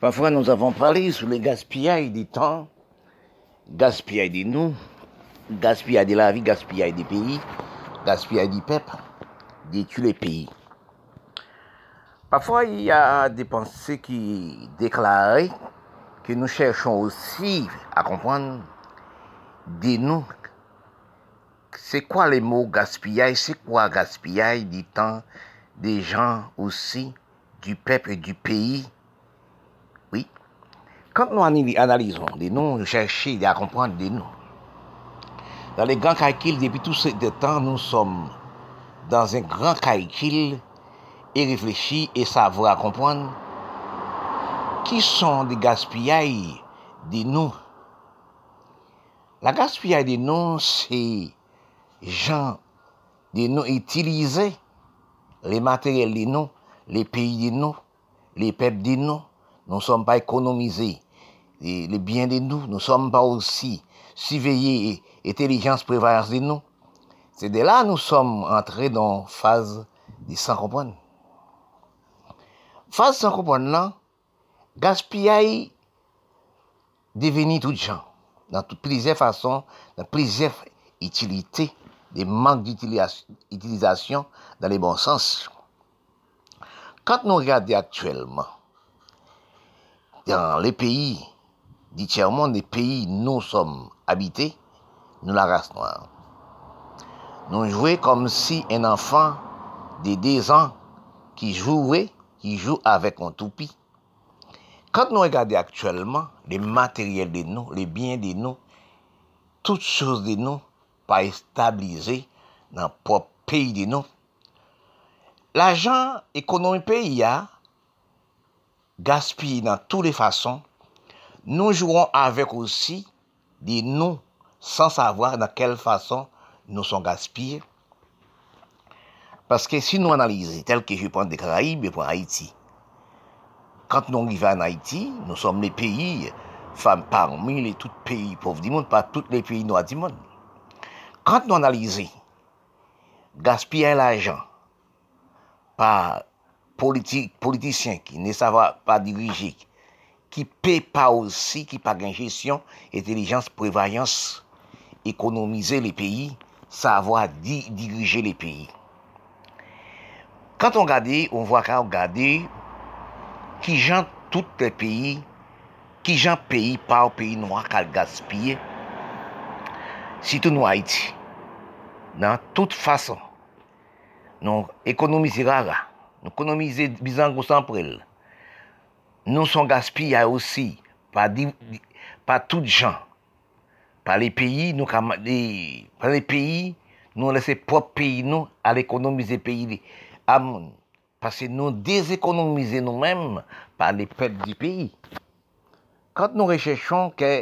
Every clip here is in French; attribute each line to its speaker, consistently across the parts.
Speaker 1: Parfois, nous avons parlé sur le gaspillage du temps, gaspillage de nous, gaspillage de la vie, gaspillage des pays, gaspillage du peuple, de tous les pays. Parfois, il y a des pensées qui déclarent que nous cherchons aussi à comprendre de nous. C'est quoi les mots gaspillage? C'est quoi gaspillage du temps des gens aussi, du peuple et du pays? quand nous analysons de noms, nous cherchons à comprendre des noms. Dans les grands calculs, depuis tout ce temps, nous sommes dans un grand calcul et réfléchir et savoir comprendre qui sont des gaspillages de noms. La gaspillage de noms, c'est gens de noms utilisés, les matériels de noms, les pays de noms, les peuples de noms. Nous ne sommes pas économisés. Les biens de nous, nous ne sommes pas aussi surveillés et intelligence prévalence de nous. C'est de là que nous sommes entrés dans la phase de sans comprendre. Phase sans comprendre, là, gaspillage devenu tout gens, dans plusieurs façons, dans plusieurs utilités, des manques d'utilisation dans les bons sens. Quand nous regardons actuellement, dans les pays ditèrement des pays nous sommes habités, nous la race noire. Nous jouons comme si un enfant de 10 ans qui jouait, qui joue avec un toupie. Quand nous regardons actuellement les matériels de nous, les biens de nous, toutes choses de nous, pas stabilisées dans le propre pays de nous, l'argent économique pays a gaspillé dans toutes les façons Nous jouons avec aussi des nous sans savoir dans quelle façon nous sommes gaspillés. Parce que si nous analysons, tel que je prends des Caraïbes et pour Haïti, quand nous arrivons en Haïti, nous sommes les pays, femmes parmi les tous pays pauvres du monde, pas tous les pays noirs du monde. Quand nous analysons, gaspiller l'argent par politiciens qui ne savent pas diriger, ki pe pa osi, ki pa gen jesyon, etelijans, prevayans, ekonomize le peyi, sa avwa di dirije le peyi. Kant on gade, on vwa ka on gade, ki jan tout le peyi, ki jan peyi pa ou peyi noua kal gaspye, sitou nou Haiti, nan tout fason, nou ekonomize rara, nou ekonomize bizan gousan prel, nou son gaspi ya osi, pa, di, pa tout jan. Pa le peyi, nou ka, de, pa le peyi, nou lese pop peyi nou al ekonomize peyi li. Amoun, pase nou dezekonomize nou menm pa le pep di peyi. Kant nou rechechon ke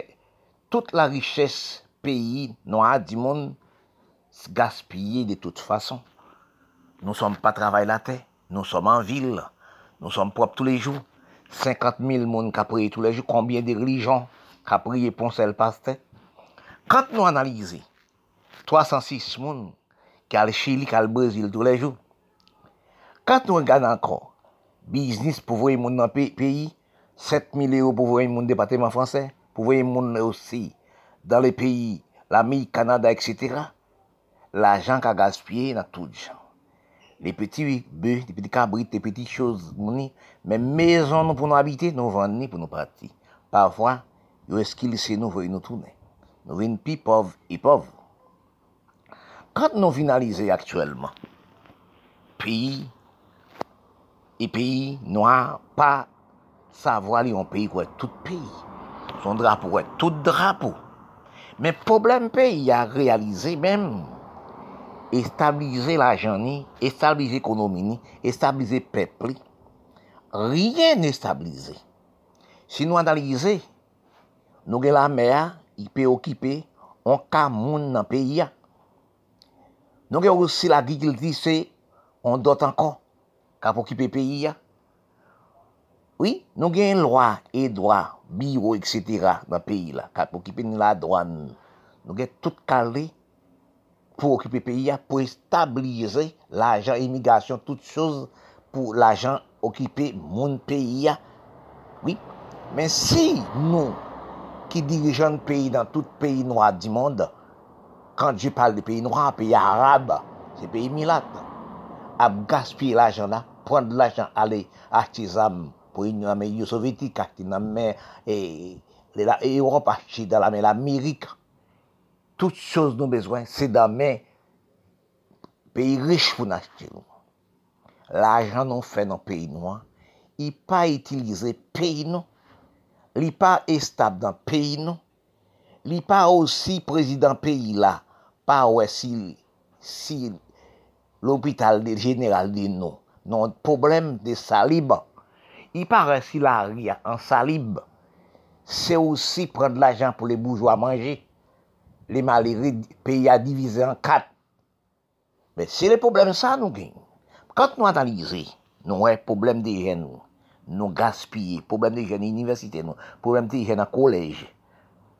Speaker 1: tout la richesse peyi nou a di moun gaspillé de toute façon. Nous ne sommes pas travail la terre, nous sommes en ville, nous sommes propres tous les jours. 50.000 moun ka priye tou lejou, konbyen de relijon ka priye pon sel paste. Kant nou analize, 306 moun ki al Chili, ki al Brazil tou lejou. Kant nou gade ankon, biznis pou voye moun nan peyi, 7.000 euro pou voye moun departement franse, pou voye moun osi dan le peyi, l'ami, Kanada, etc. L'ajan ka gaspye nan tout jan. Les petits bœufs, les petits cabrites, les petites choses, mais maison nous pour nous habiter, nous vendons pour nous partir. Parfois, qu'il sait nous, nous tourner. Nous venons plus pauvres et pauvres. Quand nous finalisons actuellement, pays et pays noirs, pas savoir les pays quoi tout pays. Son drapeau est tout drapeau. Mais problème pays a réalisé même estabilize la jani, estabilize ekonomini, estabilize pepli. Rien estabilize. Si nou analize, nou gen la mea, i pe okipe, an ka moun nan peyi ya. Nou gen ou si la dikilti se, an dot ankon, ka pou okipe peyi ya. Oui, nou gen lwa e dwa, biro, etc. nan peyi la, ka pou okipe ni la dwan. Nou gen tout kalé, pou okipe peyi ya, pou establize l'ajan imigasyon, tout chose pou l'ajan okipe moun peyi ya. Oui, men si nou ki dirijan peyi dan tout peyi noua di moun, kan di pal de peyi noua, peyi arab, se peyi milat, ap gaspi l'ajan la, pon de l'ajan ale artizam pou yon ame yo sovyetik, ati nan men e Europe, ati nan men l'Amerik, Tout chose nou bezwen, se da men peyi riche pou nachete nou. La L'ajan nou fe nan peyi nou an, i pa itilize peyi nou, li pa estab dan peyi nou, li pa osi prezident peyi la, pa wè si, si l'opital general di nou, non problem de salib, i pa wè si la ria an salib, se osi pren de l'ajan pou le boujwa manje, li malere peyi a divize an kat. Men se le problem sa nou gen, kant nou analize, nou wè problem de gen nou, nou gaspye, problem de jen universite nou, problem de jen an kolej,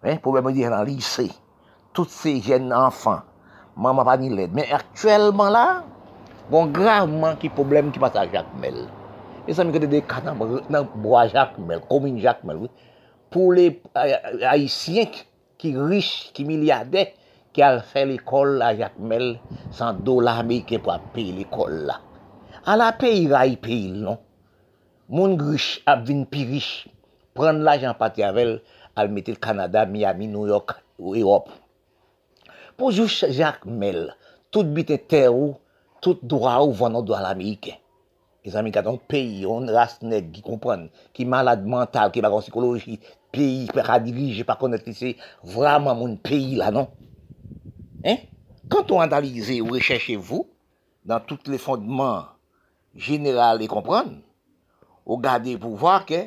Speaker 1: eh, problem de jen an lise, tout se jen anfan, maman pa ni led. Men aktuelman la, bon gravman ki problem ki pata Jacquemel. E sa mi kote de kanan nan bo a Jacquemel, komin Jacquemel, pou le euh, haisyen ki, ki riche, ki milyade, ki al fè l'ekol la jakmel, san do la Amerike pou ap pey l'ekol la. Al ap pey ray pey l'on. Moun riche ap vin pi riche, pren l'ajan pati avèl, al mette l'Kanada, Miami, New York, ou Europe. Po jous jakmel, tout bite ter ou, tout dora ou vwano do al Amerike. E zami katon peyi, yon rast neg ki kompren, ki malade mental, ki bagon psikoloji, peyi, pe ka dirije, pa konet lise, vraman moun peyi la, non? Kanton andalize ou recheche vou, dan tout le fondement general e kompren, ou gade pou vwa ke,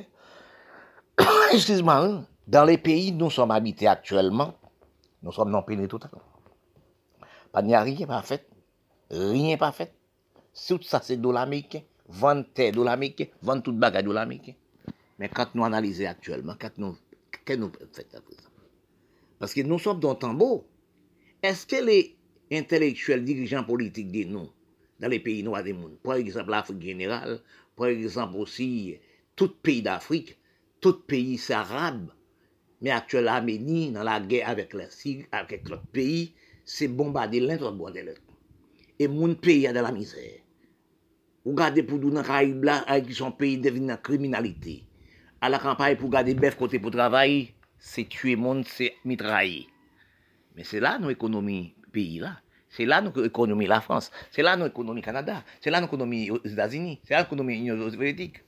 Speaker 1: excuse-moi, dan le peyi nou som habite aktuelman, nou som nan pene tout an. Pa n'y a rien pa fet, rien pa fet, sout sa se do la meke, vante do la meke, vante tout bagay do la meke. Men kat nou analize aktuelman, kat nou, ken nou fet apre sa? Paske nou som don tanbo, eske le intelektuel dirijan politik de nou, dan le peyi nou a de moun, pou exemple Afrik General, Par exemple aussi, tout pays d'Afrique, tout pays s'arabe, mais actuellement, l'Arménie, dans la guerre avec l'autre pays, c'est bombarder l'un contre l'autre. Et mon pays a de la misère. Ou gardez pour nous dans Caraïbes là, avec son pays devient la criminalité. À la campagne, pour garder bœuf côté pour travailler, c'est tuer monde, c'est mitrailler. Mais c'est là nos économies pays là. C'est là notre économie, la France. C'est là notre économie, Canada. C'est là notre économie aux États-Unis. C'est là notre économie Union soviétique.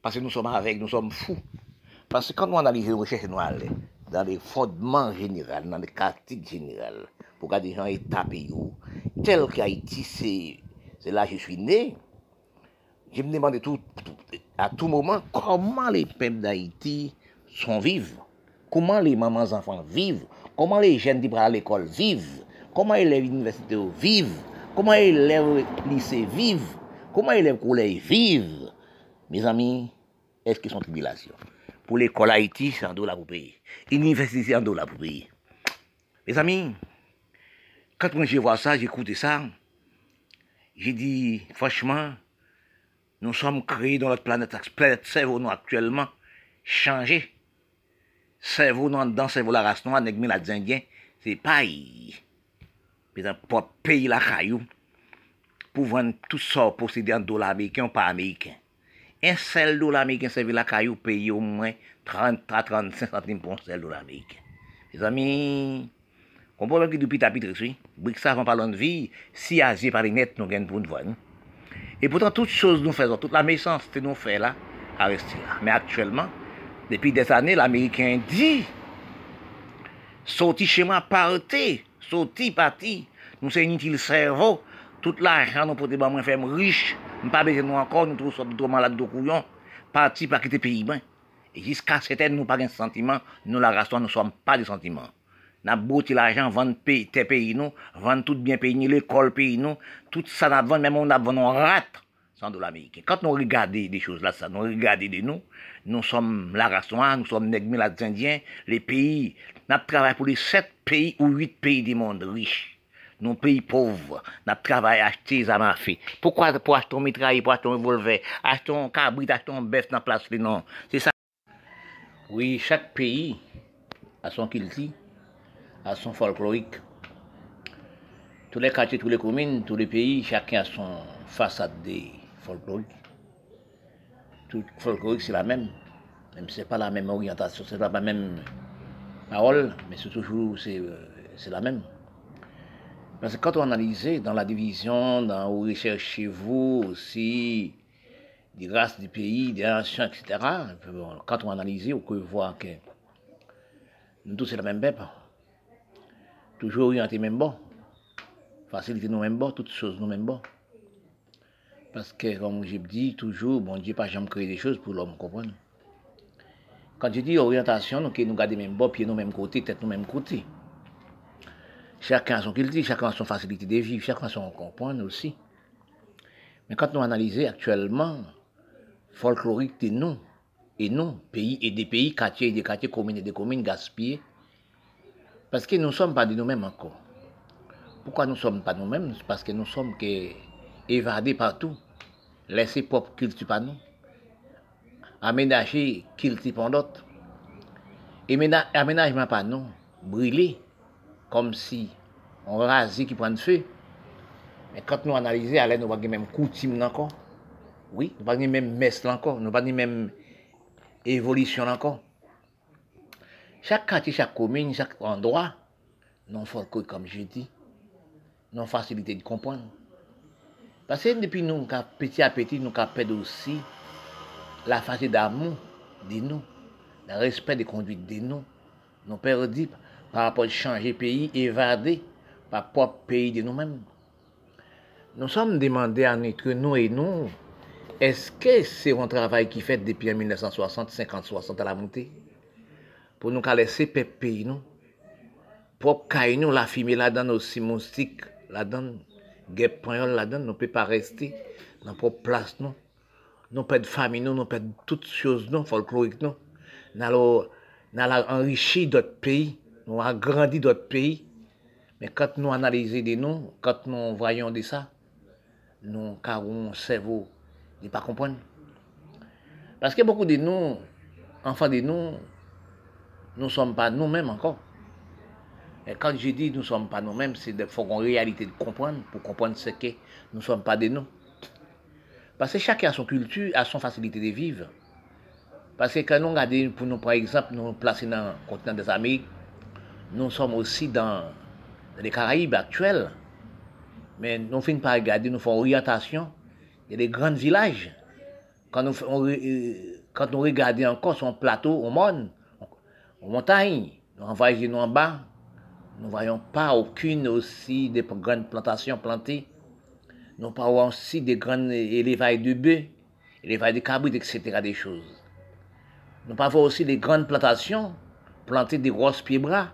Speaker 1: Parce que nous sommes avec, nous sommes fous. Parce que quand nous analysons les recherches noires, dans les fondements généraux, dans les caractéristiques générales, pour que des gens aient tapé tel qu'Haïti, c'est là que je suis né, je me demande tout, à tout moment comment les peuples d'Haïti sont vivants, comment les mamans enfants vivent, comment les jeunes qui à l'école vivent, Koman eleve universite ou vive? Koman eleve lise vive? Koman eleve kouleye vive? Miz ami, eske son tribilasyon? Pou l'ekol Haiti, se an do la pou peye. Universite se an do la pou peye. Miz ami, kat mwen je vwa sa, j'ekoute sa, je di, fwachman, nou som kreye don lot planet, planet sevo nou aktuelman, chanje. Sevo nou dan sevo la ras nou, anegme la dzengyen, se paye. pou peyi la kayou, pou vwane tout sa posede an do la Ameriken ou pa Ameriken. En sel do la Ameriken se ve la kayou, peyi ou mwen 30-35 centime pou an sel do la Ameriken. Se zami, konpon mwen ki dupi tapit reswi, brik sa van palon de vi, si azi pari net nou gen pou nvwane. E poutan tout chose nou fezon, tout la meysans te nou fe la, a resti la. Men aktuelman, depi des ane, l'Amerikyan di, soti chema parte, soti pati, nou se initil servo, tout la ajan nou pote ba mwen fèm riche, mpa beze nou ankon, nou trou sot drou malade do kouyon, parti pa kite peyi ben. E jiska seten nou pa gen sentiman, nou la rastwa nou som pa de sentiman. Na boti la chan vande te peyi nou, vande tout bien peyi nou, l'ekol peyi nou, tout sa nap vande, mèm ou nap vande nou rat, san do l'Amerike. Kant nou rigade de chouz la sa, nou rigade de nou, nou som la raston, nou som negme la zindien, le peyi, nap travay pou li set peyi ou 8 peyi di monde riche. Nou peyi povre, nap travay achete zaman fe. Poukwa pou achete ton mitraye, pou achete ton revolver, achete ton kabrit, achete ton bef nan plas li nan? Se sa, Oui, chaque pays a son culture, a son folklorique. Tous les quartiers, tous les communes, tous les pays, chacun a son façade des folkloriques. Tout folklorique, c'est la même. Même si ce n'est pas la même orientation, ce n'est pas la même parole, mais c'est toujours euh, c'est la même. Parce que quand on analyse dans la division, dans où recherchez-vous aussi des races du pays, des nations, etc., quand on analyse, on peut voir que nous tous c'est la même peuple. Toujours orienté même bon. Facilité nous même bon, toutes choses nous même bon. Parce que, comme j'ai dit toujours, bon Dieu pas jamais créé des choses pour l'homme comprendre? Quand je dis orientation, nous, nous gardons même bon, pied nous même côté, tête nous même côté. Chacun a son culture, chacun a son facilité de vivre, chacun a son comprendre aussi. Mais quand nous analysons actuellement, folklorique de nous, et nous, pays et des pays, quartiers et des quartiers, communes et des communes gaspillés, parce que nous ne sommes pas de nous-mêmes encore. Pourquoi nous ne sommes pas nous-mêmes? Parce que nous sommes évadés partout, laissés propre culture par nous, aménager culture pour d'autres, aménagement par nous, brûler comme si on rasait qui prend feu. Mais quand nous analysons, allez, nous pas même coutume encore. Oui, nous pas même messe encore, nous pas même évolution encore. Chaque quartier, chaque commune, chaque endroit, non que comme je dis, non facilité de comprendre. Parce que depuis nous, petit à petit, nous avons aussi la facilité d'amour de nous, le respect des conduites de nous. Nous perdons par rapport à changer pays, évader par propre pays de nous-mêmes. Nous sommes demandés à nous et nous, est-ce que c'est un travail qui fait depuis 1960, 50, 60 à la montée? Pour nous laisser pays nous, propre caille nous, la fumée là-dedans aussi, moustiques là-dedans, guêpes là-dedans, nous ne pouvons pas rester dans propre place nous. Nous pas de famille pas de toutes choses nous, folkloriques nous. Nous allons enrichir d'autres pays nous avons grandi d'autres pays. Mais quand nous analysons des noms, quand nous voyons de ça, nous un cerveau ne pas comprendre. Parce que beaucoup de nous, enfants de nous, nous ne sommes pas nous-mêmes encore. Et quand je dis nous ne sommes pas nous-mêmes, c'est qu'il faut une réalité de comprendre pour comprendre ce que nous ne sommes pas de nous. Parce que chacun a son culture, a son facilité de vivre. Parce que quand nous regardons, pour nous, par exemple, nous placer dans le continent des Amériques, nous sommes aussi dans les Caraïbes actuels. Mais nous finissons par regarder, nous faisons orientation. Il y a des grands villages. Quand nous, euh, quand nous regardons encore son plateau au monde, aux montagnes, nous envoyons nous en bas, nous ne voyons pas aucune aussi des grandes plantations plantées. Nous voyons aussi des grandes élevages de bœufs, élevages de cabrites, etc. des choses. Nous voyons aussi des grandes plantations plantées des grosses pieds bras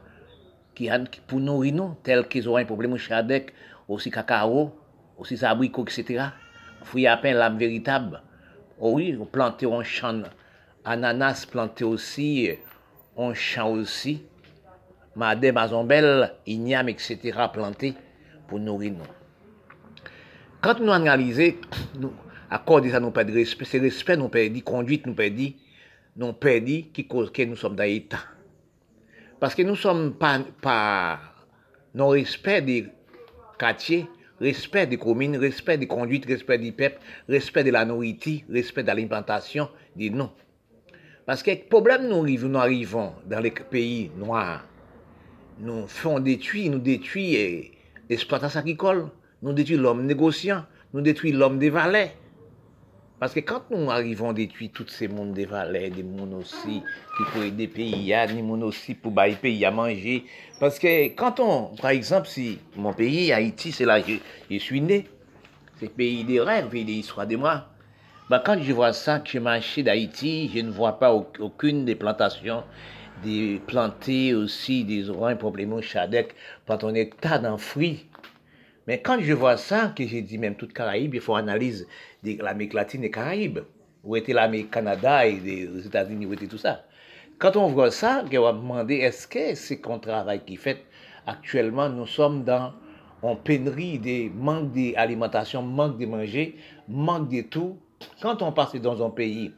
Speaker 1: qui pour nourrir nous, tels qu'ils ont un problème au chadec, aussi cacao, aussi abricots, etc. Fruits à pain, l'âme véritable. Oh oui, planter un champ ananas, planter aussi, un champ aussi, madame, mazombelle, igname, etc. planté pour nourrir nous. Quand nous analysons, nous, accorder ça, nous perdons respect, c'est respect, nous perdons, conduite, nous perdons, nous perdons, qui cause que nous sommes dans l'état. Parce que nous sommes pas, pas non respect des quartiers, respect des communes, respect des conduites, respect du peuple, respect de la nourriture, respect de l'implantation des noms. Parce que problème, nous arrivons, dans les pays noirs, nous faisons détruire, nous détruisons l'exploitation agricole, nous détruisons l'homme négociant, nous détruisons l'homme des valets, parce que quand nous arrivons à détruire tous ces mondes des valets, des mondes aussi qui pourraient aider pays, des mondes aussi pour bailler pays à manger. Parce que quand on, par exemple, si mon pays, Haïti, c'est là que je, suis né, c'est pays des rêves, pays des histoires de moi. Ben, quand je vois ça, que je marche d'Haïti, je ne vois pas aucune des plantations, des plantés aussi, des oranges, problèmes, chadec, quand on est tas fruits. Mais quand je vois ça, que j'ai dit même toute Caraïbe, il faut analyse de l'Amérique latine et Caraïbes. Où était l'Amérique Canada et les États-Unis, où était tout ça. Quand on voit ça, on va demander est-ce que c'est qu'on travail qui fait actuellement, nous sommes dans une pénurie de manque d'alimentation, manque de manger, manque de tout. Quand on passe dans un pays,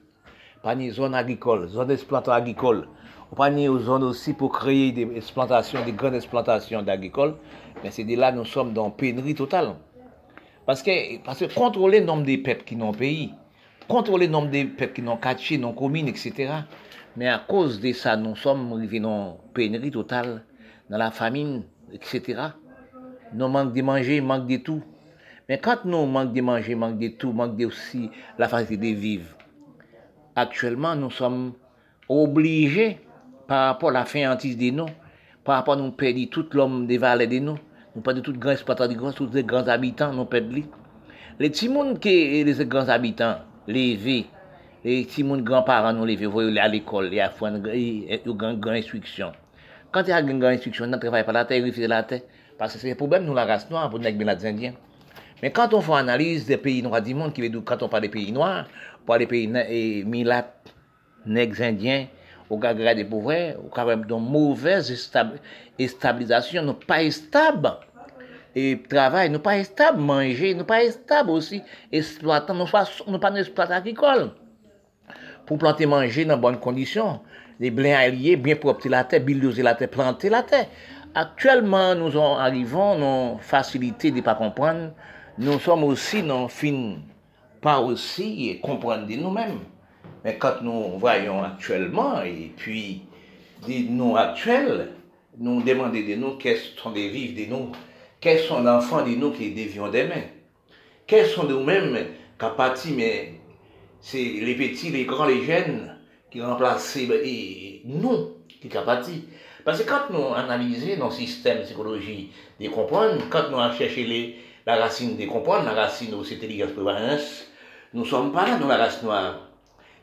Speaker 1: pas ni zone agricole, zone d'exploitation agricole, pas ni zone aussi pour créer des exploitations, des grandes exploitations d'agricole, mais c'est de là nous sommes dans pénurie totale. Parce que, parce que contrôler le nombre de peuples qui n'ont pays, contrôler le nombre de peuples qui n'ont quartier, non communes, etc. Mais à cause de ça, nous sommes arrivés dans pénurie totale, dans la famine, etc. Nous manquons de manger, manque de tout. Men kant nou mank de manje, mank de tou, mank de osi la fasi de viv, aktuelman nou som oblige par rapport la feyantis de nou, par rapport nou pedi tout l'om de vale de nou, nou pedi tout gran espata de gran, tout de gran abitan nou pedi li. Le timoun ke le se gran abitan, leve, le timoun gran paran nou leve, voyo le al ekol, le afwan, yo gran gran instriksyon. Kante a gen gran instriksyon, nan travay pa la te, rifi de la te, pase se problem nou la rase nou, apou nek ben la djendyen. Mais quand on fait analyse des pays noirs du monde, quand on parle des pays noirs, pour les pays milat, nègres indiens, au cas des pauvres, au cas de mauvaise stabilisation, nous pas stable. Et travail, nous pas stable, manger, nous pas stable aussi, exploitant, nous pas, nous pas exploitant agricole. Pour planter manger dans bonnes conditions, les blés alliés, bien propre la terre, billoser la terre, planter la terre. Actuellement, nous arrivons dans facilité de ne pas comprendre. Nous sommes aussi dans fin, pas aussi comprendre de nous-mêmes. Mais quand nous voyons actuellement, et puis des nous actuels, nous demandons de nous quels sont les vifs de nous, quels sont les enfants de nous qui devions demain. Quels sont nous-mêmes qui mais c'est les petits, les grands, les jeunes qui remplacent et nous qui capatis. Parce que quand nous analysons nos systèmes de psychologie de comprendre, quand nous avons cherché la racine de comprendre, la racine de cette intelligence prévalence, nous ne sommes pas là dans la race noire.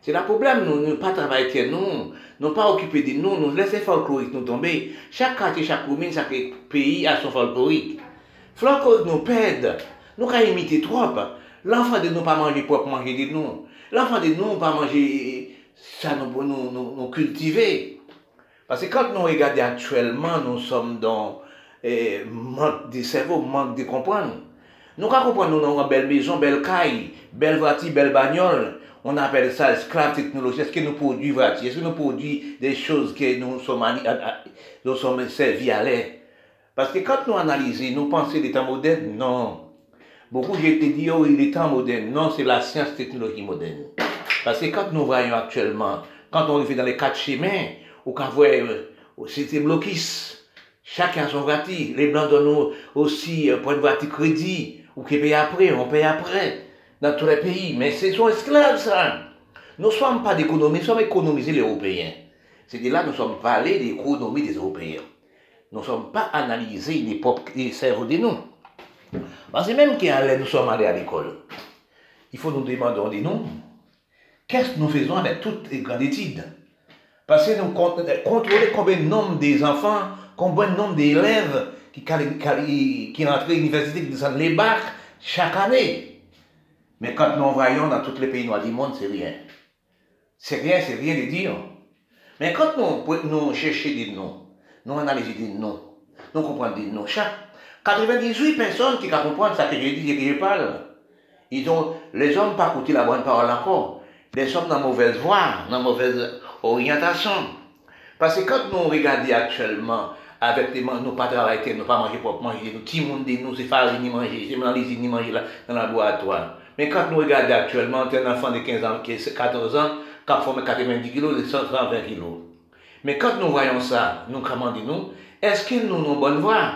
Speaker 1: C'est le problème, nous ne pas travailler nous, nous pas occuper de nous, nous laisser folklorique nous tomber. Chaque quartier, chaque commune, chaque pays a son folklorique. Folklorique nous perd, nous avons imiter trop. L'enfant de nous pas manger pour manger de nous. L'enfant de nous pas manger ça nous, nous cultiver. Parce que quand nous regardons actuellement, nous sommes dans eh, manque de cerveau, manque de comprendre. Nous comprenons, nous avons une belle maison, belle caille, belle voiture, belle bagnole. On appelle ça esclave technologie. Est-ce que nous produisons voiture? Est-ce que nous produisons des choses que nous sommes, nous sommes servis à l'air? Parce que quand nous analysons, nous pensons des temps modernes, non. Beaucoup j'ai été dit, oh, il est temps moderne. Non, c'est la science technologie moderne. Parce que quand nous voyons actuellement, quand on fait dans les quatre chemins, ou quand vous voyez, c'était bloquis. Chacun son voiture. Les blancs donnent aussi euh, pour une voiture crédit, ou qui paye après, on paye après, dans tous les pays. Mais c'est son esclaves, ça. Nous ne sommes pas d'économie, nous sommes économisés les Européens. C'est de là que nous sommes parlés d'économie des Européens. Nous ne sommes pas analysés les propres cerveaux de nous. Parce que même quand nous sommes allés à l'école, il faut nous demander de nous, qu'est-ce que nous faisons avec toutes les grandes études? Parce que nous contrôlons combien de nombre des enfants, combien de nombre d'élèves qui, qui, entrent à l'université, qui descendent les bacs chaque année. Mais quand nous voyons dans tous les pays noirs du monde, c'est rien. C'est rien, c'est rien de dire. Mais quand nous, cherchons des noms, nous analysons des noms, nous comprenons des noms, chaque 98 personnes qui comprennent ce que je dis et que je parle. Ils ont, les hommes pas écouté la bonne parole encore. Les hommes dans mauvaise voie, dans mauvaise orientation. Parce que quand nous regardons actuellement, avec les nous pas travailler, nous pas manger pour manger, nous, tout le monde nous, c'est farine ni manger, c'est l'usine ni manger là, dans le laboratoire. Mais quand nous regardons actuellement, un enfant de 15 ans, qui 14 ans, qui a formé 90 kg, de 120 kg. Mais quand nous voyons ça, nous commandons nous, est-ce que nous nous bonne voie?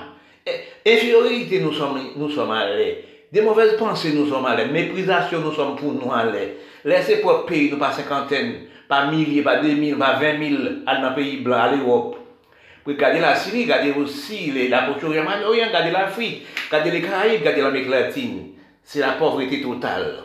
Speaker 1: Infériorité, nous sommes, nous sommes allés. Des mauvaises pensées, nous sommes allés. Méprisation, nous sommes pour nous aller. Laissez pour pays, nous pas cinquantaine, pas milliers, pas deux mille, pas vingt mille, à dans pays blanc, à l'Europe. Puis regardez la Syrie, regardez aussi la Proche-Orient, regardez l'Afrique, regardez les Caraïbes, regardez l'Amérique latine. C'est la pauvreté totale.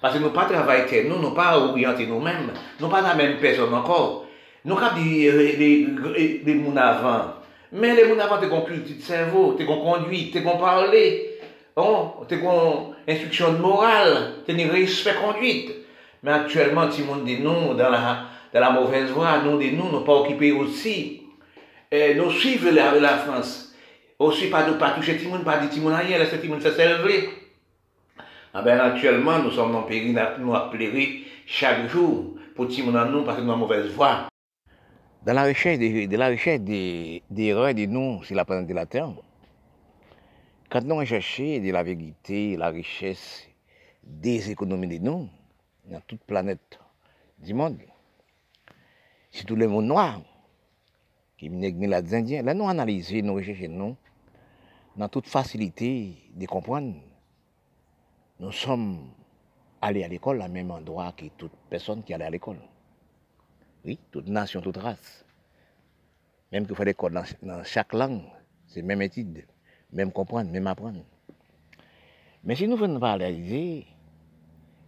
Speaker 1: Parce que nous pas travaillons, nous, nous pas orienter nous-mêmes, nous pas la même personne encore. Nous pas dire les, les, les avant. Mais les gens avant, tu as culture cerveau, tu as conduite, tu as parler, oh, tu as instruction de morale, tu as respect conduite. Mais actuellement, le monde dit nous, dans la, dans la mauvaise voie, nous, dit nous, nous pas occupés aussi. Et nous suivons la, la France. Aussi, pas de pas toucher monde, pas de monde rien, monde se servir. Ah ben, actuellement, nous sommes un pays, nous appelons chaque jour pour tirer dans nous parce que nous avons mauvaise voie. Dans la recherche de, la des, des erreurs de nous sur la planète de la Terre, quand nous recherchons de la vérité, la richesse des économies de nous, dans toute planète du monde, surtout le monde noir, qui venait les Indiens, là nous analysons, nous recherchons, nous, dans toute facilité de comprendre, nous sommes allés à l'école, au même endroit que toute personne qui allait à l'école. Oui, toute nation, toute race. Même qu'il faut l'école dans, dans chaque langue, c'est même étude, même comprendre, même apprendre. Mais si nous venons parler,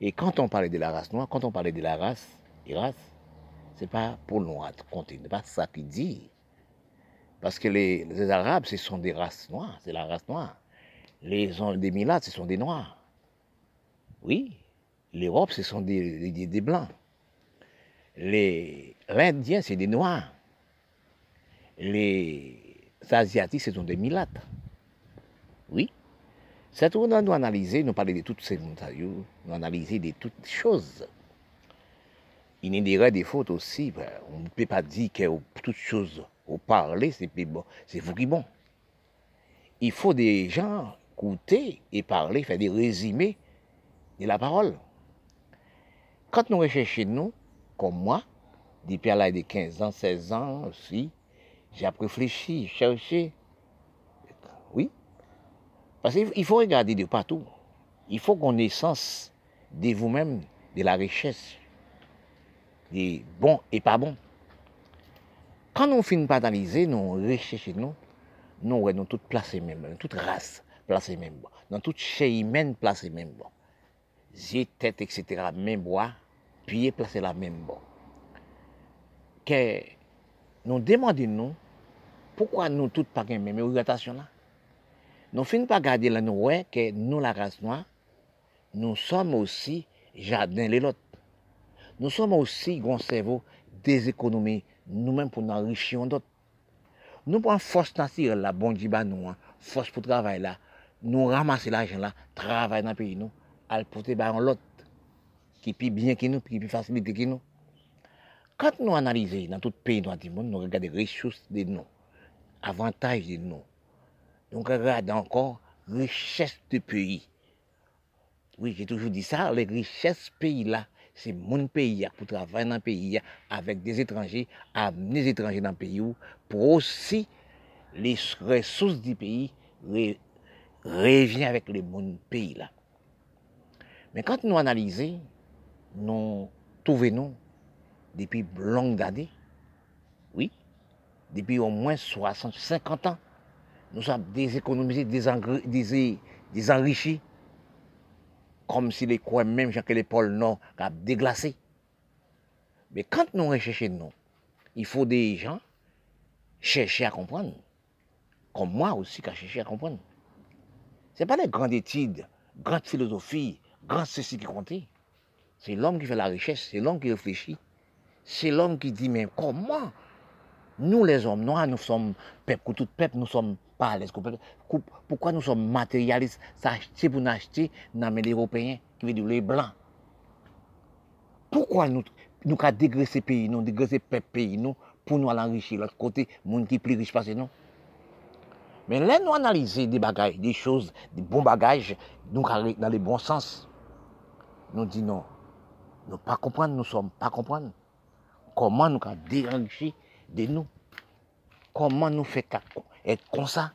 Speaker 1: et quand on parlait de la race noire, quand on parlait de la race, et race, c'est pas pour nous compter, n'est pas ça qui dit. Parce que les, Arabes, ce sont des races noires, c'est la race noire. Les, des ce sont des Noirs. Oui, l'Europe, ce sont des, des, des Blancs. Les Indiens, c'est des Noirs. Les Asiatiques, ce sont des Milates. Oui. C'est où nous analyser, nous parler de toutes ces montagnes, nous analyser de toutes choses. Il y a des fautes aussi. Ben, on ne peut pas dire que toutes choses au parler, c'est vous qui bon. Il faut des gens écouter et parler, faire des résumés de la parole. Quand nous recherchons nous, comme moi, depuis l'âge de 15 ans, 16 ans aussi, j'ai réfléchi, cherché. Oui. Parce qu'il faut regarder de partout. Il faut qu'on ait sens de vous-même, de la richesse, des bons et pas bons. Quand nous finissons par analyser, nous recherchons nous, nous avons toutes placées même, toute race placée même, dans toute chair humaine placée même. Yeux, tête, etc., même bois, pieds placés la même bon. Que nous demandons nous, pourquoi nous toutes pas la même orientation là? Nous finissons par garder là, nous que nous, la race noire, nous sommes aussi jardin les autres. Nous sommes aussi, grand cerveau, des économies nous-mêmes pour nous enrichir d'autres. Nous prenons force naturelle, la bon Dieu, nous, hein. force pour travailler là, nous ramasser l'argent là, travailler dans le pays, nous, à porter en l'autre, qui plus bien que nous, qui est plus facilité que nous. Quand nous analysons dans tout pays dans le monde, nous regardons les ressources de nous, avantages de nous. Nous regardons encore richesse du pays. Oui, j'ai toujours dit ça, les richesses pays là, c'est mon pays pour travailler dans le pays avec des étrangers, amener des étrangers dans le pays pour aussi les ressources du pays reviennent avec le mon pays là. Mais quand nous analysons, nous trouvons depuis longues années, oui, depuis au moins 60, 50 ans, nous sommes déséconomisés, désenrichis comme si les coins même que les pôles nord a déglacé. Mais quand nous recherchons nous, il faut des gens chercher à comprendre. Comme moi aussi qui a cherché à comprendre. Ce n'est pas les grandes études, grandes philosophies, grandes ceci qui comptent. C'est l'homme qui fait la richesse, c'est l'homme qui réfléchit. C'est l'homme qui dit, mais comment nous les hommes noirs, nous sommes peuple, tout peuple, nous sommes pourquoi nous sommes matérialistes, s'acheter pour nous acheter dans les Européens, qui veut dire les Blancs Pourquoi nous, nous avons dégraissé pays, nous dégraissé pays, nous, pour nous enrichir l'autre côté, monde qui est plus riche que nous Mais là, nous analyser des bagages, des choses, des bons bagages, nous dans le bon sens. Nous disons non, nous pas comprendre, nous sommes pas comprendre. Comment nous avons déranché de nous Comment nous fait être comme ça?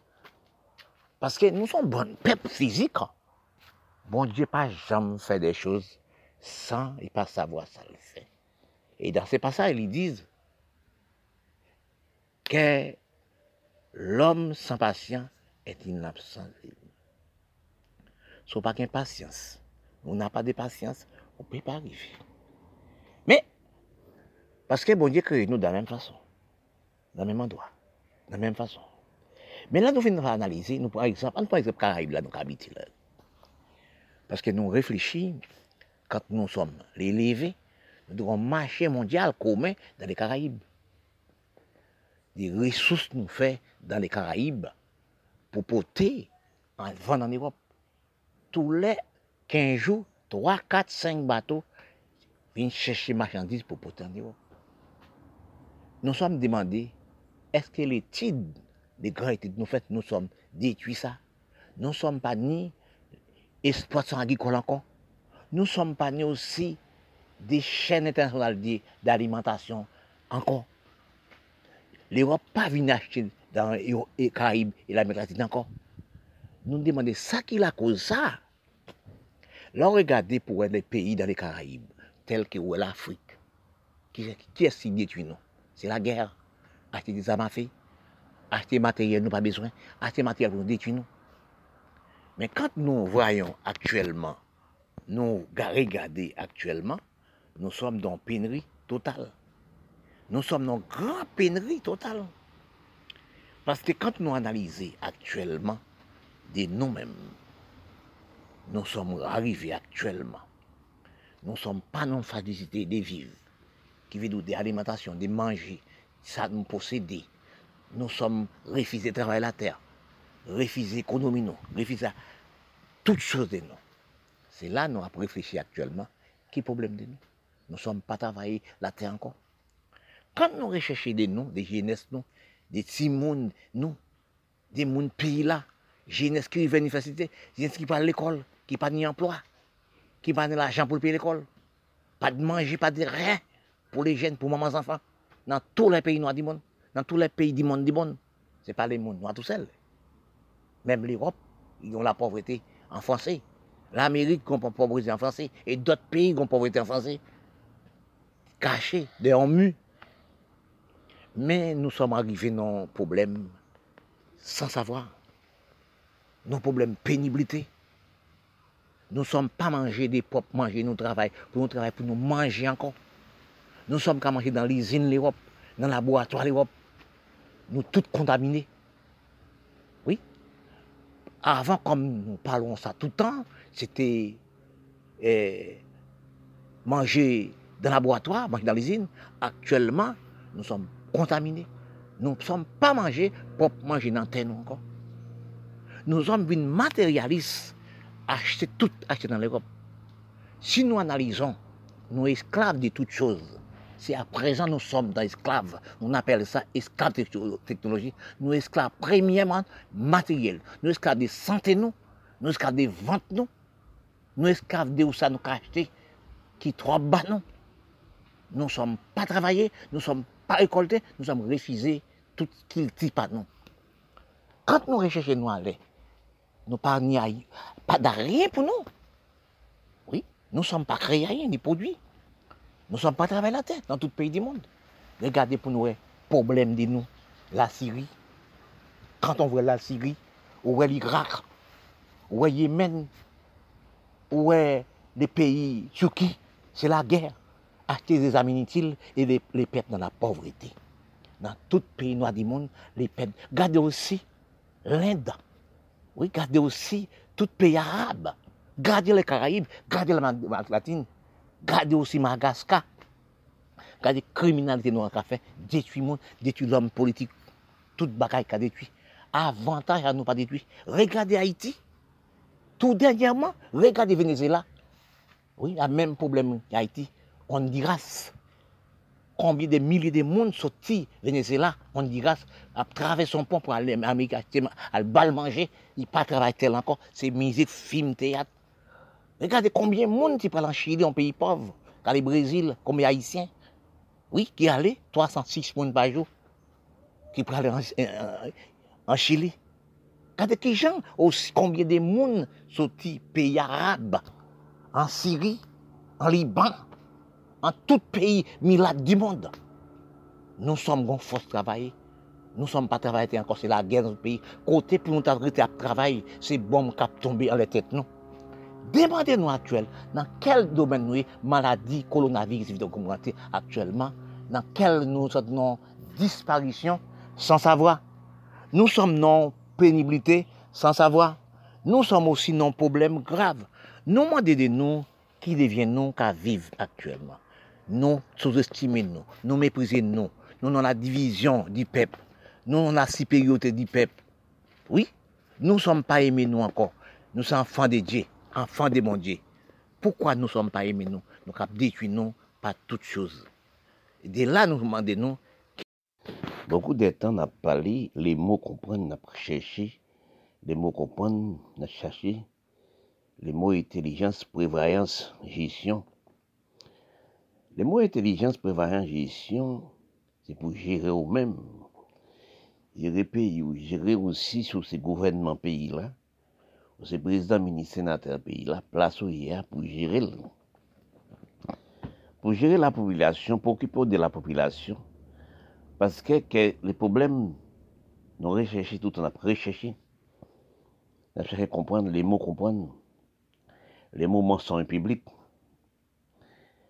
Speaker 1: Parce que nous sommes bons peuple physique. Bon Dieu pas jamais fait des choses sans et pas savoir ça le fait. Et dans ces passages, ils disent que l'homme sans patience est absence. Ce pas qu'une patience. On n'a pas de patience, on ne peut pas arriver. Mais, parce que bon Dieu crée nous de la même façon, dans le même endroit, de la même façon. Mais là, nous venons analyser, nous, par exemple, par exemple, Caraïbes, là, nous habitons là. Parce que nous réfléchissons, quand nous sommes les levés, nous devons marcher mondial commun dans les Caraïbes. Des ressources nous fait dans les Caraïbes pour porter en en Europe. Tous les 15 jours, 3, 4, 5 bateaux vient chercher marchandises pour porter en Europe. Nous sommes demandés, est-ce que l'étude, les grandes études nous faites, nous sommes détruits ça? Nous ne sommes pas ni exploitants agricoles encore. Nous ne sommes pas ni aussi des chaînes internationales d'alimentation encore. L'Europe pas venu acheter dans les Caraïbes et l'Amérique latine encore. Nous demandons ça qui la cause ça. Là, regardez pour les pays dans les Caraïbes, tels que l'Afrique, qui, qui détruit nous C'est la guerre. Acheter des armes à feu, acheter matériel, nous pas besoin, acheter matériel pour nous détruire nous. Mais quand nous voyons actuellement, nous regardons actuellement, nous sommes dans pénurie totale. Nous sommes dans grande pénurie totale. Parce que quand nous analysons actuellement de nous-mêmes, nous sommes arrivés actuellement. Nous ne sommes pas dans facilité de vivre, qui veut dire des alimentations, de manger, ça nous posséder. Nous sommes refusés de travailler la terre, refusés l'économie, nous, refusés toutes choses de nous. C'est là que nous avons réfléchi actuellement. Qui problème de nous Nous ne sommes pas travaillés la terre encore. Quand nous recherchons des noms, des jeunesse, nous, des petits nous, des mondes pays là, jeunesse qui vient à l'université, jeunesse qui parle à l'école, qui pas d'emploi, qui pas l'argent pour payer l'école, pas de manger, pas de rien pour les jeunes, pour mamans enfants, dans tous les pays noirs du monde, dans tous les pays du monde du monde. Ce n'est pas les mondes noirs tout seuls. Même l'Europe, ils ont la pauvreté en français. L'Amérique a la pauvreté en français. Et d'autres pays ont la pauvreté en français. Cachés, des murs. Mais nous sommes arrivés dans nos problèmes sans savoir. Nos problèmes pénibilité. Nous ne sommes pas mangés des propres manger, nous travaillons pour nous travailler, pour nous manger encore. Nous sommes qu'à manger dans l'usine l'Europe, dans le laboratoire l'Europe. Nous tous contaminés. Oui. Avant, comme nous parlons ça tout le temps, c'était eh, manger dans le laboratoire, manger dans l'usine. Actuellement, nous sommes contaminés. Nous ne sommes pas mangés pour manger dans terre encore. Nous sommes une matérialiste, acheter tout acheter dans l'Europe. Si nous analysons, nous esclaves de toutes choses. Si à présent nous sommes dans esclaves, on appelle ça esclaves de technologie, nous esclaves premièrement matériels, nous esclaves de santé nous, nous esclaves de ventes nous, nous esclaves de où ça nous acheter, qui trop bas nous. Nous ne sommes pas travaillés, nous ne sommes pas récoltés, nous sommes refusés tout ce qu'il dit pas nous. Quand nous recherchons nous aller, nous pas pas rien pour nous. Oui, nous ne sommes pas créés ni produits. Nous ne sommes pas travaillés la tête dans tout pays du monde. Regardez pour nous, le problème de nous, la Syrie. Quand on voit la Syrie, ou voit l'Irak, ou voit Yémen, ou voit les pays Turquie, c'est la guerre acheter des amis inutiles et les, les perdre dans la pauvreté. Dans tout pays noir du monde, les perdre. Gardez aussi l'Inde. Oui, gardez aussi tout pays arabe. Gardez les Caraïbes, gardez l'Amérique latine, gardez aussi Madagascar. Gardez criminalité noire qu'a fait, détruit monde, détruit l'homme politique, toute bagaille qu'a détruit. Avantage à nous pas détruire. Regardez Haïti. Tout dernièrement, regardez Venezuela. Oui, le même problème qu'Haïti. Honduras. Combien de milliers de monde sortis Venezuela, Honduras, à travers son pont pour aller en Amérique, à le bal manger, il pas travailler tel encore. C'est musique, film, théâtre. Regardez combien de monde qui parle en Chili, un pays pauvre, dans le Brésil, combien d'Haïtiens. Oui, qui allaient, 306 monde par jour, qui parlent en, en, en Chili. Regardez gens, aussi, combien de monde sortis pays arabes, en Syrie, en Liban, en tout pays milade du monde. Nous sommes en force de travailler. Nous ne sommes pas travaillés encore, c'est la guerre dans le pays. Côté pour nous travailler, c'est bon qui tombé en la tête, non? demandez nous actuellement dans quel domaine nous est maladie coronavirus actuellement, dans quel nous sommes dans disparition sans savoir. Nous sommes dans pénibilité sans savoir. Nous sommes aussi dans problème grave. Nous demandez de nous qui devient nous qu'à vivre actuellement. Nous sous-estimons nous, nous méprisons nous, nous dans la division du peuple, nous dans la supériorité du peuple. Oui, nous ne sommes pas aimés nous encore. Nous sommes enfants de Dieu. Enfants de mon Dieu. Pourquoi nous ne sommes pas aimés nous? Nous avons détruit nous pas toute chose. Et de là, nous demandons,
Speaker 2: Beaucoup de temps, on parlé, les mots comprendre, on a cherché, les mots comprendre, on a cherché, les mots intelligence, prévoyance, gestion. Les mots intelligence, prévoyance, gestion, c'est pour gérer au même. Gérer pays, gérer aussi sur ces gouvernements pays-là, ou ces présidents, ministres, sénateurs pays-là, place où il y a pour gérer. Pour gérer la population, pour occuper de la population, parce que, les problèmes, nous recherchons tout, on a recherché. On a cherché à comprendre, les mots comprendre. Les mots mensonges publics.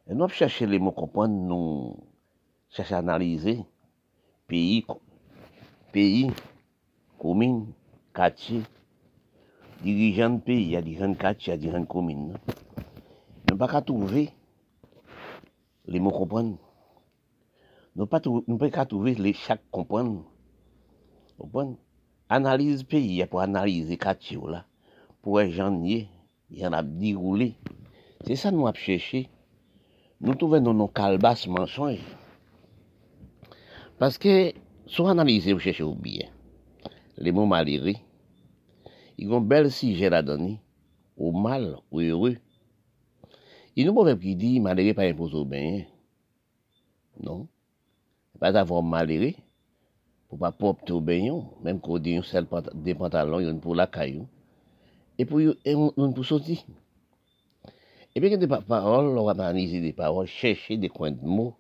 Speaker 2: Nous avons cherché les mots comprendre, nous cherchons à analyser pays, pays, dirijan peyi, ya dirijan kati, ya dirijan komin. Nou pa ka touve le mou kompon. Nou pa ka touve le chak kompon. Kompon? Analize peyi, ya pou analize kati yo la. Pou e janye, yan ap diroule. Se sa nou ap chèche, nou touve nou nou kalbas mensonj. Paske sou analize ou chèche ou bie. Le mou maliri, yon bel sije la dani, ou mal ou heureux. Yon proverbe ki di, malere pa impose ou benyen. Non, pa zavon malere, pou pa popte ou benyon, menm kou di yon sel pant de pantalon, yon pou lakay yon, e pou yon, e yon pou soti. E pe gen de pa parol, lor analize de parol, chèche de kwen de mou,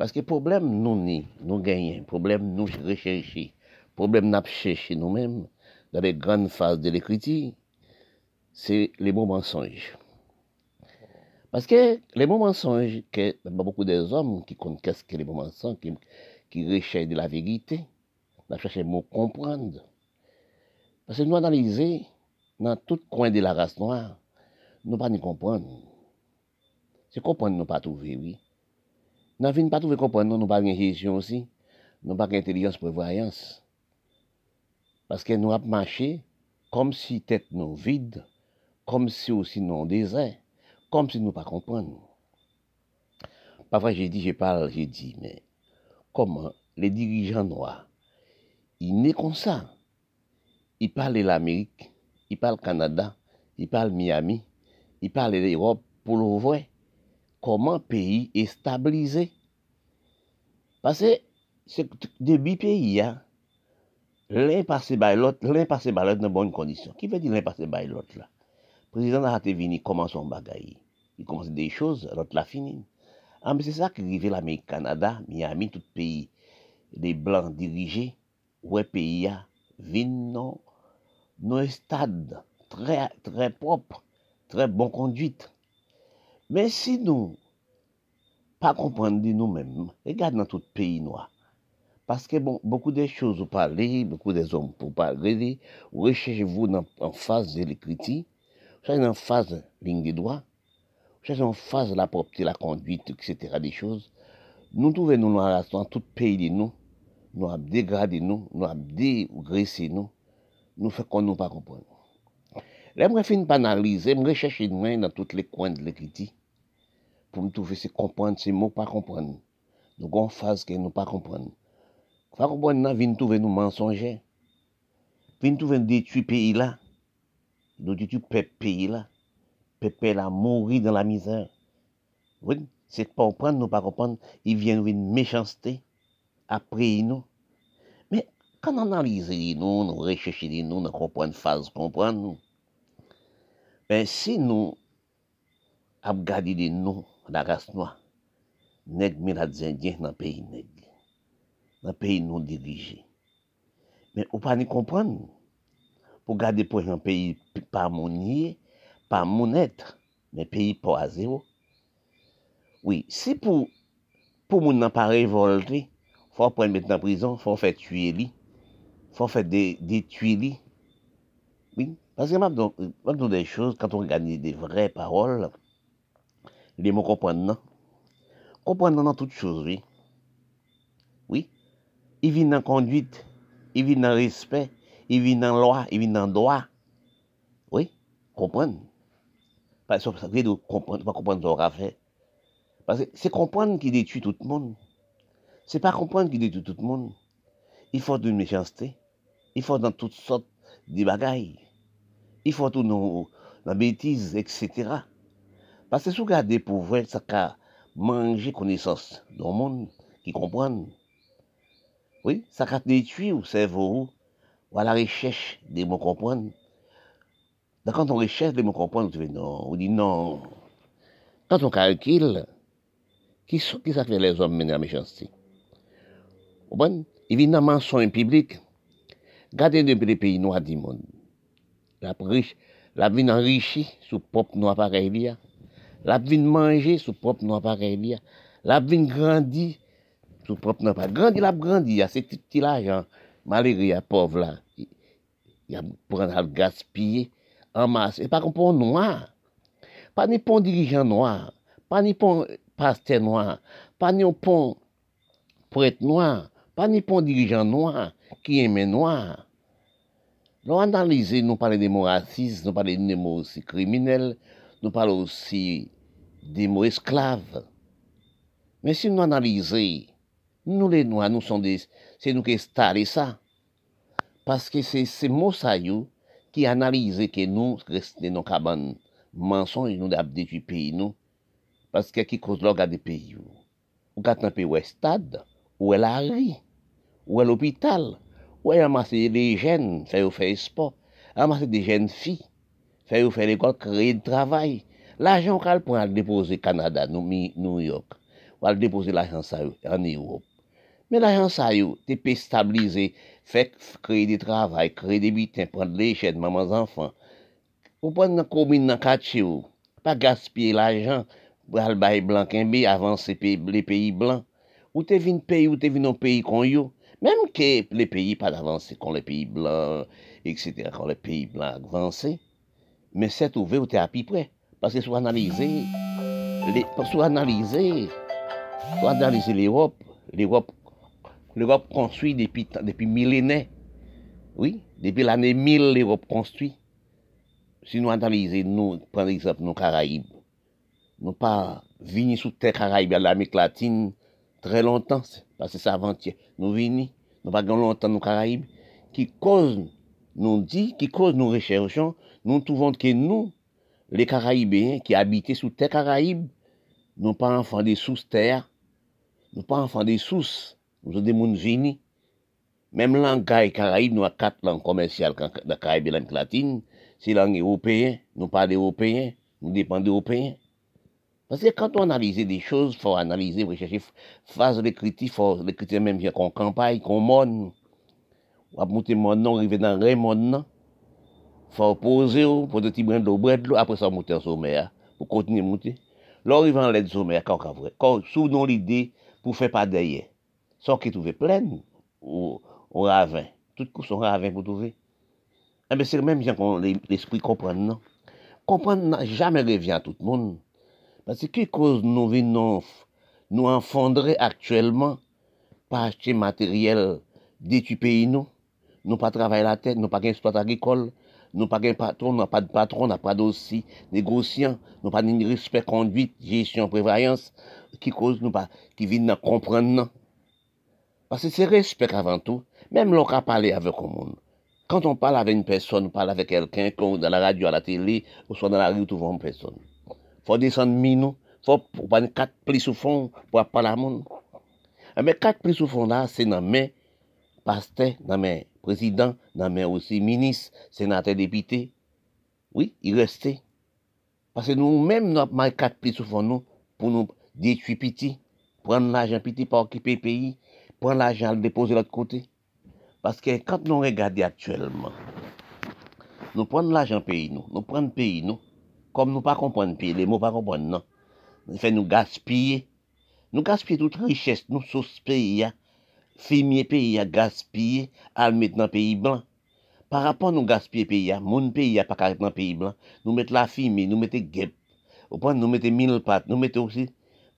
Speaker 2: paske problem nou ni, nou genyen, problem nou recheche, problem nap chèche nou menm, dans les grandes phases de l'écriture, c'est les mots mensonges. Parce que les mots mensonges, que beaucoup des hommes qui connaissent qu'est-ce que les mots mensonges, qui, recherchent de la vérité, on cherché mot comprendre. Parce que nous analyser dans tout coin de la race noire, nous pas ni comprendre. C'est comprendre nous pas trouver, oui. Nous ne pas trouver comprendre, nous pas une gestion aussi, nous pas intelligence prévoyance. Parce que nous avons marché comme si tête nous vide, comme si aussi nous désert comme si nous ne pas comprendre. Parfois, j'ai dit, je parle, j'ai dit, mais comment les dirigeants noirs, ils naissent comme ça? Ils parlent l'Amérique, ils parlent Canada, ils parlent Miami, ils parlent l'Europe pour le voir. Comment pays est stabilisé? Parce que c'est pays, hein, l'un passé par l'autre, l'un passé par l'autre dans bonnes conditions. Qui veut dire l'un passé par l'autre là Le président a raté venir, commence son bagaille. Il commence des choses, l'autre l'a fini. Ah, mais c'est ça qui arrive l'Amérique, Canada, Miami, tout pays. Les Blancs dirigés, ouais, pays a, vin non, nos stades très, très propres, très bonne conduite. Mais si nous, pas comprendre nous-mêmes, regarde dans tout pays noir. Parce que, bon, beaucoup de choses vous parlez, beaucoup des hommes vous parlez, recherchez-vous en phase de l'écriture, cherchez en phase ligne de droit, cherchez en phase la propreté, la conduite, etc. des choses. Nous trouvons nous dans tout pays de nous, nous avons dégradé nous, nous avons dégraissé nous, nous faisons qu'on ne pas comprendre. Là, je fin d'analyser, je recherche une dans tous les coins de l'écriture pour me trouver c'est comprendre ces mots, pas comprendre. Donc, on phase que nous pas comprendre. Détruire pays là. Nous disons, peuple pays là, peuple là, mourir dans la misère. Oui, c'est pas comprendre, nous pas comprendre, ils viennent une méchanceté après nous. Mais quand on analyse nous, nous recherchons nous, nous comprenons phase, comprendre nous. Ben, si nous avons gardé nous, la les indiens dans le pays nègre, nan peyi nou dirije. Men ou pa ni kompran nou. Pou gade pou yon peyi pa mounye, pa mounet, men peyi pou a zero. Oui, si pou, pou moun nan pa revolte, fò pren met nan prizon, fò fè tue li, fò fè detue de li. Oui, paske map do de chouz, kanton gani de vre parol, li moun kompren nan. Kompren nan non, nan tout chouz, oui. Il vit dans conduite, il vit dans respect, il vit dans loi, il vit dans droit. Oui, comprendre. Pas ça veut comprendre, pas comprendre ce qu'on. Parce que c'est comprendre qui détruit tout le monde. C'est pas comprendre qui détruit tout le monde. Il faut de méchanceté. Il faut dans toutes sortes de bagailles. Il faut tout dans la bêtise, etc. Parce que si vous regardez pour vrai, ça qu'a manger connaissance dans le monde qui comprennent. Oui, ça a détruit au cerveau ou à la recherche des mots comprendre. Quand on recherche des mots comprendre, on dit non, on dit non. Quand on calcule, qui, qui ça les hommes mener à la méchanceté? Bon, évidemment, sont un public. Gardez depuis les pays noirs du monde. La, riche, la vie enrichie sous propre noir pareil. La vie manger sous propre noir pareil. La vie grandit sous propre noir pareil. Grandi, la grandi, c'est petit, petit l'argent. Malgré pauvre là. Il y a pour un gaspiller en masse. Et comme pour noir. Pas ni pour dirigeant noir. Pas ni pour pasteur noir. Pas ni pour prêtre noir. Pas ni pour dirigeant noir qui aime noir. Nous analysons, nous parlons des mots racistes, nous parlons des mots aussi criminels, nous parlons aussi des mots esclaves. Mais si nous analysons, Nou le nou anouson de, se nou ke stare sa. Paske se se mousayou ki analize ke nou resne nou kaban mensonj nou dap detu peyi nou. Paske ki kouz log a de peyi ou. Ou katan peyi ou e stad, ou e la ri, ou e l'opital, ou e amase de jen, fè ou fè esport, amase de jen fi, fè ou fè l'ekol kreye de travay. L'ajan kal pou an depose Kanada, nou New York, ou al depose l'ajan sa yo, an Europe. Men la jan sa yo, te pe stabilize, fek kreye de travay, kreye de biten, prende le chen, maman zanfan. Ou pon nan komin nan kache yo, pa gaspye la jan, al baye blan kenbe, avanse pe, le peyi blan. Ou te vin peyi, ou te vin nan peyi kon yo. Mem ke le peyi pa d'avanse kon le peyi blan, etc. kon le peyi blan avanse. Men se touve ou te api pre. Paske sou analize, sou analize, sou analize l'Europe, l'Europe l'Europe construit depuis, depuis millénaires. Oui, depuis l'année 1000, l'Europe construit. Si nous analysons, nous, par exemple, nos Caraïbes, nous pas venus sous terre Caraïbes à l'Amérique latine très longtemps, parce que c'est avant-hier. Nous venons, nous pas longtemps nos Caraïbes, qui cause, nous dit, qui cause nous recherchons, nous trouvons que nous, les Caraïbéens qui habitaient sous terre Caraïbes, nous pas enfants des sous-terre, nous pas enfants des sous nous sommes des gens Même langage Caraïbe, nous avons quatre langues commerciales dans la Caraïbe et l'Amérique latine. C'est langue européenne, nous parlons européen, nous dépendons européens. Parce que quand on analyse des choses, il faut analyser, rechercher, faire des critiques, faut les critiques même qu'on campagne, qu'on monte. On va monter mon nom, arriver dans le monde, Il faut poser, pour des petits brins d'eau, après ça, monter en sommet, pour continuer à monter. Là, arrive en l'aide sommet, quand on sous l'idée, pour faire pas derrière sans qui trouve plein ou, ou ravin. Toutes courses sont ravin pour trouver. Eh bien, c'est le même gens qu'on l'esprit comprend, non? Comprendre jamais revient à tout le monde. Parce que cause nous venons nous enfondrer actuellement? Par acheter matériel du pays, nous. Nous pas travailler la tête, nous pas d'exploit agricole, nous pas de patron, nous pas de patron, nous pas d'aussi négociant, nous pas de respect conduite, gestion, prévoyance, qui cause nous pas, qui viennent comprendre, non? Parce que c'est respect avant tout, même l'on a parlé avec un monde. Quand on parle avec une personne, on parle avec quelqu'un, dans la radio, à la télé, ou soit dans la rue, tout une personne. faut descendre minou, faut prendre quatre plis sous fond pour parler à monde. Ah, mais quatre plis sous fond là, c'est dans mes pasteurs, dans mes présidents, dans mes aussi ministres, sénateurs, députés. Oui, ils restaient. Parce que nous-mêmes, nous avons quatre plis sous fond nous, pour nous détruire petit, prendre l'argent petit pour occuper le pays, prendre l'argent, le déposer de l'autre côté. Parce que quand nous regardons actuellement, nous prenons l'argent pays, nous, nous prenons pays, nous, comme nous pas comprendre pays, les mots pas comprendre, non. Nous fait nous gaspiller. Nous gaspiller toute richesse, nous, sur ce pays, hein. fumier pays, hein, gaspiller, à mettre dans pays blanc. Par rapport à nous gaspiller pays, hein, mon pays, pas le pays blanc, nous mettons la fumée, nous mettons guêpe, nous mettons mille pattes, nous mettons aussi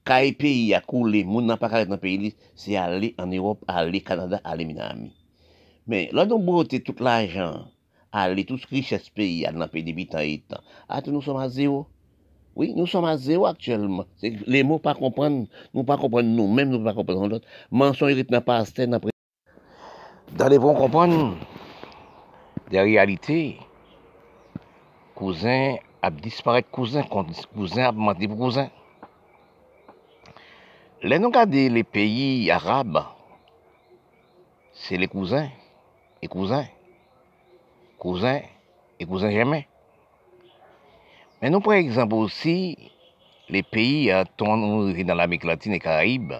Speaker 2: Kaye peyi ya koule, moun nan pa karet nan peyi li, se ale an Europe, ale Kanada, ale Minami. Men, lò don bote tout l'ajan, ale tout kriches peyi ya nan peyi di bitan itan, ate nou som a zero. Oui, nou som a zero aktuellement. Le mou pa kompran, nou pa kompran nou, mèm nou pa kompran nou lot. Manson irit nan pa asten
Speaker 1: nan pre... Dan le bon kompran, de realite, kouzen ap disparet kouzen, kouzen ap mandi pou kouzen. Les nous regardons les pays arabes, c'est les cousins et cousins. Cousins et cousins jamais. Mais nous, par exemple, aussi, les pays dans l'Amérique latine et Caraïbes,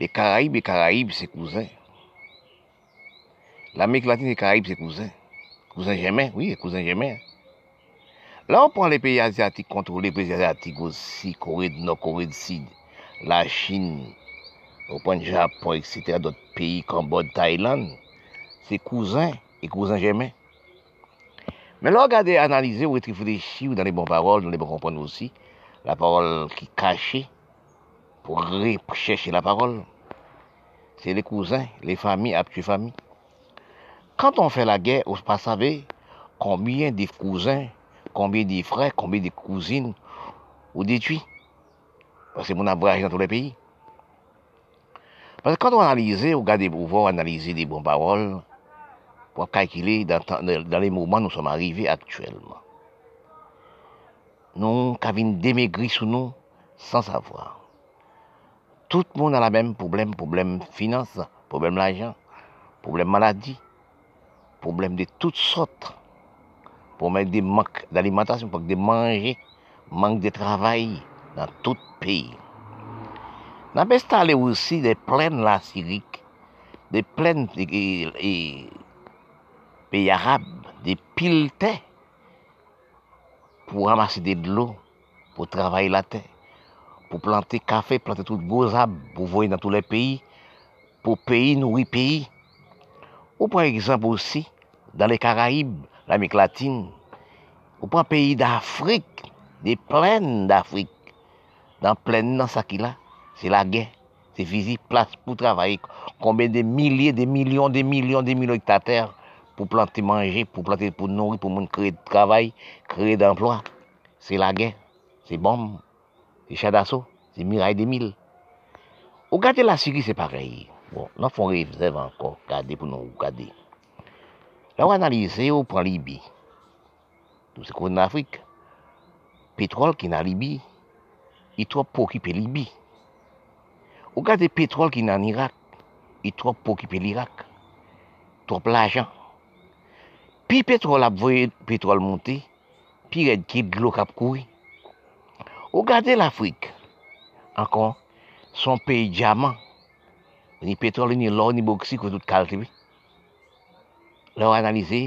Speaker 1: les Caraïbes et Caraïbes, c'est cousins. L'Amérique latine et Caraïbes, c'est cousins. Cousins jamais, oui, cousins jamais. Là, on prend les pays asiatiques, contre les pays asiatiques aussi, Corée du Nord, Corée du Sud, la Chine, on prend le Japon, etc., d'autres pays, Cambodge, Thaïlande. C'est cousins et cousins jamais. Mais là, regardez, analyser ou réfléchir dans les bonnes paroles, dans les bons comprendre aussi, la parole qui est cachée, pour chercher la parole, c'est les cousins, les familles, les familles. Quand on fait la guerre, on ne pas combien de cousins, combien de frères, combien de cousines ou détruits. Parce que mon abrage dans tous les pays. Parce que quand on analyse, on regarde pour voir analyser des bonnes paroles, pour calculer dans, les moments où nous sommes arrivés actuellement. Nous avons démaigri sur nous sans savoir. Tout le monde a le même problème, problème finance, problème l'argent, problème maladie, problème de toutes sortes. Problème des manques d'alimentation, de manger, manque de travail nan tout peyi. Nan pe stale wosi de plen la Sirik, de plen peyi Arab, de pil te, pou ramase de dlo, pou travaye la te, pou plante kafe, plante tout gozab, pou voye nan tout le peyi, pou peyi noui peyi. Ou pou ekzamp osi, dan le Karaib, l'Amik Latine, ou pou an peyi d'Afrique, de plen d'Afrique, dans plaine dans ça qui là, c'est la guerre, c'est physique, place pour travailler. Combien de milliers, de millions, de millions, de millions d'hectares pour planter manger, pour planter pour nourrir, pour créer de travail, créer d'emploi. C'est la guerre, c'est bombe, c'est chats d'assaut, c'est miraille des mille. Regardez la Syrie, c'est pareil. Bon, nous faisons réserve encore, regardez pour nous regarder. Là, on analyse, on prend Libye. Tout ce qu'on a en Afrique. Pétrole qui est en Libye, itwap pou kipe Libi. Ou gade petrol ki nan Irak, itwap pou kipe l'Irak. Trop l'ajan. Pi petrol ap voye petrol monte, pi red ki glou kap koui. Ou gade l'Afrik, ankon, son peyi diamant, ni petrol ni lor ni boksi kou tout kalte bi. Lò analize,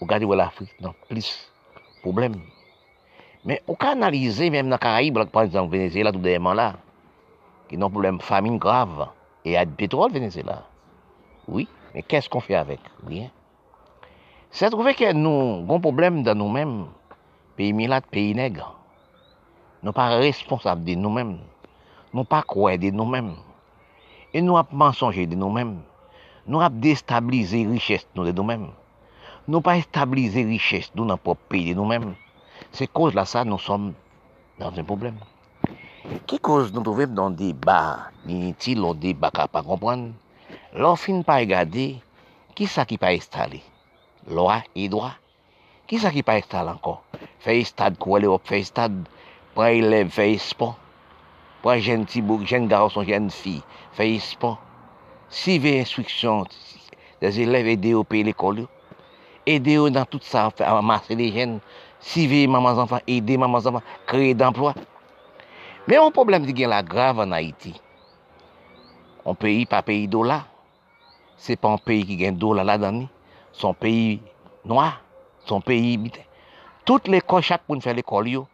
Speaker 1: ou gade wè l'Afrik nan plis probleme. Men, ou ka analize menm nan Karaib, lak pan zan Venezuela tout deyman la, ki nan problem famine grav, e ad petrol Venezuela. Oui, men kes kon fè avèk? Rien. Se a trouve ke nou gon problem dan nou menm, peyi milat, peyi neg, nou pa responsab de nou menm, nou pa kouè de nou menm, e nou ap mensonje de nou menm, nou ap destabilize richest nou de nou menm, nou pa estabilize richest nou nan pop peyi de nou menm, Ces causes-là, ça, nous sommes dans un problème. Qui cause nous trouver dans des bas inutiles, ou des bas pas comprendre L'offre ne pas regarder, qui ça qui pas installé Loi et droit Qui ça qui pas installé encore Faire stade, courir l'Europe, faire stade, prendre élève, faire sport. Prendre jeune petit jeune garçon, jeune fille, faire sport. Suivez instruction des élèves, aider au pays l'école. Aider dans tout ça, amasser les jeunes Sive maman zanfan, ede maman zanfan, kreye d'emploi. Men yon problem di gen la grave an Haiti. An peyi pa peyi do la. Se pa an peyi ki gen do la la dani. Son peyi noa. Son peyi biten. Tout l'ekol chak pou n'fè l'ekol yo.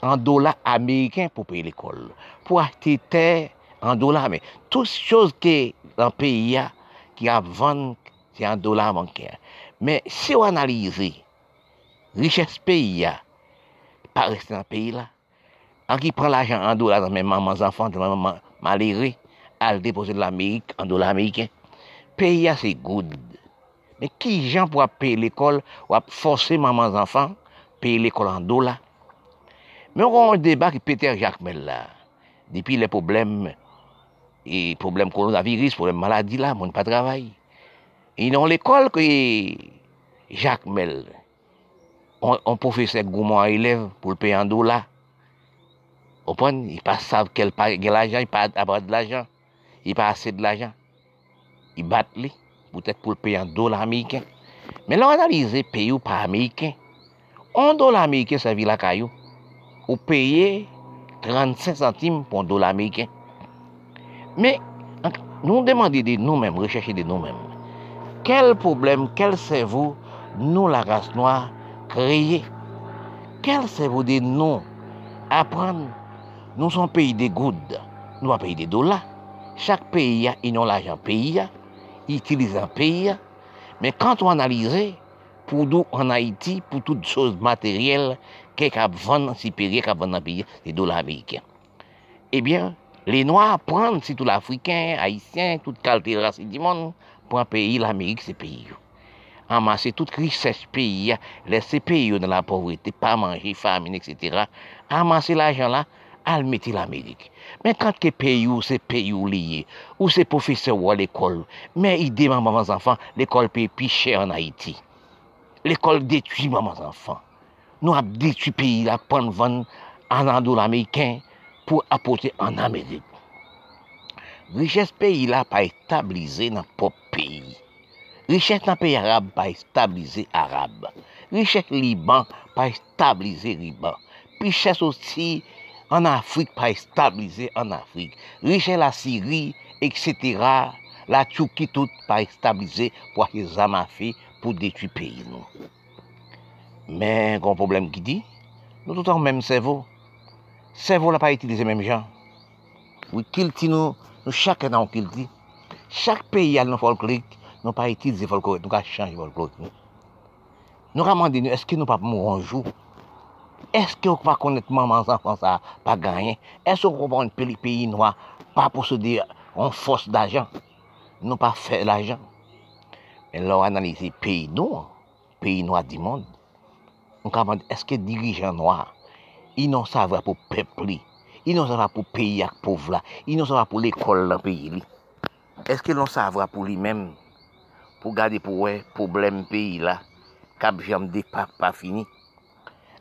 Speaker 1: An do la Ameriken pou peyi l'ekol. Po a te ter an do la. Men tout chose ke an peyi ya ki a van ki an do la manken. Men si yo analize... riches peyi ya, pa reste nan peyi la. An ki pren l'ajan an do la nan men maman zanfan, nan maman malere, al depose l'Amerik, an do l'Ameriken. Peyi ya se goud. Men ki jan pou ap peye l'ekol, wap force maman zanfan, peye l'ekol an do
Speaker 2: la. Men kon an deba ki Peter Jacquemel la, depi le problem, e problem koronavirus, problem maladi la, moun pa travay. E nan l'ekol ki Jacquemel, on profese gouman an elev pou l pey an do la. Opon, y pa sav kel pa gen l ajan, y pa abad l ajan, y pa ase de l ajan. Y bat li, poutet pou l pey an do la Ameriken. Men la analize pey ou pa Ameriken, an do la Ameriken sa vi la kayo, ou peye 35 centime pou an do la Ameriken. Men, nou demande de nou menm, recheche de nou menm, kel problem, kel sevo, nou la rase noa, créer Quel cerveau de nous apprendre Nous sommes pays de gouttes, nous sommes pays de dollars. Chaque pays a l'argent pays, il utilise un pays. Mais quand on analyse, pour nous en Haïti, pour toutes choses matérielles, qu'est-ce vend supérieur qu'à vendre dans le pays, les dollars américains. Eh bien, les Noirs prennent, tout l'Africain, Haïtien, toute qualité race du monde, pour un pays, l'Amérique, c'est pays. amase tout krisech peyi ya, lese peyi yo nan la povrete, pa manje, famine, etc. Amase l'ajan la, al meti l'Amerik. Men kant ke peyi ou se peyi ou liye, ou se profese ou al ekol, men ide maman man zanfan, l'ekol peyi pi chè an Haiti. L'ekol detui maman zanfan. Nou ap detui peyi la pon van anando l'Ameriken pou apote an Amerik. Riches peyi la pa etablize nan pop peyi. Richèk nan peyi Arab pa establize Arab. Richèk Liban pa establize Liban. Richèk osi an Afrik pa establize an Afrik. Richèk la Siri, etc. La Tchouki tout pa establize pou akè zama fe pou detu peyi nou. Men, kon problem ki di, nou tout an mèm sevo. Sevo la pa itilize mèm jan. Ou kilti nou, nou chak nan kilti. Chak peyi al nou folklik, Non, nou pa itilize folklorik, nou ka chanj folklorik nou. Nou ka mande nou, eske nou pa mou anjou? Eske ou pa konet maman zanfan sa pa ganyen? Eske ou pa konet peyi noa pa pou se de an fos d'ajan? Nou pa fe l'ajan? Men lor analize peyi nou, peyi noa di moun, nou ka mande eske dirijan noa, inon sa vwa pou pepli, inon sa vwa pou peyi ak povla, inon sa vwa pou l'ekol la peyi li. Eske lon sa vwa pou li menm? Lui-même, pour garder pour le problème pays là, cap jamais pas, pas fini.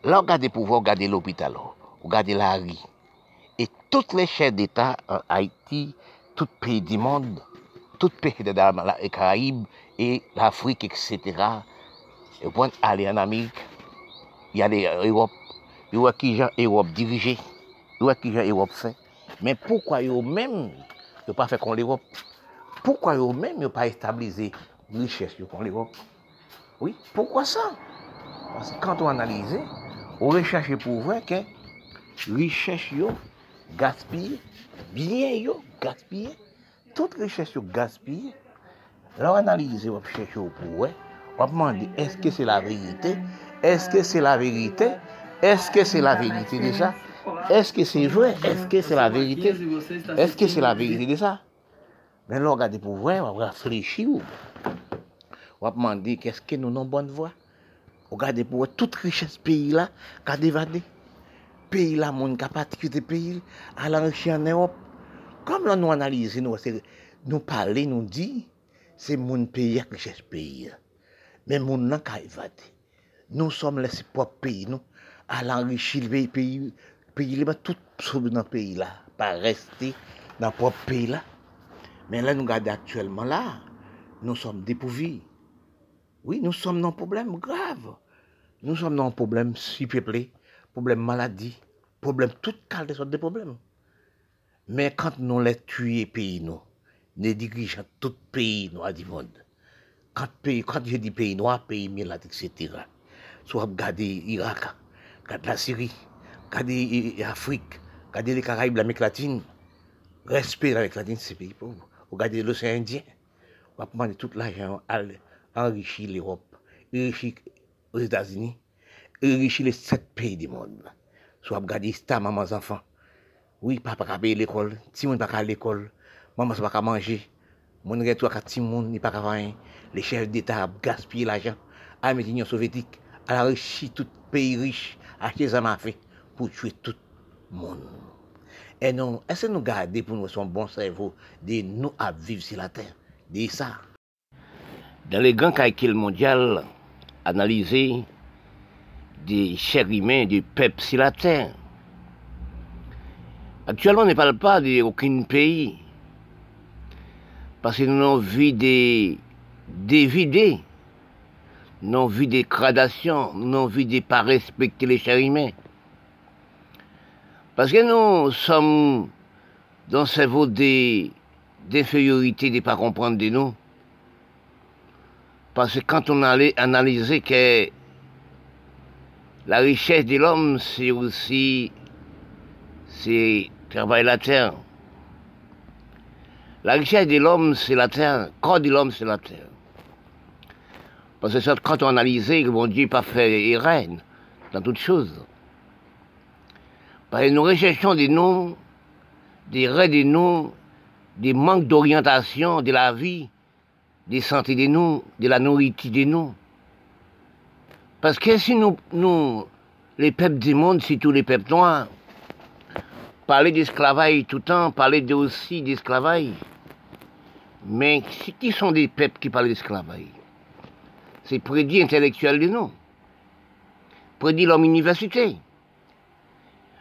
Speaker 2: Là, regardez pour vous, regardez l'hôpital, regardez la rue. Et toutes les chefs d'État en Haïti, tout pays du monde, tout pays de la Caraïbes et l'Afrique, etc., et pour aller en Amérique, il y a l'Europe, il y a qui gens Europe dirigé, il y a qui gens Europe fait. Mais pourquoi eux-mêmes ne pas fait comme l'Europe? Pourquoi eux-mêmes ne pas stabiliser richesse yo kon l'Europe. Oui, poukwa sa? Kant ou analize, ou rechache pou vwe ke richesse yo gaspye, biyen yo gaspye, tout richesse yo gaspye, la ou analize wap chèche yo pou vwe, wap mandi eske se la verite, eske se la verite, eske se la verite de sa, eske se vwe, eske se la verite, eske se la verite de sa. Men lò gade pou vwe, wap reflechi ou. On va demander qu'est-ce que nous avons bonne voie? Regardez pour toute richesse pays là, qui a dévadé. Pays là, monde qui a particulier pays, à l'enrichir en Europe. Comme nous analysons, nous, nous parler, nous dit, c'est mon pays qui richesse pays. Mais mon n'a qu'à évader. Nous sommes les propres pays, nous, à l'enrichir le pays, pays, tout sauver dans le pays là, pas rester dans le propre pays là. Mais là, nous regardons actuellement là, nous sommes dépourvus. Oui, nous sommes dans un problème grave. Nous sommes dans un problème surpeuplé, problème maladie, problème, toutes sortes de problèmes. Mais quand nous les tués pays, nous, les dirigeants tout pays noirs du monde, quand, pays, quand je dis pays noir, pays milat, etc., soit regarder l'Irak, regarder la Syrie, regarder l'Afrique, regarder les Caraïbes, l'Amérique latine. Respect l'Amérique latine, c'est pays pauvre. Regardez l'océan Indien. On va prendre tout l'argent à enrichir l'Europe, enrichir les États-Unis, enrichir les sept pays du monde. Soit regarder ça, maman, enfants. Oui, papa pas payer l'école, si mon pas à l'école, maman ne pas manger. Mon gars, toi, quand monde n'est pas rien. Les chefs d'État gaspillent l'argent à l'Union soviétique à la tout pays riche, acheter des armes à pour tuer tout le monde. Et non, est-ce que nous gardons pour nous son bon cerveau de nous à vivre sur la terre? De ça. Dans les grands calculs mondiaux, analyser des chers humains, des peuples sur la terre. Actuellement, on ne parle pas d'aucun pays. Parce que nous avons vu des, des vidés. Nous avons vu des gradations. Nous avons vu des pas respecter les chers humains. Parce que nous sommes dans ce cerveau d'infériorité, de ne pas comprendre de nous. Parce que quand on allait analyser que la richesse de l'homme, c'est aussi c'est travailler la terre. La richesse de l'homme, c'est la terre. Le corps de l'homme, c'est la terre. Parce que quand on analyse, mon Dieu pas fait reine dans toutes choses. Parce que nous recherchons des noms, des rêves de nous, des manques d'orientation de la vie, des santé de nous, de la nourriture de nous. Parce que si nous, les peuples du monde, tous les peuples noirs, parler d'esclavage tout le temps, parler aussi d'esclavage, mais qui sont des peuples qui parlent d'esclavage C'est prédit intellectuel de nous, prédit l'homme université.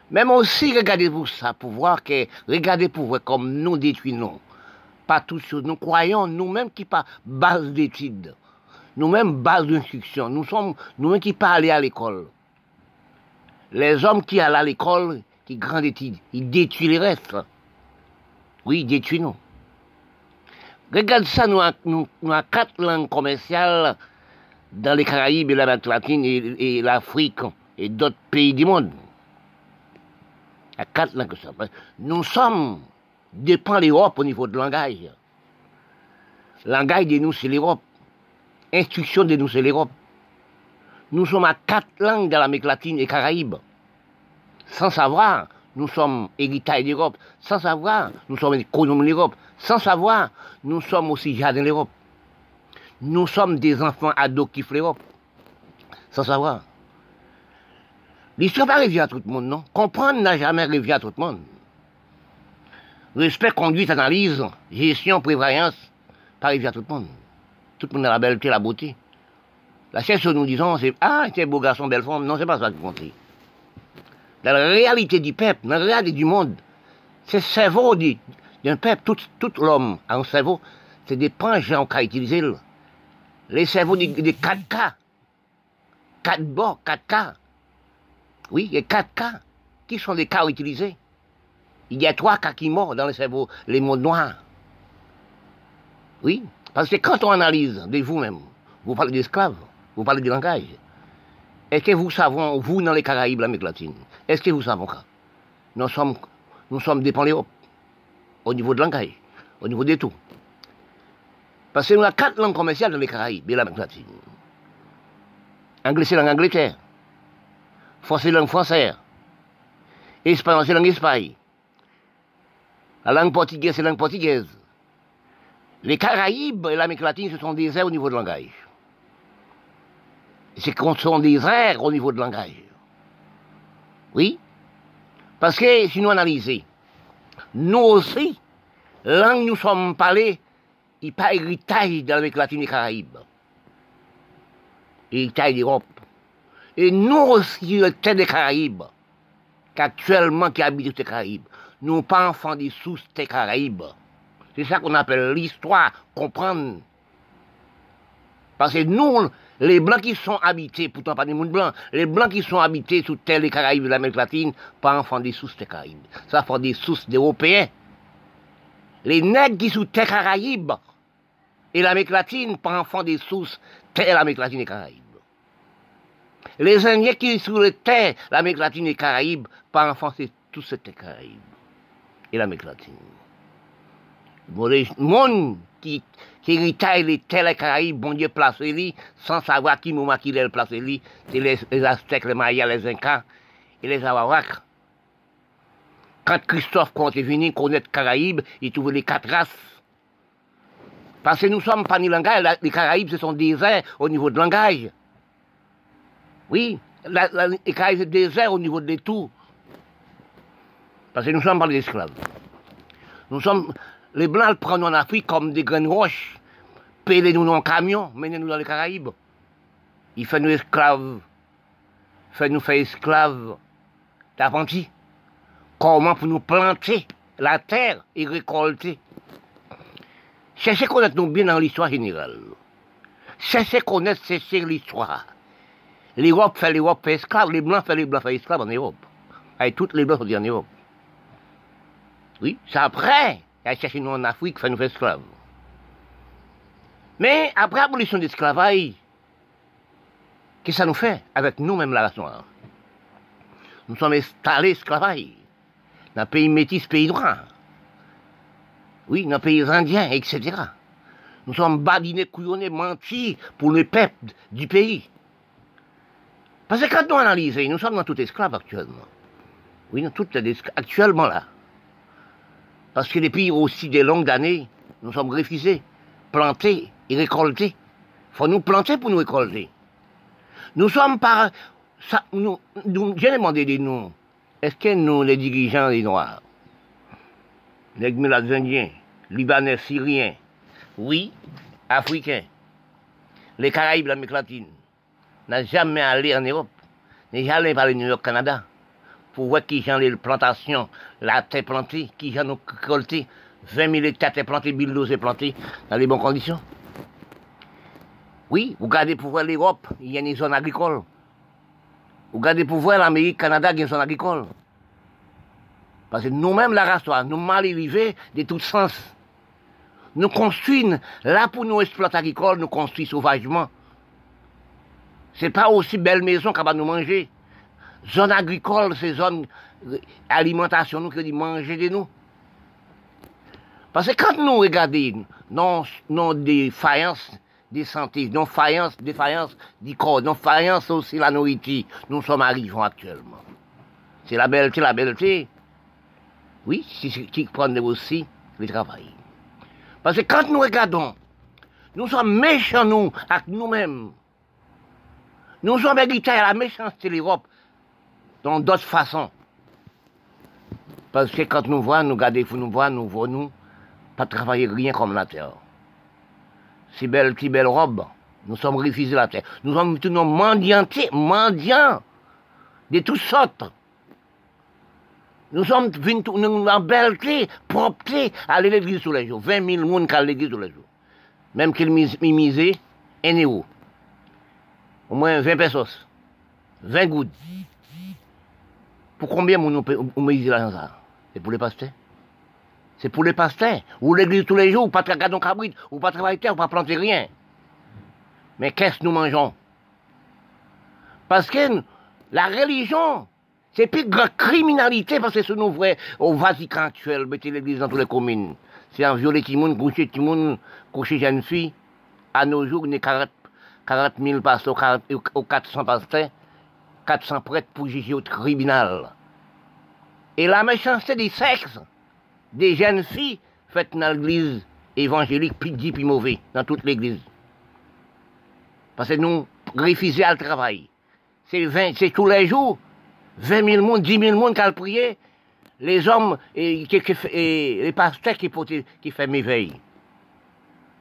Speaker 2: Même aussi, regardez-vous ça pour voir que, regardez pour voir comme nous détruisons. Pas toutes. Nous croyons, nous-mêmes qui pas base d'études, nous-mêmes base d'instruction, nous sommes, nous-mêmes qui pas aller à l'école. Les hommes qui allent à l'école, qui grandent études, ils détruisent les restes. Oui, ils détruisent nous. Regarde ça, nous avons quatre langues commerciales dans les Caraïbes et l'Amérique latine et l'Afrique et d'autres pays du monde quatre langues. Nous sommes, dépend l'Europe au niveau de langage. Langage de nous, c'est l'Europe. Instruction de nous, c'est l'Europe. Nous sommes à quatre langues dans l'Amérique latine et Caraïbes. Sans savoir, nous sommes héritage d'Europe. Sans savoir, nous sommes économie de l'Europe. Sans savoir, nous sommes aussi jardin de l'Europe. Nous sommes des enfants adoptifs de l'Europe. Sans savoir. L'histoire pas arriver à tout le monde, non? Comprendre n'a jamais arrivé à tout le monde. Respect, conduite, analyse, gestion, prévoyance, pas à tout le monde. Tout le monde a la belleté, la beauté. La seule chose que nous disons, c'est Ah, un beau garçon, belle forme. Non, c'est pas ça qui compte. Dans la réalité du peuple, dans la réalité du monde, c'est le cerveau d'un peuple, tout, tout l'homme a un cerveau, c'est des gens qui utilisé. Les cerveaux des, 4K. 4 bords, 4K. Oui, a quatre cas. Qui sont les cas utilisés Il y a trois cas qui morts dans le cerveau, les mondes noirs. Oui, parce que quand on analyse de vous-même, vous parlez d'esclaves, vous parlez de langage. Est-ce que vous savez, vous dans les Caraïbes, l'Amérique latine, est-ce que vous savez ça? Nous sommes, nous au niveau de langage, au niveau de tout. Parce que nous avons quatre langues commerciales dans les Caraïbes et l'Amérique latine. Anglais, c'est langue Angleterre. Français, langue française. Espagnol, c'est langue espagnole. La langue portugaise, c'est langue portugaise. Les Caraïbes et l'Amérique latine, ce sont des airs au niveau de langage. Ce sont des airs au niveau de langage. Oui? Parce que si nous analysons, nous aussi, langue nous sommes parlés, il n'y a pas héritage de l'Amérique latine et Caraïbes. Héritage d'Europe. Et nous aussi, le terre des Caraïbes, qu'actuellement qui habitent les Caraïbes, nous pas enfants des sous des Caraïbes. C'est ça qu'on appelle l'histoire, comprendre. Parce que nous, les Blancs qui sont habités, pourtant pas des mondes blancs, les Blancs qui sont habités sous terre des Caraïbes de l'Amérique latine, pas enfants des sous des Caraïbes. Ça fait des sous d'Européens. Les nègres qui sont terre Caraïbes et l'Amérique latine, pas enfants des sous terre l'Amérique latine et Caraïbes. Les Indiens qui sur le terre, l'Amérique latine et Caraïbes, par enfant, c'est tout ce Caraïbes et l'Amérique latine. Le monde qui, qui héritaille les Caraïbes, bon Dieu place lui, sans savoir qui moment qui les place lui, c'est les, Aztèques, les Mayas, les Incas et les Arawaks. Quand Christophe compte est venu connaître Caraïbes, il trouve les quatre races. Parce que nous sommes pas ni langage, les Caraïbes, ce sont airs au niveau de langage. Oui, la, la, les Caraïbes, c'est désert au niveau de tout. Parce que nous sommes pas des esclaves. Nous sommes, les Blancs prennent en Afrique comme des graines roches, payent nous dans un camion, menez-nous dans les Caraïbes. Ils font nous esclaves, fait nous faire esclaves d'apprentis. Comment pour nous planter la terre et récolter? Cherchez connaître nous bien dans l'histoire générale. Cherchez connaître, cherchez l'histoire. L'Europe fait l'Europe fait esclave, les Blancs fait les Blancs fait esclaves en Europe. Et toutes les Blancs sont en Europe. Oui, c'est après qu'elle cherché nous en Afrique, fait nous faire esclaves. Mais après l'abolition de l'esclavage, qu'est-ce que ça nous fait avec nous-mêmes la race Nous sommes installés esclavage dans le pays métis, pays droit. Oui, dans le pays indien, etc. Nous sommes badinés, couillonnés, mentis pour les peuples du pays. Parce que quand nous analysons, nous sommes dans tout esclaves actuellement. Oui, nous sommes tout actuellement là. Parce que depuis aussi des longues années, nous sommes refusés, plantés et récoltés. Il faut nous planter pour nous récolter. Nous sommes par... Ça, nous, J'ai demandé des noms. Est-ce que nous, les dirigeants les Noirs, les Indiens, Libanais, Syriens, oui, Africains, les Caraïbes, l'Amérique latine, n'a jamais allé en Europe, n'a jamais parlé New York, Canada, pour voir qui j'ai les plantations, la terre plantée, qui j'ai nous récolté, 20 000 hectares plantée, et plantée, dans les bonnes conditions. Oui, vous regardez pour voir l'Europe, il y a une zone agricole. Vous regardez pour voir l'Amérique, Canada, il y a une zone agricole. Parce que nous-mêmes, la race nous mal arrivés de tous sens. Nous construisons, là pour nous exploiter agricole, nous construisons sauvagement. C'est pas aussi belle maison qu'on va nous manger. Zone agricole, c'est zone alimentation, nous qui dit manger de nous. Parce que quand nous regardons non, non des faïences de santé, non des du corps, non faïences aussi la nourriture, nous sommes arrivés actuellement. C'est la belleté, la belleté. Oui, c'est ce qui prend aussi le travail. Parce que quand nous regardons, nous sommes méchants, nous, avec nous-mêmes. Nous sommes hérités à la méchanceté de l'Europe, dans d'autres façons. Parce que quand nous voyons, nous regardons, nous voyons, nous voyons, nous, pas travailler rien comme la terre. Si belle, si belle robe, nous sommes refusés la terre. Nous sommes tous nos mendiants, mendiants, de toutes sortes. Nous sommes venus en belleté, propreté, à l'église tous les jours. 20 000 personnes à l'église tous les jours. Même qu'ils misaient un euro. Au moins 20 pesos. 20 gouttes. Pour combien nous misons l'argent C'est pour les pasteurs. C'est pour les pasteurs. Ou l'église tous les jours, ou pas travailler cabrit, ou pas travailler terre, ou pas planter rien. Mais qu'est-ce que nous mangeons? Parce que la religion, c'est plus grande criminalité parce que ce nous voit au Vatican actuel, mettez l'église dans toutes les communes. C'est un violet tout le coucher tout le monde, coucher jeune fille. À nos jours, y a 40, 40 000 pasteurs, ou 400 pasteurs, 400 prêtres pour juger au tribunal. Et la méchanceté des sexes, des jeunes filles, faites dans l'église évangélique, puis dit, puis mauvais, dans toute l'église. Parce que nous refusons le travail. C'est tous les jours. 20 000 monde, 10 000 monde qui prié, les hommes et, les pasteurs qui, qui font mes veilles.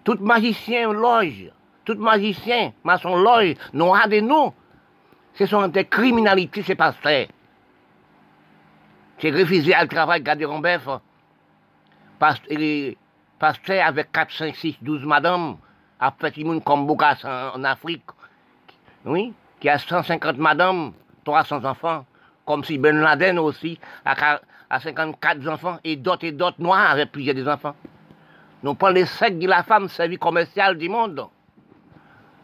Speaker 2: Tout magicien loge, tout magicien, maçon loge, noir de nous, ce sont des criminalités, ces pasteurs. C'est refusé à le travail, garder en bœuf. Pasteur avec 4, 5, 6, 12 madames, a fait monde comme en, Afrique, oui, qui a 150 madames, 300 enfants comme si Ben Laden aussi, à, 54 enfants, et d'autres et d'autres noirs avec plusieurs des enfants. Nous prenons les sexes de la femme, vie commerciale du monde.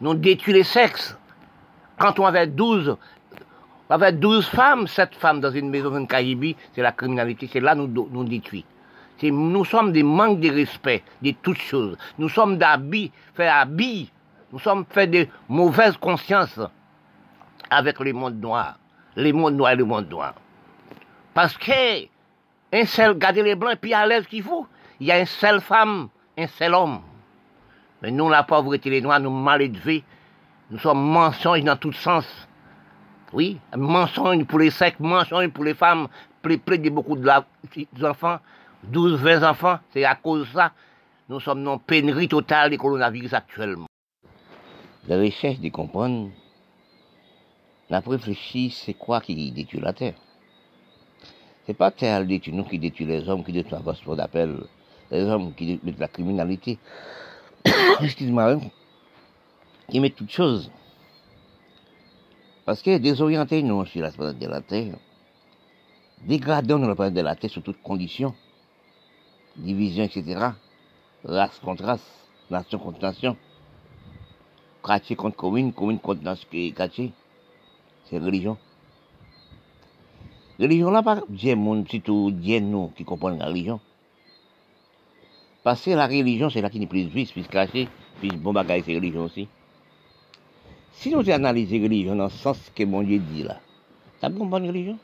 Speaker 2: Nous détruisons les sexes. Quand on avait 12, on avait 12 femmes, 7 femmes dans une maison en Caraïbie, c'est la criminalité, c'est là nous, nous détruisons. Nous sommes des manques de respect de toutes choses. Nous sommes d'habits, faits habits. Nous sommes faits de mauvaises consciences avec le monde noir les mondes noirs et les mondes noirs. Parce que un seul, gardez les blancs, puis à l'aise qu'il faut, il y a une seule femme, un seul homme. Mais nous, la pauvreté, les noirs, nous mal élevés, nous sommes mensonges dans tous sens. Oui, mensonges pour les secs, mensonges pour les femmes, plaider beaucoup de enfants, 12, 20 enfants, c'est à cause de ça, nous sommes dans pénurie totale des coronavirus actuellement. La recherche de comprendre, la réfléchi, c'est quoi qui détruit la terre? C'est pas terre détruit nous qui détruit les hommes, qui détruit la qu'on appelle les hommes qui mettent la criminalité. Excuse-moi, qui mettent toutes choses. Parce que désorienter nous sur la planète de la Terre, dégradons la planète de la Terre sous toutes conditions, division, etc., race contre race, nation contre nation, quartier contre commune, commune contre quartier, c'est religion. Religion là, pas Dieu monde, Dieu nous qui comprennent la religion. Parce que la religion, c'est là qui n'est plus vite, plus caché, puis bon bagage, c'est religion aussi. Si nous analysons religion dans le sens que mon Dieu dit là, ça vous bonne religion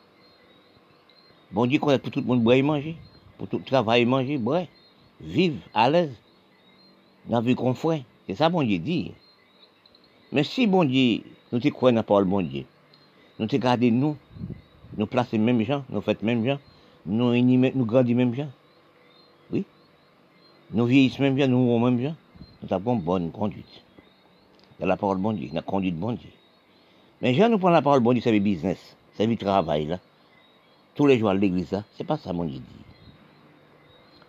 Speaker 2: Bon Dieu connaît pour tout le monde boire manger, pour tout le travail manger, boire, vivre à l'aise, dans la vie qu'on fait. C'est ça bon Dieu dit. Mais si bon Dieu, nous croyons dans la parole bon Dieu, nous gardons nous, nous plaçons même gens, nous faisons même gens, nous, nous grandissons même gens. Oui. Nous vieillissons même gens, nous mourons même gens. Nous avons une bonne conduite dans la parole bon Dieu, dans la conduite bon Dieu. Mais je nous prends la parole bon Dieu, c'est le business, c'est le travail là. Tous les jours à l'église c'est pas ça mon Dieu dit.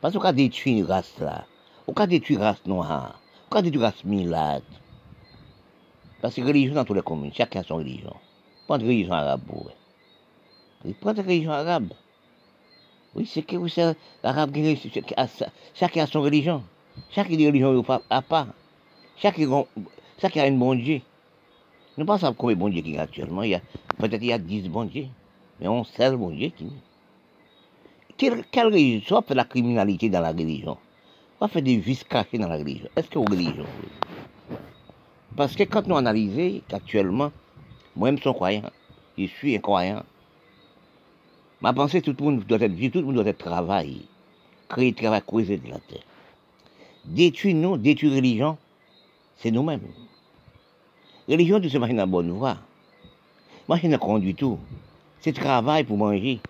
Speaker 2: Parce qu'on a détruit une race là, on a détruit une race noire, on a détruit une race milade. Parce que religion dans toutes les communes, chacun a son religion. Prends une religion arabe eux. Prends une religion arabe. Oui, c'est que vous savez, l'arabe, chacun a son religion. Chaque religion a pas. Chaque ça qui a un bon Dieu. Nous ne pensons pas combien de bon Dieu qui y a actuellement. Peut-être il y a 10 bons dieux. Mais on sait le bon Dieu qui quelle, quelle religion fait la criminalité dans la religion. Soit fait des vices cachés dans la religion. Est-ce que religion Parce que quand nous analysons actuellement, moi-même suis croyant. Je suis un croyant. Ma pensée, tout le monde doit être vivre, tout le monde doit être travail. Créer, travail, creuser de la terre. Détruire nous, détruire religion, c'est nous-mêmes. Religion, tu sais, machine à bonne voie. Machine à conduire tout. C'est travail pour manger.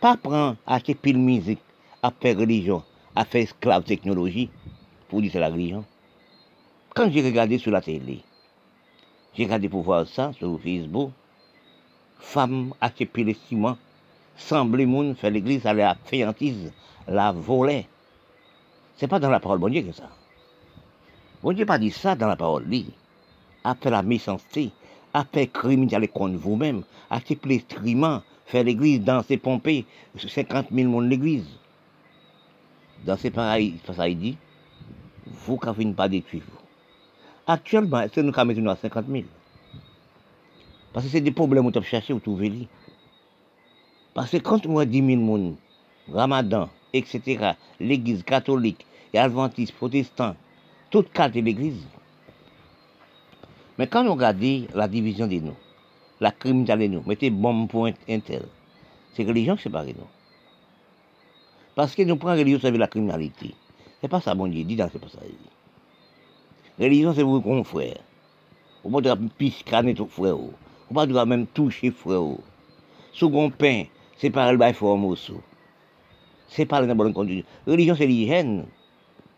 Speaker 2: Pas prendre, acheter pile musique, à faire religion, à faire esclave technologie, pour dire c'est la religion. Quand j'ai regardé sur la télé, j'ai regardé pour voir ça sur Facebook, femme acheter pile ciment, semblait moun faire l'église, aller à féantise, la voler. C'est pas dans la parole de Dieu que ça. Bon Dieu pas dit ça dans la parole. Après la méchanceté, après criminalité contre vous-même, après l'estriment, faire l'église, danser, pomper, 50 000 monde l'église. Dans ces pareils, ça il dit, vous qui pas détruire vous. Actuellement, est-ce nous avons à 50 000 Parce que c'est des problèmes que vous cherchez, vous trouvez Parce que quand on a 10 000 personnes, Ramadan, etc., l'église catholique, et adventiste, protestant, toute carte de l'Église. Mais quand nous regardons la division de nous, la criminalité de nous, mettez bombe pour un tel, c'est religion qui sépare nous. Parce que nous prenons religion sur la criminalité. C'est pas ça, mon Dieu, dit dans ce passage. Religion, c'est vous confrères. Vous ne pouvez pas piscaner tout frère. Vous ne pouvez même toucher frère. Second pain, c'est par le bail formoso. C'est pas la bonne conduite. Religion, c'est l'hygiène.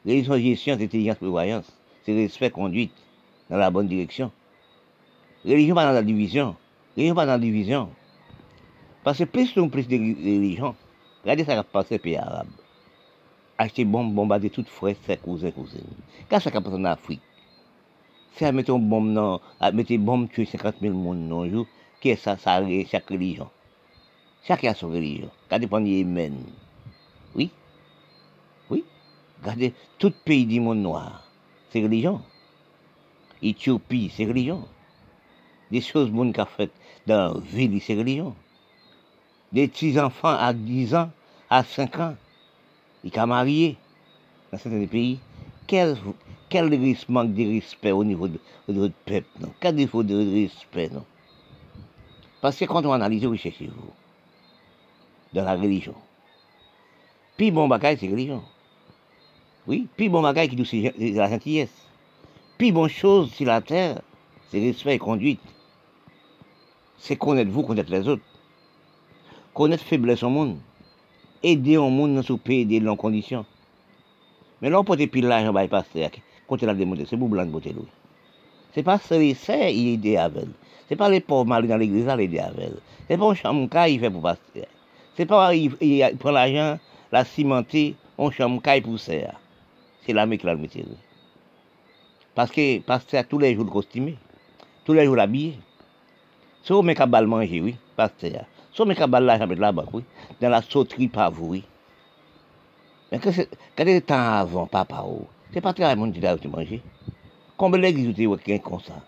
Speaker 2: Religion, gestion, intelligence, prévoyance. C'est respect, conduite dans la bonne direction. Religion pas dans la division. Religion pas dans la division. Parce que plus nous plus de religion, regardez ça qui passe au pays arabe. Acheter bombe, bombarder toutes frères, ses cousins, cousines. Qu'est-ce ça qui passe en Afrique Faire mettre une bombe, non, mettre une bombe, tuer 50 000 personnes dans un jour, qu'est-ce que ça, ça chaque religion Chacun a son religion. Quand dépend du Yémen. Oui? Regardez, tout pays du monde noir, c'est religion. Éthiopie, c'est religion. Des choses bonnes qu'a faites dans la ville, c'est religion. Des petits enfants à 10 ans, à 5 ans, ils sont mariés dans certains pays. Quel, quel manque de respect au niveau de, votre peuple, non? Quel défaut de respect, non? Parce que quand on analyse, vous cherchez vous, dans la religion. Puis bon bagage, c'est religion. Oui, puis bon bagage qui c'est la gentillesse. Puis bonne chose sur la terre, c'est respect et conduite. C'est connaître vous, connaître les autres. connaître faiblesse au monde, aider au monde dans ce pays, aider dans conditions. Mais là, on peut pile l'argent, bah, pasteur, quand il a démontré, c'est pour blanc de beauté. C'est pas c'est il aider avec. C'est pas les pauvres mal dans l'église, il aider avec. C'est pas un chambre il fait pour pasteur. C'est pas il, prend l'argent, la cimenter, on chambre pour ça. C'est la mec qui l'a métier. Parce que pasteur tous les jours le costumé, tous les jours habillé. Sauf mes cabales manger, oui, pasteur. Sauf mes cabales l'argent là-bas, oui. Dans la sauterie pas vous, oui. Mais quand c'est temps avant, papa, oh, c'est pas très bon de manger. Combien d'églises vous avez comme ça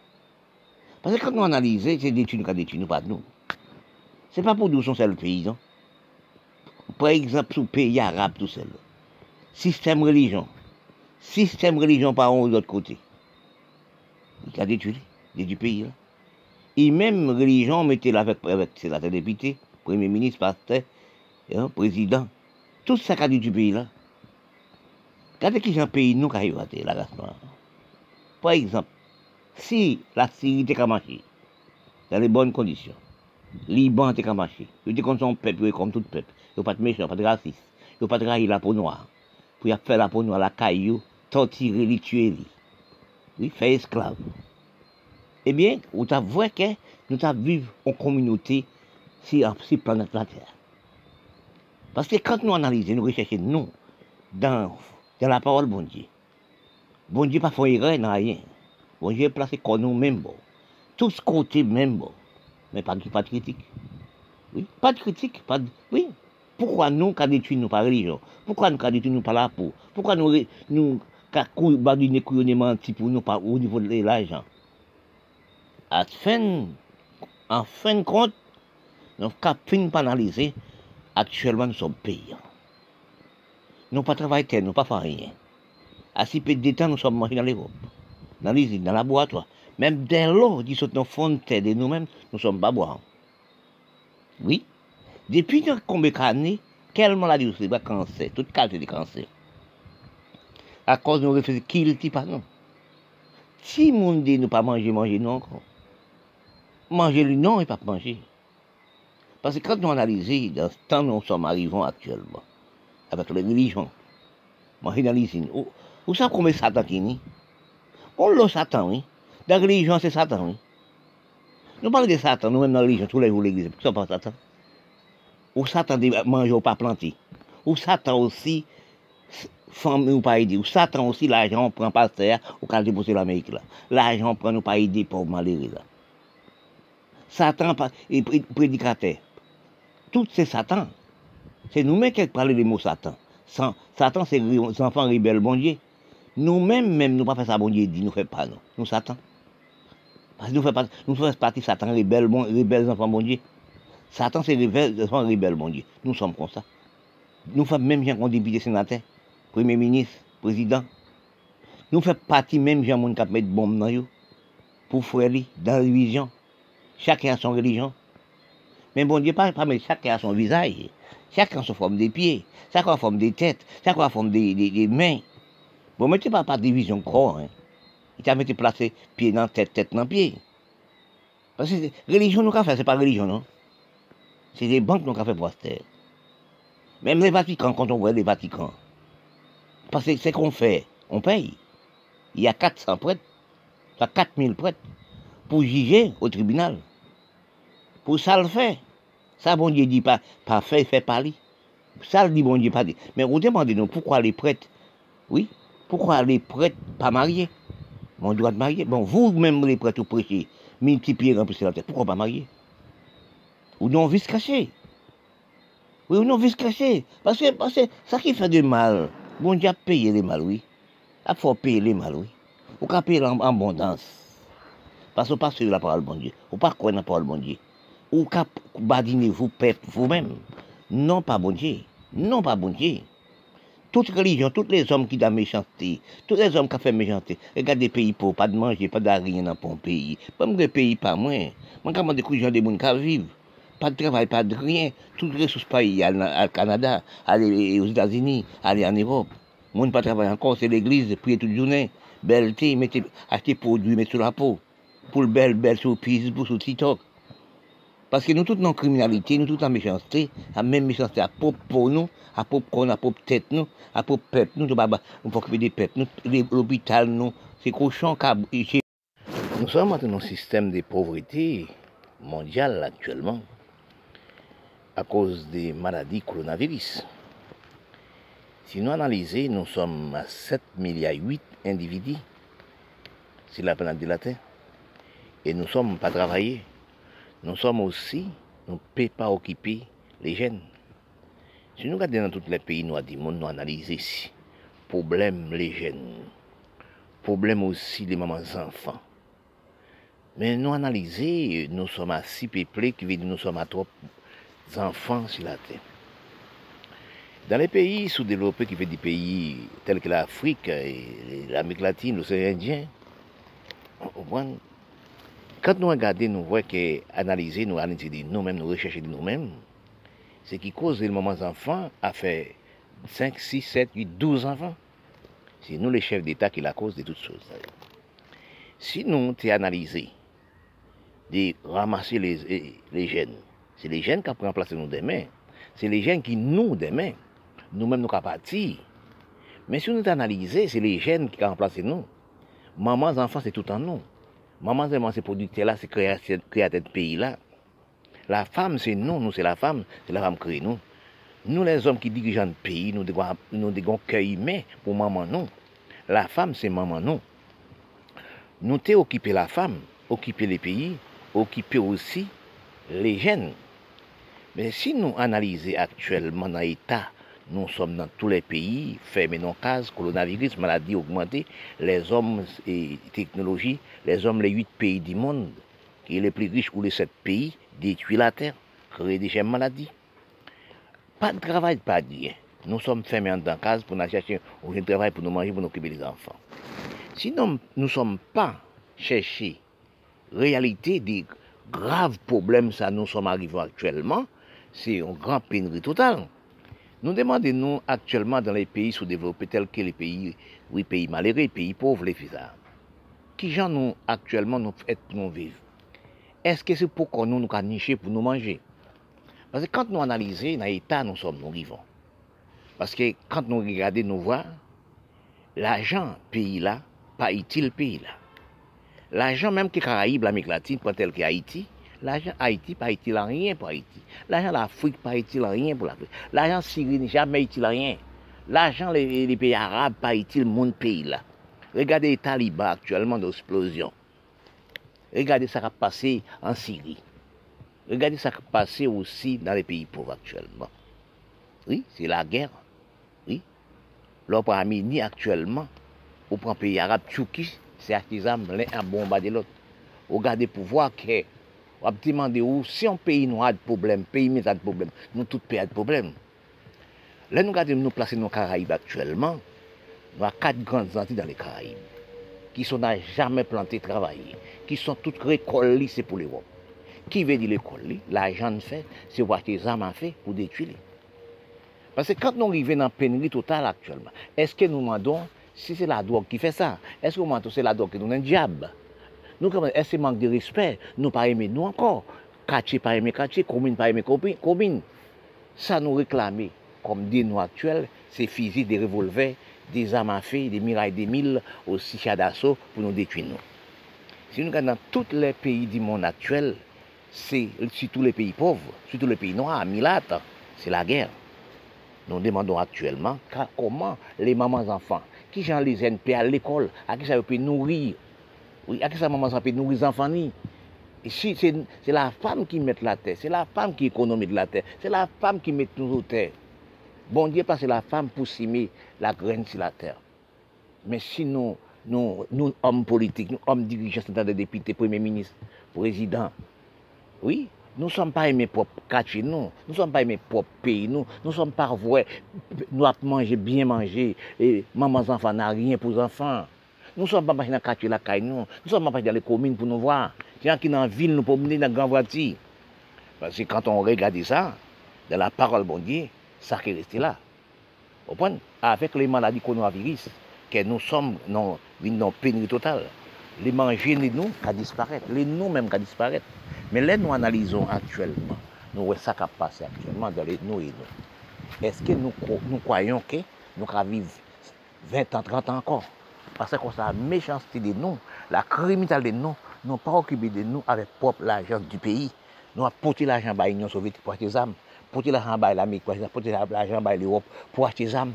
Speaker 2: Parce que quand nous analysons, c'est des thunes qui des thunes, pas de nous. Ce n'est pas pour nous son seul pays, non Par exemple, sous pays arabe tout seul. Système religion. Système religion par un ou l'autre côté. Il a détruit, du pays. Là. Et même religion, mettez là avec, avec la député, premier ministre, pasteur, hein, président. Tout ça qui a du pays là. Regardez qui j'ai un pays, nous, qui arrive à la race noire. Par exemple, si la Syrie était marché dans les bonnes conditions, Liban était marché, il était comme son peuple, comme tout peuple, il n'y a pas de méchant, pas de raciste, il n'y a pas de railler la peau noire, pour faire la peau noire, la caillou, torturer, les tuer, oui, faire esclave. Eh bien, vous vu que nous vivons en communauté sur la planète la Terre. Parce que quand nous analysons, nous recherchons, nous, dans, dans la parole bon Dieu, bon Dieu pas fait erreur dans rien. Bon Dieu est placé comme nous même bon. Tout ce côté même. Mais pas, pas de critique. Oui, pas de critique. Pas de, oui. Pourquoi nous, quand nous par religion? Pourquoi nous, quand nous par la peau? Pourquoi nous, badiner menti pour nous par, au niveau de l'argent En fin, en fin de compte, nous avons pas analyser actuellement nous sommes payants. Nous pas travailler, nous pas faire rien. À si peu de temps, nous sommes mangés dans l'Europe, dans l'usine, dans la laboratoire. Même dès l'eau qui sont dans fontaine de nous-mêmes, nous sommes pas boire. Oui. Depuis combien d'années, quelle maladie c'est pas cancer, toute qualité de cancer. À cause de nous réfléchir, qui le dit pas non. Si monde dit nous pas manger, manger non encore. Manger lui non, il pas manger. Parce que quand nous analysons, dans ce temps où nous sommes arrivés actuellement, avec les religions, manger dans l'usine, où, ça comme Satan qui est On le Satan, oui. Dans la religion, c'est Satan, oui. Nous parlons de Satan, nous-mêmes dans la religion, tous les jours l'église, pourquoi pas Satan Ou Satan dit manger ou pas planter. Ou Satan aussi, femme ou pas aider. Satan aussi, l'argent prend pas terre, ou quand déposer l'Amérique là. L'argent prend nous pas aider pour malheureux là. Satan est prédicateur. Tout c'est Satan. C'est nous-mêmes qui parlons des mots Satan. Satan, c'est les enfants rebelles, bon. Nous-mêmes, même, nous pas faire ça, bon Dieu dit, nous faisons pas, non. Nous, Satan. Parce que nous faisons, nous faisons partie de Satan, rebelles, bon, rebelles enfants, bon. Satan, c'est les enfants rebelles, bon Dieu. Nous sommes comme ça. Nous faisons même gens qu'on député sénateur, premier ministre, président. Nous faisons partie même gens qui mettent bombe dans eux, pour faire dans la religion. Chacun a son religion. Mais bon Dieu, pas, pas mais chacun a son visage. Chacun a son forme des pieds. Chacun a forme des têtes. Chacun a forme des, des, mains. Bon, mettez pas par division corps. Hein. Il t'a mis placé pied dans tête, tête dans pied. Parce que religion, nous avons fait, c'est pas religion, non? C'est des banques nous avons fait pour. Même les Vatican, quand on voit les Vaticans. Parce que c'est qu'on fait, on paye. Il y a 400 prêtres, 4000 prêtres, pour juger au tribunal. Pour ça le fait. Ça, bon Dieu dit pas, pas fait, fait pas lui. Ça le dit bon Dieu pas dit. Mais vous demandez nous pourquoi les prêtres, oui, pourquoi les prêtres pas mariés? Mon droit de marier. Bon, vous-même les prêtres, vous prêchez, multipliez, remplissez la tête. Pourquoi pas marier Ou non, vice caché. Oui, ou non, vice caché. Parce que, parce que ça qui fait du mal, bon Dieu a payé les mal, oui. Il faut payer les mal, oui. Ou qu'à payer en abondance. Parce que vous pas la parole de bon Dieu. Ou pas croire la parole de bon Dieu ou cap badiner vous vous-même. Non pas bon Dieu. Non pas bon Dieu. Toute religion, tous les hommes qui ont méchanceté, tous les hommes qui ont fait méchanceté, regardez les pays pauvres, pas de manger, pas d'argent dans le pays. Pas de pays, pas moins. Moi, je des gens de monde qui vivent, pas de travail, pas de rien. Toutes les ressources pays, au Canada, aller aux États-Unis, aller en Europe. Moi, pas travailler encore, c'est l'église, prier toute journée. Belle thé, mettez, acheter produits, mettre sur la peau. Pour le belle, belle sur Facebook, sur TikTok. Parce que nous tous la criminalité, nous tous en méchanceté, la même méchanceté à propre pour nous, à propre qu'on à propre tête nous, à propre peuple nous, nous faut occuper des peuples l'hôpital nous, c'est cochon Nous sommes dans un système de pauvreté mondiale actuellement à cause des maladies coronavirus. Si nous analysons, nous sommes à 7 milliards 8 individus sur la planète de la Terre. Et nous ne sommes pas travaillés nous sommes aussi, nous ne pouvons pas occuper les jeunes. Si nous regardons dans tous les pays noirs du monde, nous analysons ici, problème les jeunes, problème aussi les mamans enfants. Mais nous analysons, nous sommes assez peuplés, qui veut nous sommes à trop enfants sur la terre. Dans les pays sous-développés, qui veut des pays tels que l'Afrique, l'Amérique latine, l'océan Indien, quand nous regardons, nous voyons que analyser, nous analyser nous-mêmes, nous rechercher de nous-mêmes, ce qui cause le moment enfants a fait 5, 6, 7, 8, 12 enfants. C'est nous les chefs d'État qui la cause de toutes choses. Si nous t'es analysé, de ramasser les, les jeunes, c'est les jeunes qui ont remplacé nous demain. C'est les jeunes qui nous demain. Nous-mêmes nous partir. Mais si nous analysé, c'est les jeunes qui remplacé nous. Maman, enfants, c'est tout en nous. Maman, c'est producteur là, c'est créateur de pays là. La femme, c'est nous, nous c'est la femme, c'est la femme qui nous. Nous, les hommes qui dirigeons le pays, nous devons, nous devons cueillir pour maman, nous. La femme, c'est maman, nous. Nous t'es occupé la femme, occuper les pays, occuper aussi les jeunes. Mais si nous analysons actuellement dans l'état nous sommes dans tous les pays, fermés nos cases, coronavirus, maladie augmentée, les hommes et technologie, les hommes, les huit pays du monde, qui est les plus riches ou les sept pays, détruisent la terre, créent des maladies. Pas de travail, pas de rien. Nous sommes fermés dans case pour nous chercher un travail pour nous manger, pour nous occuper des enfants. Sinon, nous ne sommes pas chercher réalité des graves problèmes ça nous sommes arrivés actuellement, c'est une grande pénurie totale. Nous demandons, actuellement, dans les pays sous-développés, tels que les pays, oui, pays malheureux, les pays pauvres, les visas, qui gens nous, actuellement, nous fait nous vivre Est-ce que c'est pour qu'on nous, nous nicher pour nous manger? Parce que quand nous analysons, dans l'état, nous sommes, nous vivons. Parce que quand nous regardons, nous voyons, l'argent pays là, pas utile pays là? L'argent même qui Caraïbes, l'Amérique latine, tel que Haïti, L'argent Haïti pas utile rien pour Haïti. L'argent l'Afrique pas utile rien pour l'Afrique. L'argent Syrie jamais utile rien. L'argent les, pays arabes pas utile mon pays là. Regardez les talibans actuellement d'explosion. Regardez ce qui a passé en Syrie. Regardez ce qui a passé aussi dans les pays pauvres actuellement. Oui, c'est la guerre. Oui. L'opéra Arménie actuellement, au prend pays arabe, Turquie, c'est artisan, l'un a bombardé l'autre. Regardez pour voir que wap ti mande ou, si yon peyi nou ad problem, peyi mi ad problem, nou tout peyi ad problem. Lè nou gade nou plase nou Karaib aktuelman, nou a kat grand zanti dan le Karaib, ki son nan jamè plante travaye, ki son tout rekolli se pou l'Europe. Ki ve di rekolli, la jan fè, se wache zaman fè pou detu li. Pase kant nou rive nan penri total aktuelman, eske nou mandon si se la dog ki fè sa, eske nou mandon se la dog ki nou nan diab, nous, est-ce manque de respect? Nous pas aimer nous encore. Quartier pas aimer quartier, commune pas aimer commune. Ça nous réclame comme des nous actuels, c'est fusils, des revolvers, des armes à feu, des mirailles des mille, aussi chats d'assaut pour nous détruire nous. Si nous regardons tous les pays du monde actuel, c'est surtout les pays pauvres, surtout les pays noirs, Milat, c'est la guerre. Nous demandons actuellement comment les mamans enfants, qui j'en les NP à l'école, à qui ça peut nourrir oui, à qui ça maman s'appelle nourrir les enfants si, c'est la femme qui met la terre, c'est la femme qui économise la terre, c'est la femme qui met nous au terre. Bon Dieu, parce que la femme pour s'aimer la graine sur la terre. Mais sinon, nous, nous hommes politiques, nous hommes dirigeants, des députés, premiers ministres, présidents, oui, nous ne sommes pas aimés pour quartier, nous. Nous ne sommes pas aimés pour pays, nous. Nous ne sommes pas vrais. Nous avons mangé, bien manger. Et maman enfants n'a rien pour les enfants. Nous ne sommes pas dans le quartier la caille, nous. Sommes pas dans les communes pour nous voir. A qui dans la ville, nous pouvons mener dans la grande voiture. Parce que quand on regarde ça, dans la parole bon Dieu, ça qui est resté là. Au point, avec les maladies coronavirus, que nous sommes dans une pénurie totale, les manger nous, qui disparaître. Les nous même qui disparaître.
Speaker 1: Mais là, nous analysons actuellement, nous voyons ça qui passe actuellement dans les nous et nous. Est-ce que nous, nous croyons que nous allons vivre 20 ans, 30 ans encore? Parce que la méchanceté de nous, la criminalité de nous, nous pas occupé de nous avec propre l'argent du pays. Nous avons porté l'argent à l'Union soviétique pour acheter des armes, porté l'argent à l'Amérique, porté l'argent à l'Europe pour acheter des armes.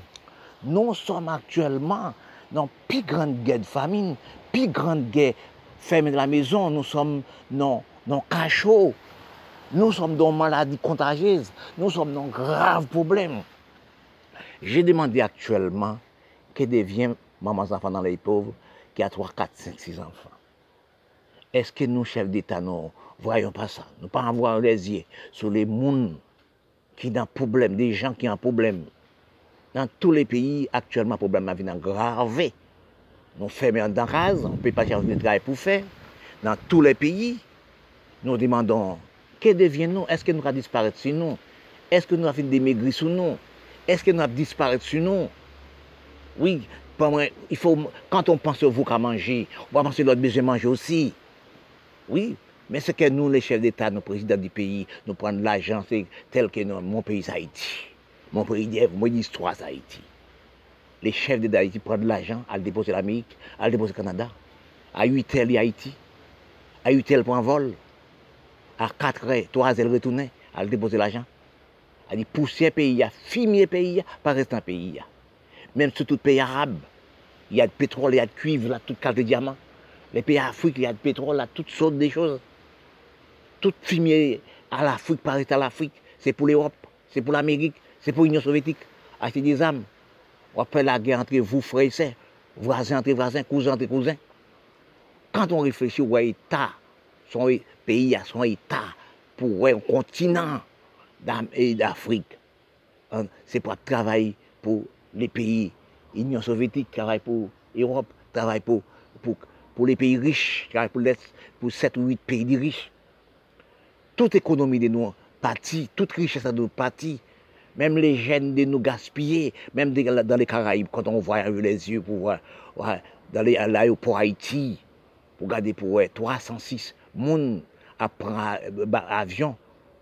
Speaker 1: Nous sommes actuellement dans la plus grande guerre de famine, plus grande guerre fermée de la maison, nous sommes dans le cachot, nous sommes dans maladie contagieuse, nous sommes dans graves problèmes. J'ai demandé actuellement que devient maman enfants dans les pauvres qui a 3, 4, 5, 6 enfants. Est-ce que nous, chefs d'État, nous voyons pas ça? Nous ne pas avoir les yeux sur les mondes qui ont un problème, des gens qui ont un problème. Dans tous les pays, actuellement, le problème est grave. Nous fermons dans la on ne peut pas chercher de travail pour faire. Dans tous les pays, nous demandons, que devient-nous Est-ce que nous allons disparaître sur nous? Est-ce que nous avons des sur nous? Est-ce que nous allons disparaître sur nous? Oui, il faut, quand on pense au vous qu'à manger, on va penser l'autre besoin de manger aussi. Oui, mais ce que nous, les chefs d'État, nos présidents du pays, nous prenons l'argent, c'est tel que mon pays, Haïti. Mon pays, mon histoire, Haïti les chefs d'Haïti prennent l'argent à le déposer l'Amérique, à le déposer au Canada. À 8 heures, Haïti. À 8 heures, pour un vol. À 4 heures, 3 heures, retourner, à le déposer l'argent. À dire pousser pays, à fumier pays, pas rester un pays. Même sur tout pays arabe, il y a du pétrole, il y a de cuivre, là, toute de diamants. Les pays africains, il y a de pétrole, là, toutes sortes de choses. Tout fumier à l'Afrique, rester à l'Afrique. C'est pour l'Europe, c'est pour l'Amérique, c'est pour l'Union soviétique. Acheter des armes. Fait la guerre entre vous, frères et sœurs, voisins entre voisins, cousins entre cousins. Quand on réfléchit au État, son pays a son État pour un continent d'Afrique, hein, c'est pour travailler pour les pays, l'Union soviétique travaille pour l'Europe, travaille pour, pour, les pays riches, travaille pour, pour 7 ou 8 pays riches. Toute économie de nous partie, toute richesse de nous partie, même les jeunes de nous gaspiller, même dans les Caraïbes, quand on voit les yeux pour voir, dans l'aéroport Haïti, pour regarder pour 306 personnes à prendre avion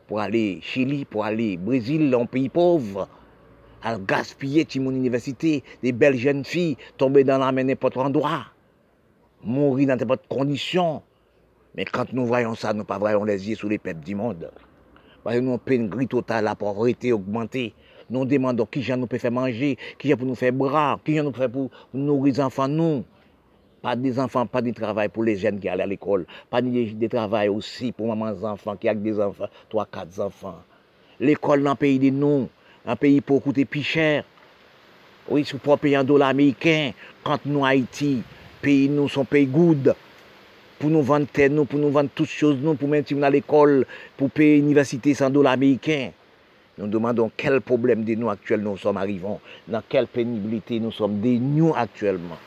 Speaker 1: pour aller Chili, pour aller Brésil, un pays pauvre, à gaspiller mon université, des belles jeunes filles tomber dans la mer n'importe endroit, mourir dans n'importe condition. Mais quand nous voyons ça, nous ne voyons les yeux sur les peuples du monde. Parce que nous avons une grille totale, la pauvreté augmentée. Nous demandons qui nous peut faire manger, qui pour nous faire bras, qui nous fait pour nourrir les enfants, nous. Pas des enfants, pas de travail pour les jeunes qui allaient à l'école. Pas de, travail aussi pour maman enfants qui a des enfants, trois, quatre enfants. L'école dans le pays de nous, an peyi pou koute pi chèr. Ou sou pou paye an dola Ameriken, kant nou Haiti, peyi nou son peyi goud, pou nou vande ten nou, pou nou vande tout chose nou, pou men ti moun al ekol, pou paye universite san dola Ameriken. Nou demandon kel problem de nou aktuel nou som arrivan, nan kel penibilite nou som de nou aktuelman.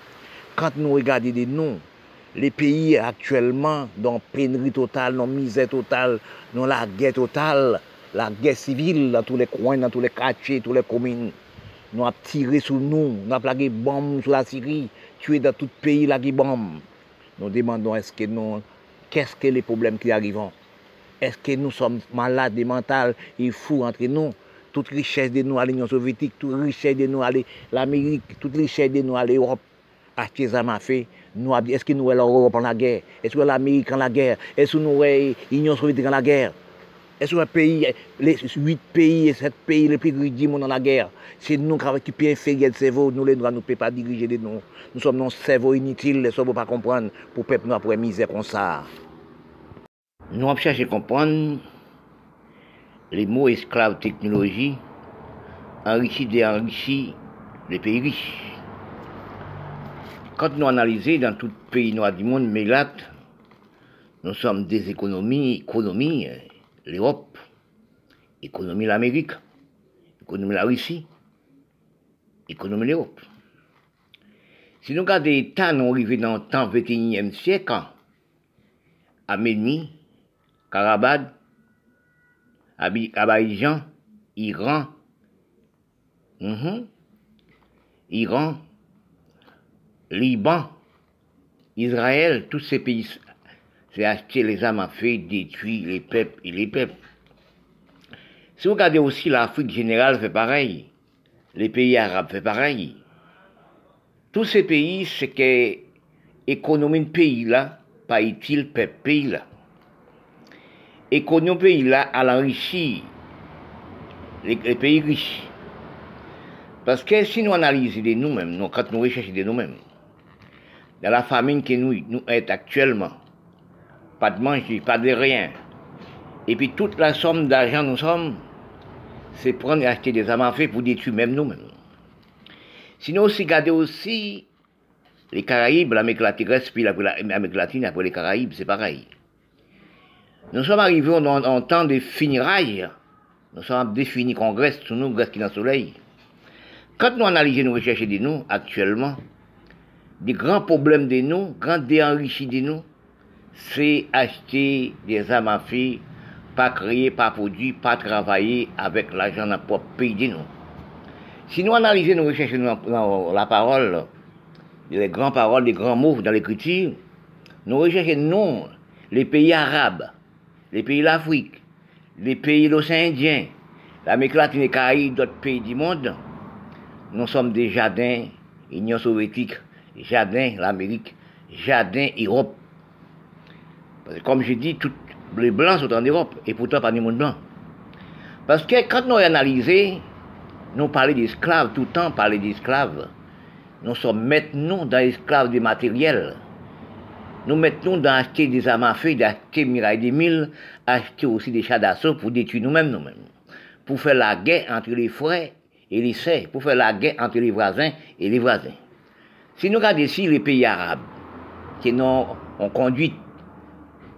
Speaker 1: Kant nou regade de nou, le peyi aktuelman, nan penri total, nan mizè total, nan lagè total, la guerre civile dans tous les coins, dans tous les quartiers, tous les communes. Nous avons tiré sur nous, nous avons plagué bombes sur la Syrie, tué dans tout le pays la bombe. Nous demandons est-ce que nous, qu'est-ce que les problèmes qui arrivent? Est-ce que nous sommes malades et mentales? Et fous entre nous. Toute richesse de nous à l'Union soviétique, toute richesse de nous à l'Amérique, toute richesse de nous à l'Europe, acheter ça m'a fait. Est-ce que nous, sommes l'Europe en la guerre? Est-ce que l'Amérique en la guerre? Est-ce que nous, sommes l'Union soviétique en la guerre? Est-ce un pays, les huit pays et sept pays les plus monde dans la guerre, c'est nous qui avons le cerveau, nous les droits, nous ne pouvons pas diriger de nous. Nous sommes nos cerveaux inutiles, les ne pas comprendre pour peuple nous après misère comme ça. Nous avons cherché à comprendre les mots esclaves technologie, enrichis et enrichis les pays riches. Quand nous analysons dans tout pays noir du monde, mais là, nous sommes des économies, économies l'Europe, économie l'Amérique, économie la Russie, économie l'Europe. Si nous regardons temps, nous arrivons dans le temps 21e siècle, Arménie, Karabad, Abidjan, Iran, mhm, Iran, Liban, Israël, tous ces pays
Speaker 2: c'est acheter les armes à feu, détruire les peuples et les peuples. Si vous regardez aussi l'Afrique générale fait pareil, les pays arabes fait pareil. Tous ces pays, c'est que l'économie de pays là, pas utile peuple pays là. L'économie pays là, elle enrichit les, les pays riches. Parce que si nous analysons de nous-mêmes, nous, quand nous recherchons de nous-mêmes, dans la famine que nous, nous sommes actuellement, pas de manger, pas de rien, et puis toute la somme d'argent nous sommes, c'est prendre et acheter des armes à feu pour détruire même nous-mêmes. Sinon, aussi, regardez aussi les Caraïbes, l'Amérique latine, puis l'Amérique latine, après les Caraïbes, c'est pareil. Nous sommes arrivés en, en temps de finirailles. Nous sommes définis qu'on reste sous nous, reste qui dans le soleil. Quand nous analysons nos recherches de nous, actuellement, des grands problèmes de nous, grands déenrichis de nous, c'est acheter des armes à feu, pas créer, pas produire, pas travailler avec l'argent dans propre pays de nous. Si nous analysons nos recherches dans, la parole, les grandes paroles, les grands mots dans l'écriture, nous recherchons non les pays arabes, les pays d'Afrique, les pays de l'océan Indien, l'Amérique latine et Caraïbes, d'autres pays du monde, nous sommes des jardins, Union soviétique, jardin l'Amérique, jardin Europe. Comme je dis, tous les blancs sont en Europe, et pourtant pas du monde blanc. Parce que quand nous analysons, nous parlons d'esclaves, tout le temps parler d'esclaves. Nous sommes maintenant dans l'esclave des matériels. Nous mettons dans acheter des armes à feu, d'acheter mirailles des mille, acheter aussi des chats d'assaut pour détruire nous-mêmes, nous-mêmes. Pour faire la guerre entre les frères et les sœurs, pour faire la guerre entre les voisins et les voisins. Si nous regardons ici les pays arabes, qui ont, ont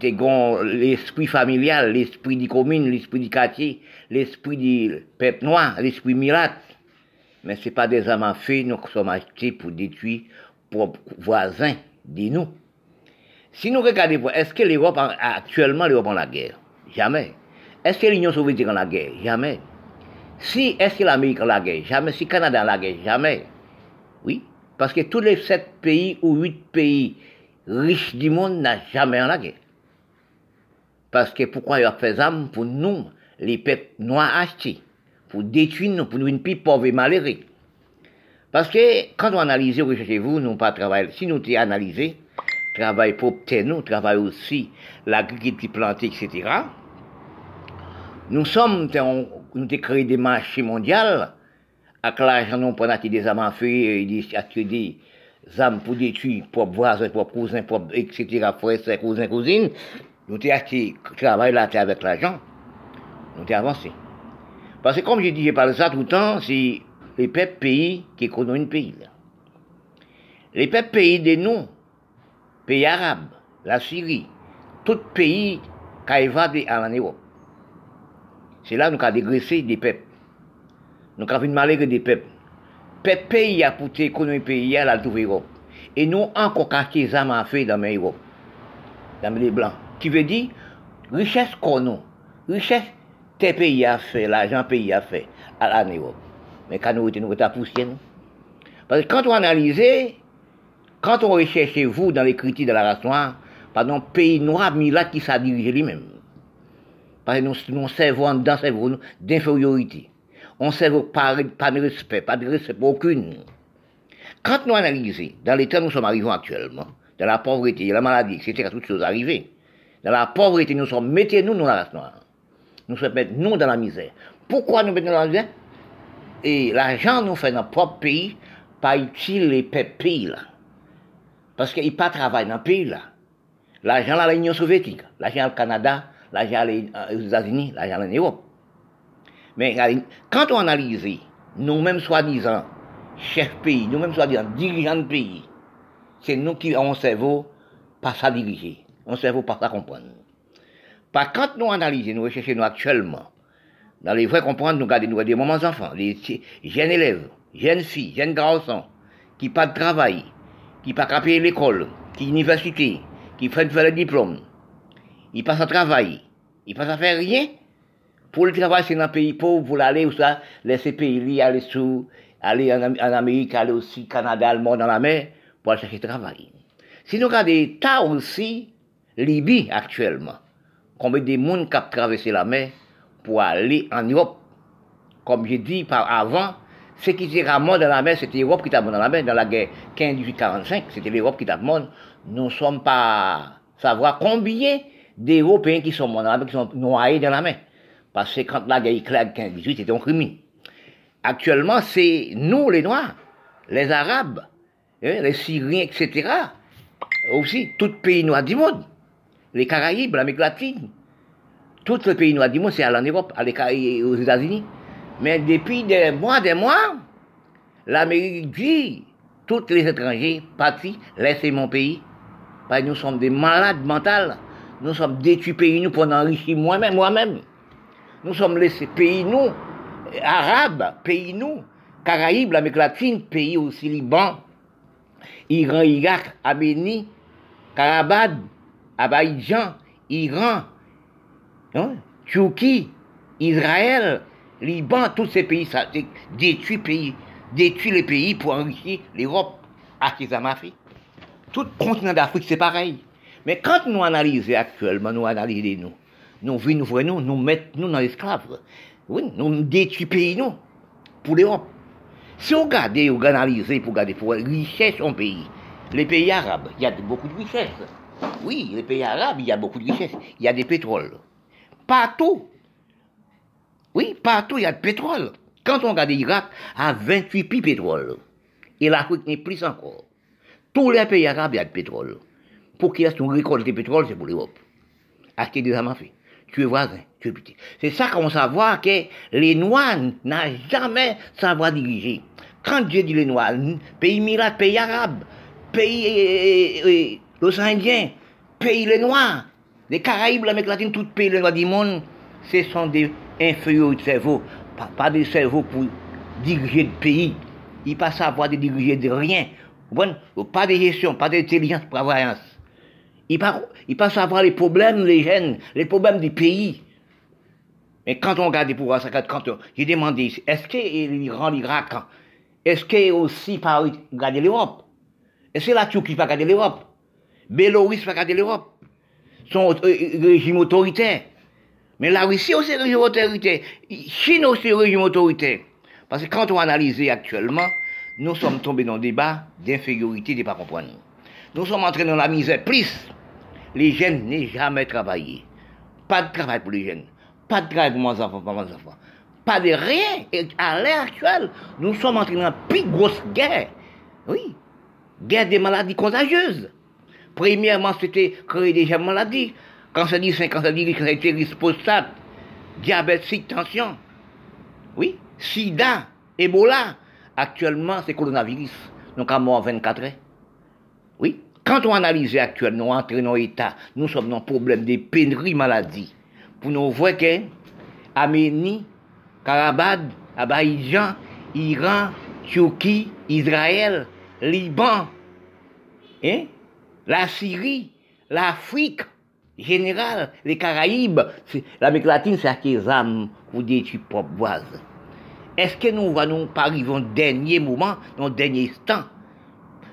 Speaker 2: conduit l'esprit familial, l'esprit du commune, l'esprit du quartier, l'esprit du peuple noir, l'esprit mirate. Mais ce n'est pas des âmes feu, nous sommes achetés pour détruire propres voisins de nous. Si nous regardons, est-ce que l'Europe, actuellement, l'Europe en la guerre? Jamais. Est-ce que l'Union soviétique en la guerre? Jamais. Si, est-ce que l'Amérique en la guerre? Jamais. Si Canada en la guerre? Jamais. Oui. Parce que tous les sept pays ou huit pays riches du monde n'ont jamais en la guerre. Parce que pourquoi ils ont fait ça pour nous, les peuples noirs achetés, pour détruire nous, pour nous une plus pauvre et malheureux. Parce que quand on analyse, recherchez-vous, nous pas travailler. Si nous t'y analysé, travail pour nous, travail aussi l'agriculture plantée, etc. Nous sommes, nous avons créé des marchés mondiaux, avec l'argent, nous prenons des âmes à feu, des, des âmes pour détruire, pour voisins, pour cousins, pour, etc., frères, cousins, cousines. Nous acheté travail là avec l'argent. Nous avons avancé. Parce que comme je dis, je parle ça tout le temps, c'est les peuples pays qui connaissent un pays. Les peuples pays de nous, pays arabes, la Syrie, tout pays qui a évadé en Europe. C'est là que nous avons dégraissé des peuples. Nous avons malheureux des peuples. Peuple pays a pour l'économie pays à la Europe. Et nous encore les armes à feu dans l'Europe, dans les blancs qui veut dire richesse qu'on a, richesse tes pays a fait, l'argent pays a fait à l'Europe. Mais quand nous nous à poussière, Parce que quand on analyse, quand on recherche vous dans les critiques de la race noire, pardon, pays noir, mais là qui s'est dirigé lui-même. Parce que nous, nous servons dans d'infériorité. On ne pas, pas de respect, pas de respect pour aucune. Quand nous analysons, dans l'état où nous sommes arrivés actuellement, dans la pauvreté, la maladie, etc., toutes choses arrivées, dans la pauvreté, nous sommes, mettez-nous dans la race noire. Nous sommes nous dans la misère. Pourquoi nous mettons dans la misère? Et l'argent nous fait dans notre propre pays, pas utile les pays là. Parce qu'ils pas travaillent dans le pays là. L'argent à l'Union soviétique, l'argent au Canada, l'argent aux États-Unis, l'argent en Europe. Mais quand on analyse, nous-mêmes soi-disant, chefs pays, nous-mêmes soi-disant dirigeants de pays, c'est nous qui avons un cerveau pas ça diriger on cerveau pas ça comprendre. Par quand nous analysons, nous recherchons actuellement, dans les vrais comprendre, nous gardons des moments enfants, des jeunes élèves, jeunes filles, jeunes garçons, qui pas de travail, qui pas payer l'école, qui université, qui font faire le diplôme, ils passent à travail, ils passent à faire rien. Pour le travail, c'est dans un pays pauvre, pour aller où ça, laisser pays, aller sous, aller en, Amérique, aller aussi Canada, le monde dans la mer, pour aller chercher travail. Si nous regardons tas aussi,
Speaker 3: Libye actuellement. Combien de monde qui a traversé la mer pour aller en Europe? Comme j'ai dit par avant, ce qui était mort dans la mer, c'était l'Europe qui était mort dans la mer. Dans la guerre 15-18-45, c'était l'Europe qui était mort. Nous ne sommes pas savoir combien d'Européens qui sont morts dans la mer, qui sont noyés dans la mer. Parce que quand la guerre éclate 15-18, c'était un crime. Actuellement, c'est nous, les Noirs, les Arabes, hein, les Syriens, etc. Aussi, tout pays noir du monde. Les Caraïbes, l'Amérique latine. Tout le pays noir du monde, c'est à en Europe, aux États-Unis. Mais depuis des mois, des mois, l'Amérique dit, tous les étrangers partis, laissez mon pays. Parce que nous sommes des malades mentales. Nous sommes détruits pays, nous, pour enrichir moi-même, moi-même. Nous sommes laissés pays, nous, arabes, pays, nous, Caraïbes, l'Amérique latine, pays aussi Liban, Iran, Irak, Arménie, Karabad, Abaïdjan, Iran, hein, Turquie, Israël, Liban, tous ces pays, ça détruit pays, les pays pour enrichir l'Europe. Fait Tout le continent d'Afrique, c'est pareil. Mais quand nous analysons actuellement, nous analysons nous, nous nous nous mettons nous dans l'esclave. Oui, nous détruisons pays, nous, pour l'Europe. Si on regarde, on analyse pour regarder pour richesse en pays, les pays arabes, il y a beaucoup de richesses. Oui, les pays arabes, il y a beaucoup de richesses. Il y a des pétroles. Partout. Oui, partout, il y a du pétrole. Quand on regarde l'Irak, à 28 puits pétrole. Et l'Afrique n'est plus encore. Tous les pays arabes, il y a du pétrole. Pour qu'il y ait une récolte de pétrole, c'est pour l'Europe. Acheter des armes à. Tu es voisin, tu es petit. C'est ça qu'on savoir que les Noirs n'ont jamais savoir diriger. Quand Dieu dit les Noirs, pays Mirat, pays arabe, pays les Indiens, pays les Noirs, les Caraïbes, l'Amérique latine, les pays les Noirs du monde, ce sont des inférieurs de cerveau, pas, des cerveaux pour diriger le pays. Ils ne pas savoir de diriger de rien. Pas de gestion, pas d'intelligence, pas voyance. Ils ne pas savoir les problèmes des jeunes, les problèmes du pays. Mais quand on regarde les pouvoirs, quand j'ai demandé, est-ce que l'Iran, l'Irak, est-ce que aussi par regarder l'Europe? Est-ce que la Turquie pas regarder l'Europe? Bélorusse pas regarder l'Europe Son euh, régime autoritaire. Mais la Russie aussi un régime autoritaire. Chine aussi un régime autoritaire. Parce que quand on analyse actuellement, nous sommes tombés dans un débat d'infériorité, de ne pas comprendre. Nous sommes entrés dans la misère. Plus, les jeunes n'ont jamais travaillé. Pas de travail pour les jeunes. Pas de travail pour mes enfants, pour mes enfants. Pas de rien. Et à l'heure actuelle, nous sommes entrés dans la plus grosse guerre. Oui. Guerre des maladies contagieuses. Premièrement, c'était créer des maladies. Cancer du sein, cancer du cancer prostate, diabète, tension. Oui. Sida, Ebola. Actuellement, c'est coronavirus. Donc, à mort 24 heures. Oui. Quand on analyse actuellement, nous entrons dans l'état, nous sommes dans le problème des pénuries maladies. Pour nous voir que Aménie, Karabad, Abaïdjan, Iran, Turquie, Israël, Liban, hein, la Syrie, l'Afrique, général, les Caraïbes, l'Amérique latine, c'est à quels âmes pour détruire propre. Est-ce que nous allons pas arriver au dernier moment, au dernier instant?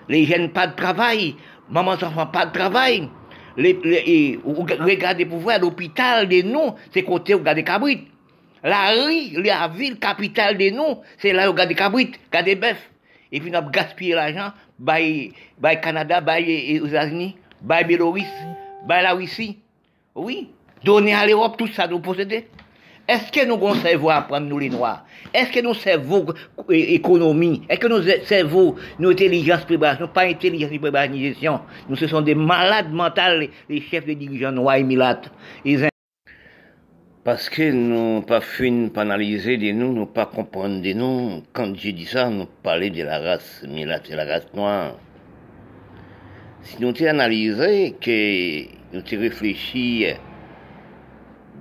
Speaker 3: Les jeunes pas de travail, maman enfants pas de travail. Les, regardez pour voir l'hôpital de nous, c'est côté regardez Cabrit. La rue, la ville capitale de nous, c'est là où regardez Cabrit, regardez bœuf. Et puis nous avons gaspillé l'argent, by, by Canada, by les États-Unis, by Bélorusse, by la Russie. Oui, donner à l'Europe tout ça nous posséder. Est-ce que nous avons cerveau à apprendre, nous les Noirs? Est-ce que nos cerveaux économie? Est-ce que nos cerveaux, nos intelligences préparation, pas intelligence préparation Nous, ce sont des malades mentales, les chefs de dirigeants noirs et milates.
Speaker 2: Parce que nous pas fin pas analyser de nous, nous pas comprendre de nous. Quand j'ai dit ça, nous parlons de la race milate, de la race noire. Si nous t'ai analysé, que nous t'ai réfléchi,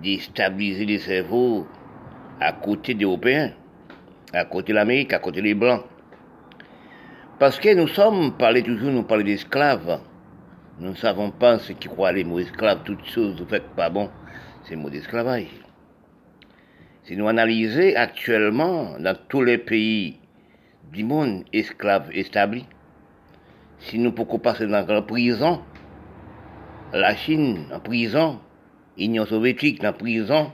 Speaker 2: déstabiliser les cerveaux à côté des Européens, à côté de l'Amérique, à côté des Blancs. Parce que nous sommes, parlez toujours, nous parlons d'esclaves. Nous ne savons pas ce qui croient les mots esclaves, toutes choses, vous faites pas bon, c'est le mot d'esclavage. Si nous analysons actuellement dans tous les pays du monde esclaves établis, si nous pouvons passer dans la prison, la Chine en prison, l'Union soviétique en prison,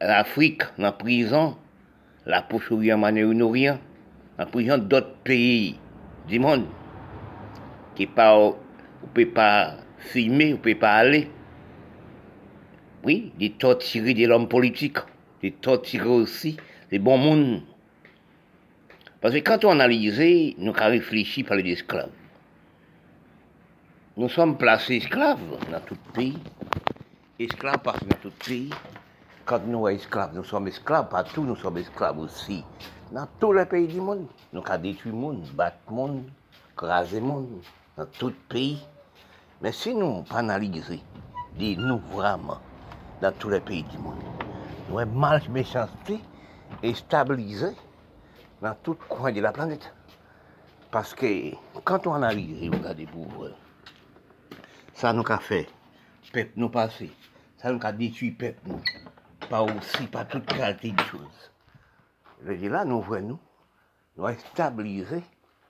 Speaker 2: l'Afrique en prison, la Poche-Orient en en prison d'autres pays du monde qui ne peut pas filmer, ne peut pas aller. Oui, des torturer de l'homme politique, des torturer aussi des bons monde. Parce que quand on analyse, nous avons réfléchi par les esclaves. Nous sommes placés esclaves dans tout pays. Esclaves parce que dans tout pays, quand nous sommes esclaves, nous sommes esclaves partout, nous sommes esclaves aussi. Dans tous les pays du monde, nous avons détruit le monde, battu le monde, crasé le monde, dans tout pays. Mais si nous analysons, nous vraiment, dans tous les pays du monde, nous avons mal méchanceté et stabilisé dans tout coin de la planète. Parce que quand on analyse, regardez pour voir, ça nous a fait, peuple nous passé, ça nous a détruit peuple nous, pas aussi, pas toute qualité de choses. Je là, nous voyons, nous, nous avons stabilisé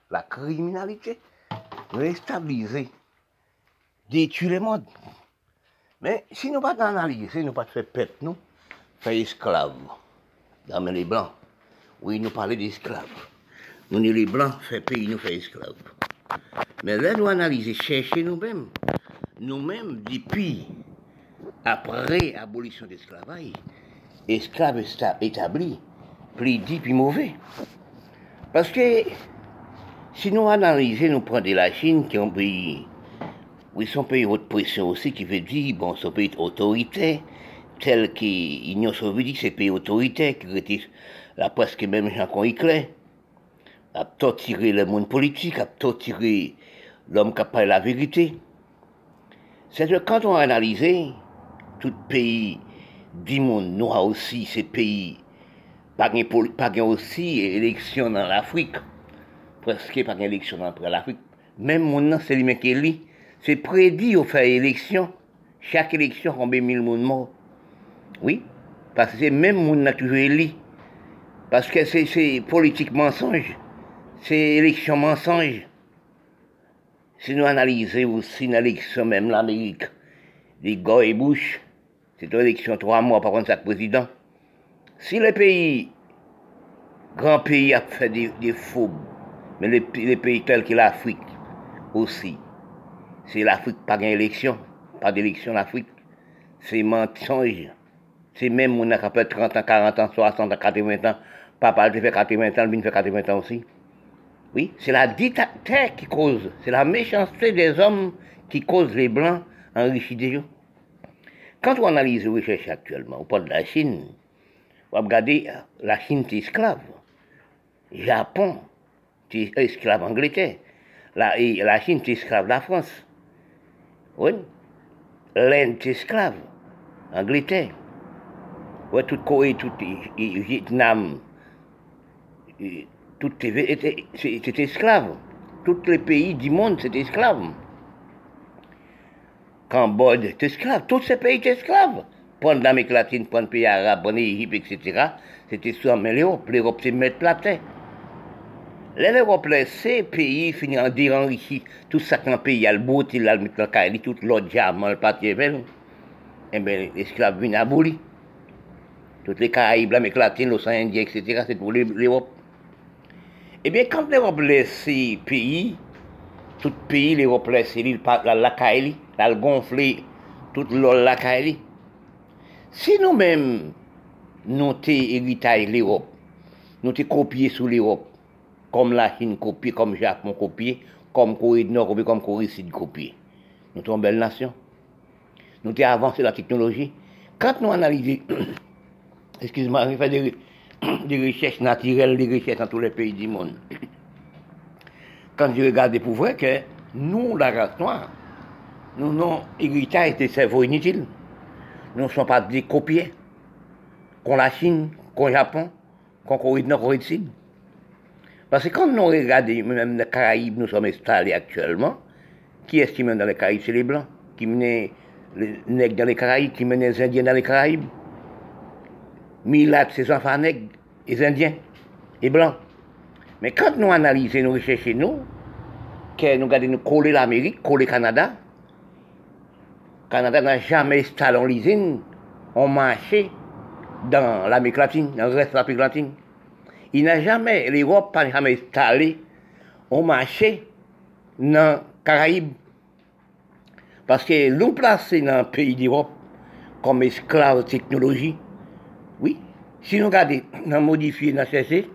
Speaker 2: la criminalité, nous avons stabilisé, détruire le monde. Mais si nous pas analyser, si nous pas fait peuple nous, fait esclaves, dans les blancs, oui, nous parlons d'esclaves. Nous, les blancs, fait pays, nous fait esclaves. Mais là, nous analyser, chercher nous-mêmes. Nous-mêmes, depuis, après l'abolition de l'esclavage, esclaves établis, plus dit, plus mauvais. Parce que, si nous analysons, nous prenons la Chine, qui est un pays, oui, son pays haute pression aussi, qui veut dire, bon, son pays autoritaire, tel que l'Union soviétique, c'est pays autoritaire, qui était la presque même qu'on éclaire, a torturé le monde politique, a torturé l'homme qui a parlé la vérité. C'est que quand on a analysé, tout pays du monde noir aussi, ces pays, pas gain aussi élection dans l'Afrique, presque pas élection dans l'Afrique. Même mon c'est lui qui est c'est prédit au faire élection, chaque élection, combien mille monde morts. Oui, parce que c'est même mon a toujours élu. Parce que c'est politique mensonge, c'est élection mensonge. Si nous analysons aussi l'élection même l'Amérique, les Gore et Bush, c'est une élection trois mois par contre chaque président. Si le pays, grand pays a fait des, faux, mais les, pays tels que l'Afrique aussi, c'est l'Afrique pas d'élection, pas d'élection l'Afrique, c'est mensonge. C'est même on a fait 30 ans, 40 ans, 60 ans, 80 ans. Papa, il fait 80 ans, lui, il fait 80 ans aussi. Oui, c'est la dictature qui cause, c'est la méchanceté des hommes qui cause les Blancs enrichis des Quand on analyse les recherches actuellement, on parle de la Chine, on va regarder, la Chine est esclave. Japon, est esclave Angleterre. La, la Chine est esclave de la France. Oui. L'Inde esclave. Angleterre. Ouais, toute Corée, tout Vietnam, tout c'était esclave. Tous les pays du monde, c'était esclave. Cambodge, était esclave. Tous ces pays étaient esclaves. Pendant l'Amérique latine, pendant les pays arabes, pendant l'Égypte, etc., c'était sur l'Europe. L'Europe, c'est mettre la terre. L'Europe, ces pays finissent en dire enrichi. Tout ça qu'un pays, a le beau, il a le tout l'autre diamant, le pâté, eh bien, l'esclave vient aboli toutes les Caraïbes, l'Amérique latine, l'océan Indien, etc., c'est pour l'Europe. Eh bien, quand l'Europe laisse pays, tout pays, l'Europe laisse l'île, la, la Kaili, la gonfler toute la Kaili. Si nous-mêmes, nous avons hérité l'Europe, nous avons copié sur l'Europe, comme la Chine copié, comme Japon copié, comme Corée du Nord copié, comme Corée du Sud copié. Nous sommes une belle nation. Nous avons avancé la technologie. Quand nous analysons excuse-moi, il fait des, recherches naturelles, des recherches dans tous les pays du monde. Quand je regarde pour voir que nous, la race noire, nous n'avons héritage des cerveaux inutiles. Nous ne sommes pas des copiés. Qu'on la Chine, qu'on Japon, qu'on Corée du Nord, Corée du Sud. Parce que quand nous regardons même les Caraïbes, nous sommes installés actuellement, qui est-ce qui mène dans les Caraïbes? C'est les Blancs. Qui mènent les nègres dans les Caraïbes, qui mènent les Indiens dans les Caraïbes. Milat, ses enfants nègres, les Indiens, les Blancs. Mais quand nous analysons, nous recherchons, nous, que nous regardons nous coller l'Amérique, coller le Canada,
Speaker 3: Canada n'a jamais installé l'usine, on marchait dans l'Amérique latine, dans le reste de l'Amérique latine. Il n'a jamais, l'Europe n'a jamais installé, on marchait dans les Caraïbes. Parce que nous placés dans le pays d'Europe comme esclaves de technologie, oui, si nous regardons, nous modifié, nous cessé,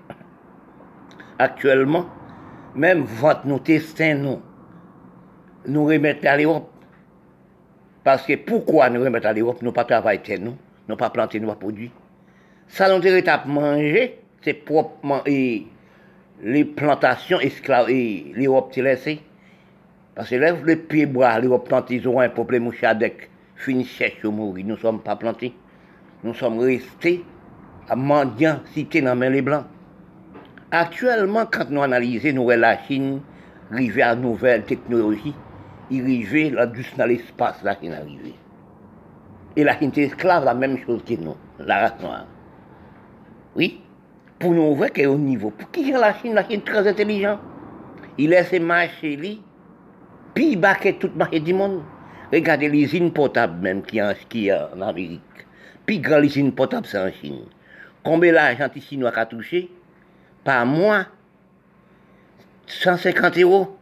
Speaker 3: actuellement, même votre nos testins, nous, nous remettons à l'Europe. Parce que pourquoi nous remettons à l'Europe, nous pas travailler nous, nous pas planter, nous pas produire. Ça nous à manger, c'est proprement et les plantations esclaves et l'Europe s'est laissée. Parce que lève les pieds bois, l'Europe plante, ils auront un problème au chadec, fini cherche mourir. Nous ne sommes pas plantés. Nous sommes restés à mendiant, cités dans les blancs. Actuellement, quand nous analysons, nous la Chine arriver à nouvelle technologie, il arrive là, juste dans l'espace, là, qui est arrivé. Et la Chine est esclave, la même chose que nous, la race noire. Oui, pour nous voir qu'elle est au niveau. Pour qui la Chine, la Chine est très intelligent. Il laisse marcher, lui, puis il baquet toute marché du monde. Regardez les usines potables même qui en, qui en Amérique. Puis grand usine potable, c'est en Chine. Combien l'argent Chinois a touché? Par mois, 150 euros.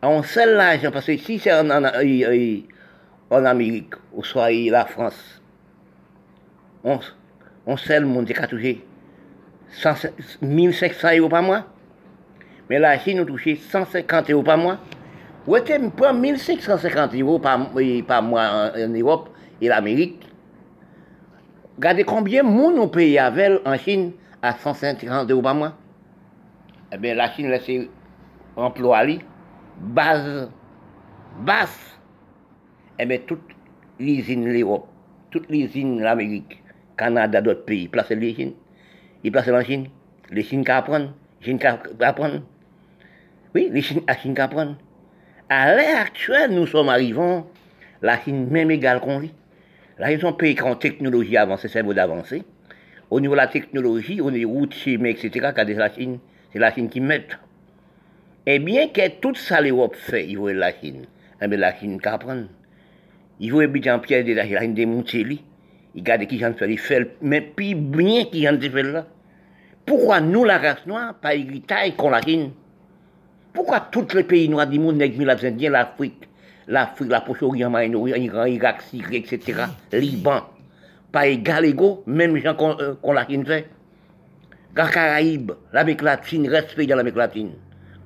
Speaker 3: On sait l'argent, parce que si c'est en, en, Amérique, ou soit la France, on, on sait le monde qui a touché 1500 euros par mois. Mais la Chine a touché 150 euros par mois. Où était prend 1550 euros par, mois en, Europe et l'Amérique. Regardez combien de monde on paye en Chine à 150 euros par mois. Eh bien, la Chine laisse employer base, basse. Eh bien, toute l'usine l'Europe, toute l'usine l'Amérique, Canada, d'autres pays, placent les Chine. Ils placent en Chine. Les Chines qui apprennent. Les Chines qui apprennent. Oui, les Chines, la Chine qui apprennent. À l'heure actuelle, nous sommes arrivés, la Chine même égale qu'on vit. Là, ils ont pays qui ont technologie avancée, c'est beau d'avancer. Au niveau de la technologie, niveau des routes chimiques, etc., quand la Chine, c'est la Chine qui met. Et bien que tout ça l'Europe fait, il veut la Chine. Eh bien, la Chine qui apprend. Il veut habiter en pièce de la Chine démonter Il regarde qui j'en fait, il fait, mais puis bien qui j'en fait là. Pourquoi nous, la race noire, pas héritage qu'on la Chine? Pourquoi tous les pays noirs du monde, les Indiens, l'Afrique, l'Afrique, la Proche-Orient, Iran, Irak, Syrie, etc., Liban, pas égal égaux, même gens qu'on euh, l'a fait. La Caraïbes, l'Amérique latine, respect dans l'Amérique latine.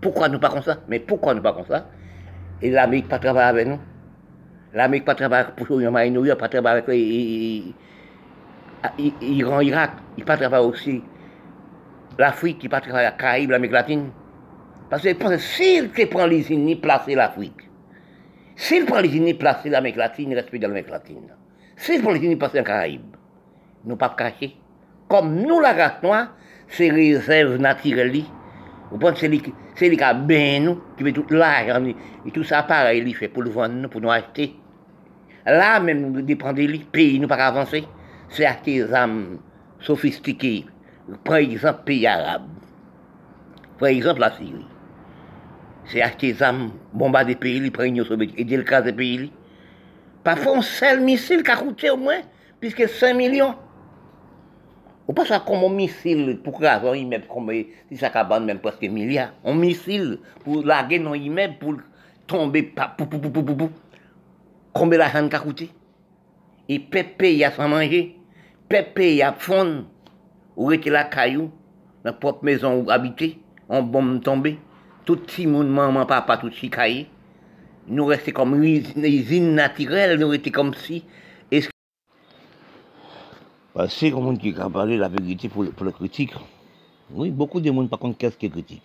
Speaker 3: Pourquoi nous pas comme ça? Mais pourquoi nous pas comme ça? Et l'Amérique pas travailler avec nous L'Amérique pas travailler avec Proche-Orient, Moyen-Orient, pas travailler avec l'Iran, Irak, il pas travailler aussi. L'Afrique, il pas travailler la Caraïbes, l'Amérique latine. Parce que s'il prend les unis, placer l'Afrique. S'il prend les unis, placer l'Amérique latine, respecte l'Amérique latine. S'il prend les unis, placer les Caraïbes. Nous pas cacher. Comme nous, la race noire, c'est réserve naturelle. Vous pensez que c'est les qui bien nous, qui veut tout l'argent, et tout ça pareil, il fait pour le vendre, pour nous acheter. Là, même, nous dépendons des pays, nous pas avancer. C'est acheter des armes sophistiquées. Par exemple, pays arabes. Par exemple, la Syrie c'est acheter des armes, bombarder des pays, prendre l'Union soviétique, aider le cas des pays. Parfois, un seul missile qui a coûté au moins, puisque 5 millions. Ou pas ça comme un missile pour craser un immeuble, comme si ça cabane même presque un milliard. Un missile pour larguer un immeuble, pour tomber, pou, pou, pou, pou, pou, combien l'argent qui a coûté? Et pépé, il a sans manger, pépé, il a fond, ou était la caillou, la propre maison où habiter, en bombe tombée tout petit monde, maman, papa, tout chicaille, nous restons comme une usine naturelle, nous restons comme si.
Speaker 2: Parce que monde qui a parlé la vérité pour, pour le critique. Oui, beaucoup de monde par contre qu'est-ce qui est critique?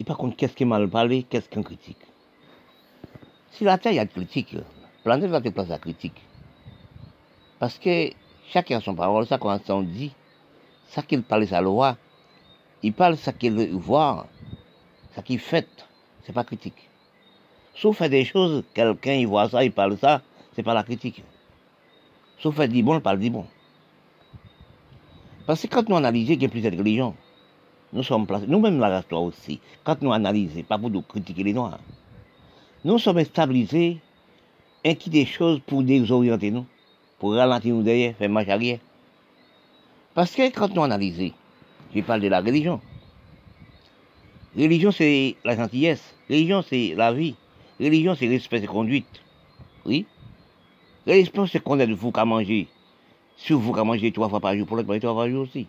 Speaker 2: Et par contre, qu'est-ce qui est mal parlé, qu'est-ce qu'un critique? Si la terre, y a de critique, planète va te place à critique. Parce que chacun a son parole, ça quand on dit, ça qu'il parle sa loi, il parle ça qu'il veut voir, ça qui fait, c'est pas critique. Sauf fait des choses, quelqu'un il voit ça, il parle ça, c'est pas la critique. Sauf fait dit bon, il parle dit bon. Parce que quand nous analysons qu'il y a plusieurs religions, nous sommes placés, nous-mêmes la toi aussi, quand nous analysons, pas pour nous critiquer les Noirs, nous sommes stabilisés un qui des choses pour désorienter nous, pour ralentir nous derrière, faire marche arrière. Parce que quand nous analysons, je parle de la religion. Religion, c'est la gentillesse. Religion, c'est la vie. Religion, c'est respect et conduite. Oui. Religion, c'est qu'on de vous qu'à manger. Si vous qu'à manger trois fois par jour, pour l'autre, trois fois par jour aussi.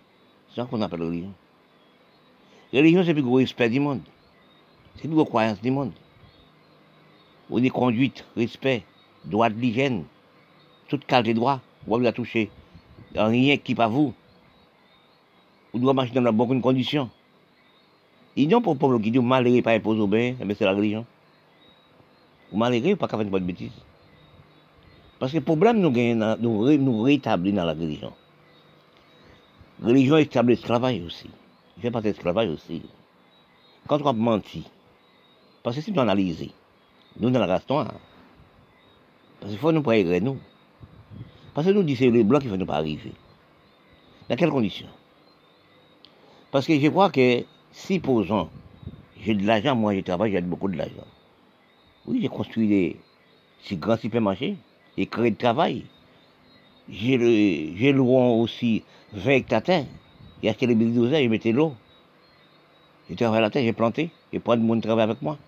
Speaker 2: C'est ça qu'on appelle religion. Religion, c'est plus gros respect du monde. C'est plus gros croyance du monde. Ou des conduites, respect, droit de l'hygiène, toute qualité de droit, vous la toucher. Rien qui pas vous. Vous devez marcher dans la bonne condition. Ils n'ont pas pour qui dit malheureux pas imposé au bien, mais c'est la religion. Ou malheureux pas faire une bonne bêtise. Parce que le problème nous gagnons, nous, nous rétablir dans la religion. La religion établit l'esclavage aussi. Il fait partie de l'esclavage aussi. Quand on a menti, parce que si nous analysons, nous dans la race noire, parce qu'il faut nous préparer nous. Parce que nous disons c'est les blancs qui ne font pas arriver. Dans quelles conditions? Parce que je crois que si, posons, j'ai de l'argent, moi je travaille, j'ai beaucoup de l'argent. Oui, j'ai construit des, ces grands supermarchés, j'ai créé de travail. J'ai le, j'ai aussi 20 hectares terre. Il y a les bulldozers, je mettais l'eau. J'ai travaillé la terre, j'ai planté, j'ai pas de monde travailler avec moi.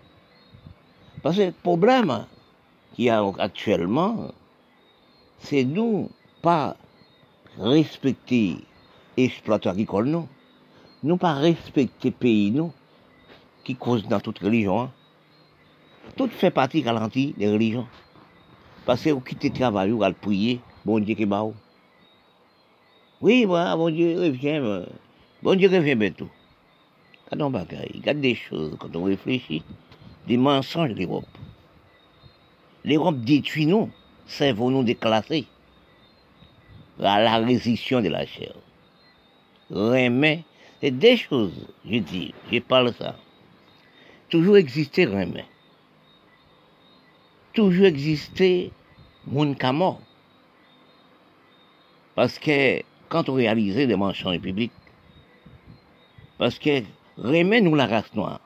Speaker 2: Parce que le problème qu'il y a actuellement, c'est nous pas respecter l'exploitation agricole, non nous pas respecter pays, nous, qui cause dans toute religion. Hein. Tout fait partie garantie des religions. Parce que vous quittez le travail, vous allez prier, bon Dieu qui bat. Oui, bon Dieu revient, bon Dieu revient bientôt. Quand on il y a des choses, quand on réfléchit, des mensonges l'Europe. L'Europe détruit nous, cerveau nous déclassés à la résistance de la chair. Remet c'est des choses, je dis, je parle ça. Toujours exister remè. Toujours exister mon mort. Parce que quand on réalisait des mensonges publics, parce que remè nous la race noire,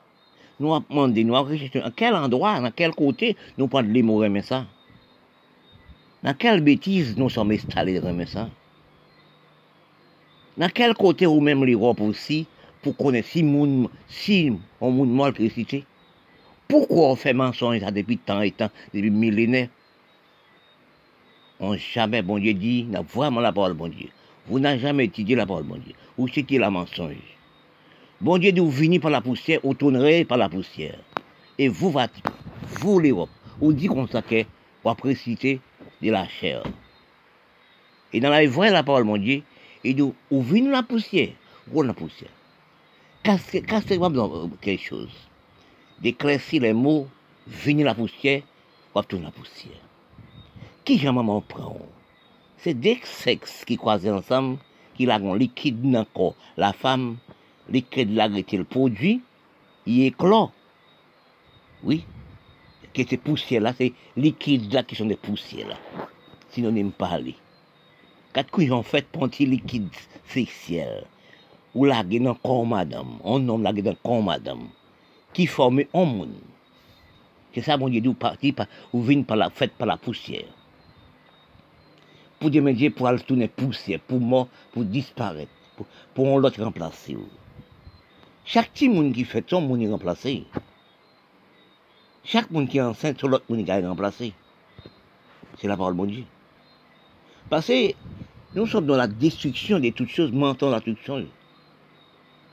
Speaker 2: nous avons demandé, nous à quel endroit, dans quel côté nous prenons les mots remè ça. Dans quelle bêtise nous sommes installés remè ça. Dans quel côté ou même l'Europe aussi, pour connaître si moun, si on moun mal précité? Pourquoi on fait mensonge ça depuis tant et tant, depuis millénaires? On jamais, bon Dieu dit, n'a vraiment la parole, bon Dieu. Vous n'avez jamais étudié la parole, bon Dieu. Vous c'est la mensonge? Bon Dieu dit, vous venez par la poussière, vous tournerez par la poussière. Et vous, vous l'Europe, vous dites qu'on s'acquiert pour préciter de la chair. Et dans la vraie la parole, mon Dieu, il dit, où vient la poussière Où la poussière Cassez-moi dans quelque chose. D'éclaircir les mots, venir la poussière, ou tourner la poussière. Qui jamais m'en prend? C'est des sexes qui croisent ensemble, qui ont liquide dans le corps. La femme, liquide là, le produit, il éclore. Oui. Que ces poussières-là, c'est liquide là qui sont des poussières là. Sinon, on n'aime pas aller. Quatre couilles en fait ponti liquide sexuel. Ou la dans corps madame. On nomme la dans corps madame. Qui forme un monde. C'est ça, mon Dieu, d'où parti, ou vient par la, fait par la poussière? Pour déménager, pour aller tourner poussière, pour mort, pour disparaître, pour, pour on l'autre remplacer. Chaque petit monde qui fait son monde est remplacé. Chaque monde qui est enceinte, son l'autre monde est remplacé. C'est la parole de mon Dieu. Parce que nous sommes dans la destruction de toutes choses, mentons la toute chose.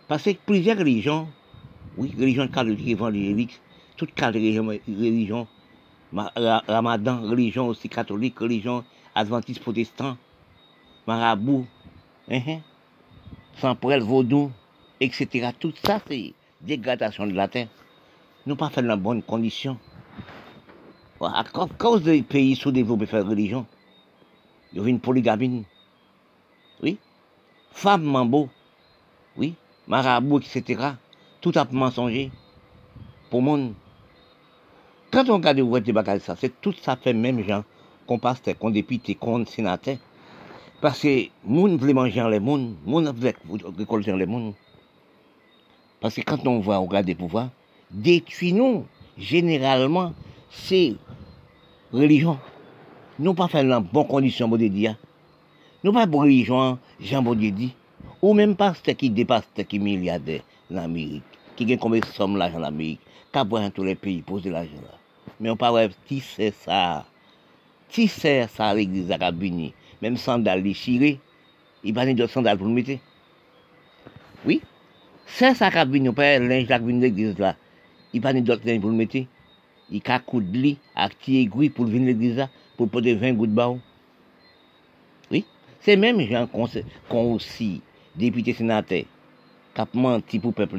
Speaker 2: Parce que plusieurs religions, oui, religion catholique, évangélique, toutes quatre religions, religion, ramadan, religion aussi catholique, religion adventiste protestant, marabout, hein, hein, sans prêtre vaudou, etc. Tout ça, c'est dégradation de la terre. Nous pas fait dans la bonne condition. À cause des pays sous-développés faire religion, il y a une polygamie. Oui. Femme mambo. Oui. Marabout, etc. Tout a mensonger. Pour monde. Quand on regarde où des bagages ça, c'est tout ça fait même gens qu'on pasteur, qu'on député, qu'on sénateur. Parce que moun voulait manger les moun, moun voulait récolter les moun. Parce que quand on voit regarder pouvoir, pouvoirs, détruit nous, généralement, c'est religion nous pas faire dans bonnes conditions, bon Dieu. Nous pas religion, Jean dit. Ou même pasteur qui dépasse qui milliardaire en Amérique, qui gagne combien de sommes l'argent en Amérique, qui a dans tous les pays, poser l'argent là. Mais on parle qui c'est ça. Qui c'est ça l'église à Cabini, même sandales déchirées, il va de sandales pour le mettre. Oui, c'est ça Cabini, on pas linge à l'église là. Il va d'autres linge pour le mettre. Il a coup de lit, a petit aiguille pour venir l'église là, pour porter 20 gouttes de. Oui, c'est même gens qu'on aussi, député sénateur, qui a menti pour le peuple.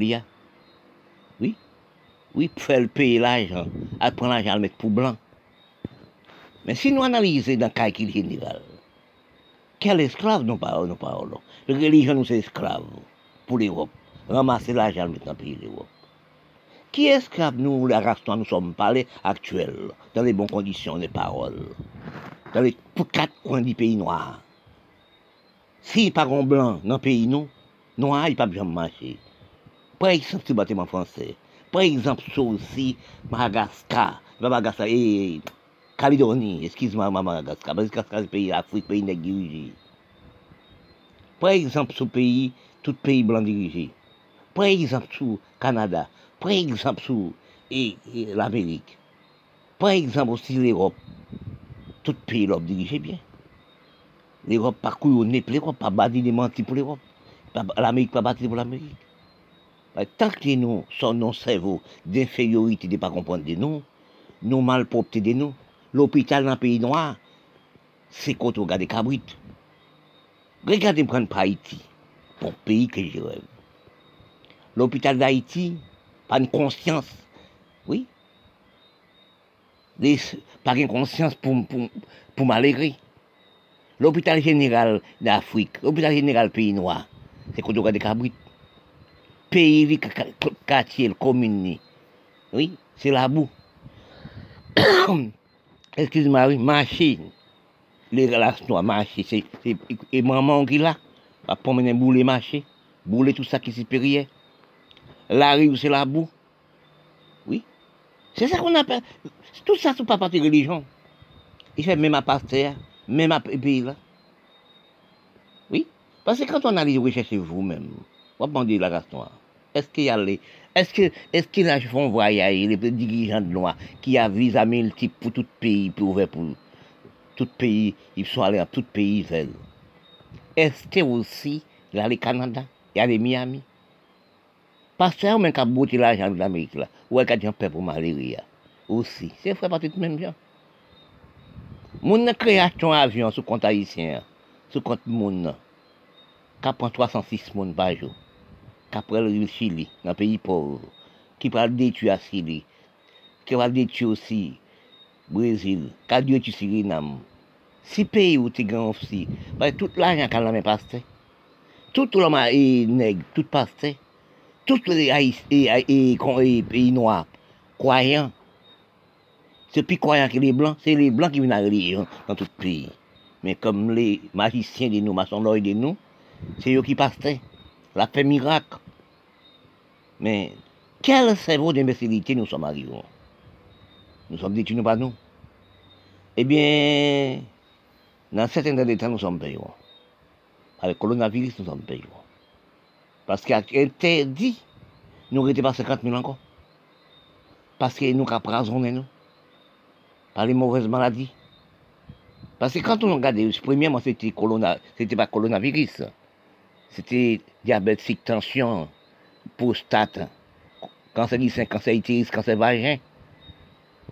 Speaker 2: Oui, oui, pour faire payer l'argent, à prendre l'argent le mettre pour blanc. Mais si nous analysons dans le cas général, quel esclave nous parlons, nous parlons? La religion nous est esclave pour l'Europe. Ramasser l'argent mettre dans le pays de l'Europe. Qui esclave nous, la race nous sommes parlés actuels, dans les bonnes conditions des paroles, dans les quatre coins du pays noir? Si par un blanc dans le pays nous, noir, il pas jamais marcher. Par exemple, le bâtiment français. Par exemple, ça aussi, Madagascar. Madagascar et Calédonie, excuse-moi, Madagascar. Madagascar, c'est pays d'Afrique, pays dirigé. Par exemple, ce pays, tout pays blanc dirigé. Par exemple, sur Canada. Par exemple, sur l'Amérique. Par exemple, aussi l'Europe. Tout pays l'Europe dirigé bien. L'Europe pas couillonné pour l'Europe, pas bâti des mentis pour l'Europe. L'Amérique pas bâti pour l'Amérique. Tant que nous sommes nos cerveaux d'infériorité de ne pas comprendre de nous, nous malpropreté de nous, l'hôpital dans le pays noir, c'est quand on regarde les cabrites. Regardez prendre Haïti, pour pays que je rêve. L'hôpital d'Haïti, pas une conscience, oui. pas une conscience pour, pour, pour. L'hôpital général d'Afrique, l'hôpital général pays noir, c'est quand on regarde les cabrites pays, quartier, commune. Oui, c'est la boue. Excuse-moi, oui, marcher. Les relations, marcher, c'est et maman qui là, va promener bouler marcher, bouler tout ça qui est supérieur. La rive, c'est la boue. Oui. C'est ça qu'on appelle. Tout ça, c'est pas partie religion. Il fait même à pasteur, même à pays là. Oui. Parce que quand on allait rechercher vous-même, on va la race noire. Est-ce qu'il y a les. Est-ce que, est-ce qu'ils font voyager les dirigeants loi qui a visa multiple pour tout pays, pour ouvert pour tout pays, ils sont allés à tout pays Est-ce que aussi, il y a les Canada, il y a les Miami? Parce que même quand bouti l'argent de l'Amérique là, ou qu'il y a un peu pour malaria aussi. C'est fait partie de même gens. Mon création avion sous compte haïtien, sous compte moun, qui prend 306 personnes par jour qu'après le Chili, dans le pays pauvre, qui parle détruire à Chili, qui va détruire aussi Brésil, qui a détruire Suriname. Si pays où tu gagnes aussi, tout l'argent qu'on a passé, tout l'homme est nègre, tout passé, tout les pays noirs, croyants, c'est plus croyants que les blancs, c'est les blancs qui viennent la religion dans tout le pays. Mais comme les magiciens de nous, maçons de nous, c'est eux qui passent la fait miracle. Mais quel cerveau d'imbécilité nous sommes arrivés? Nous sommes détenus par nous. Eh bien, dans certains temps, nous sommes payés. Avec le coronavirus, nous sommes payés. Parce qu'interdit, nous n'étions pas 50 000 encore. Parce que nous avons nous par les mauvaises maladies. Parce que quand on regarde, premièrement, c'était c'était pas coronavirus. C'était diabète, tension, prostate, cancer du sein, cancer utérus, cancer vagin.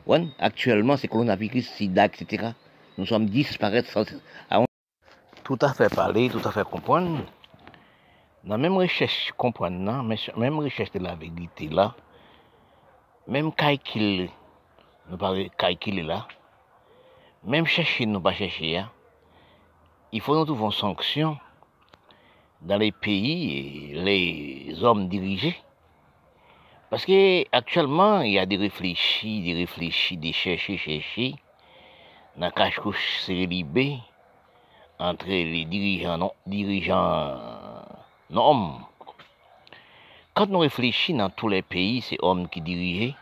Speaker 2: Ouais, actuellement, c'est coronavirus, sida, etc. Nous sommes disparaître sans...
Speaker 1: Tout à fait parler, tout à fait comprendre. Dans la même recherche, comprendre, non, même recherche de la vérité là, même calcul, nous parlons calculer là, même chercher, nous pas chercher, hein. il faut nous trouver une sanction dans les pays, les hommes dirigés. Parce que actuellement, il y a des réfléchis, des réfléchis, des chercheurs, chercheurs, dans cache-couche célibé entre les dirigeants non, dirigeants non hommes. Quand nous réfléchissons dans tous les pays, c'est hommes qui dirigent.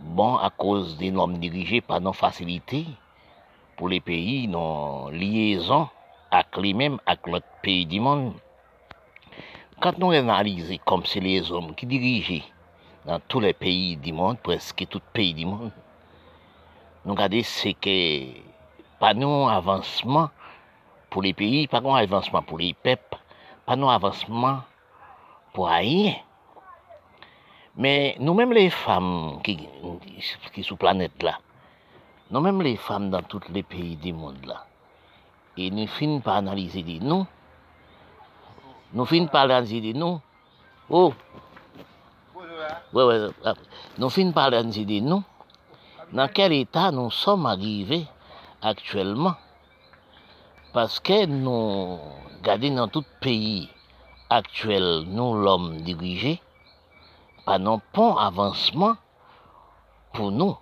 Speaker 1: Bon, à cause des normes dirigées par nos facilités,
Speaker 2: pour les pays non liaison avec les mêmes, avec l'autre pays du monde. Quand nous analysons comme c'est les hommes qui dirigent dans tous les pays du monde, presque tous les pays du monde, nous regardons c'est que pas nous avancement pour les pays, pas nous avancement pour les peuples, pas nous avancement pour rien. Mais nous-mêmes les femmes qui, qui sur planète là, nous-mêmes les femmes dans tous les pays du monde là, et nous finissons par analyser des nous, nous finissons par analyser des nous, oh, nous finissons par analyser des nous, dans quel état nous sommes arrivés actuellement. Parce que nous, regardons dans tout pays actuel, nous l'homme dirigé, pas non pas avancement pour nous,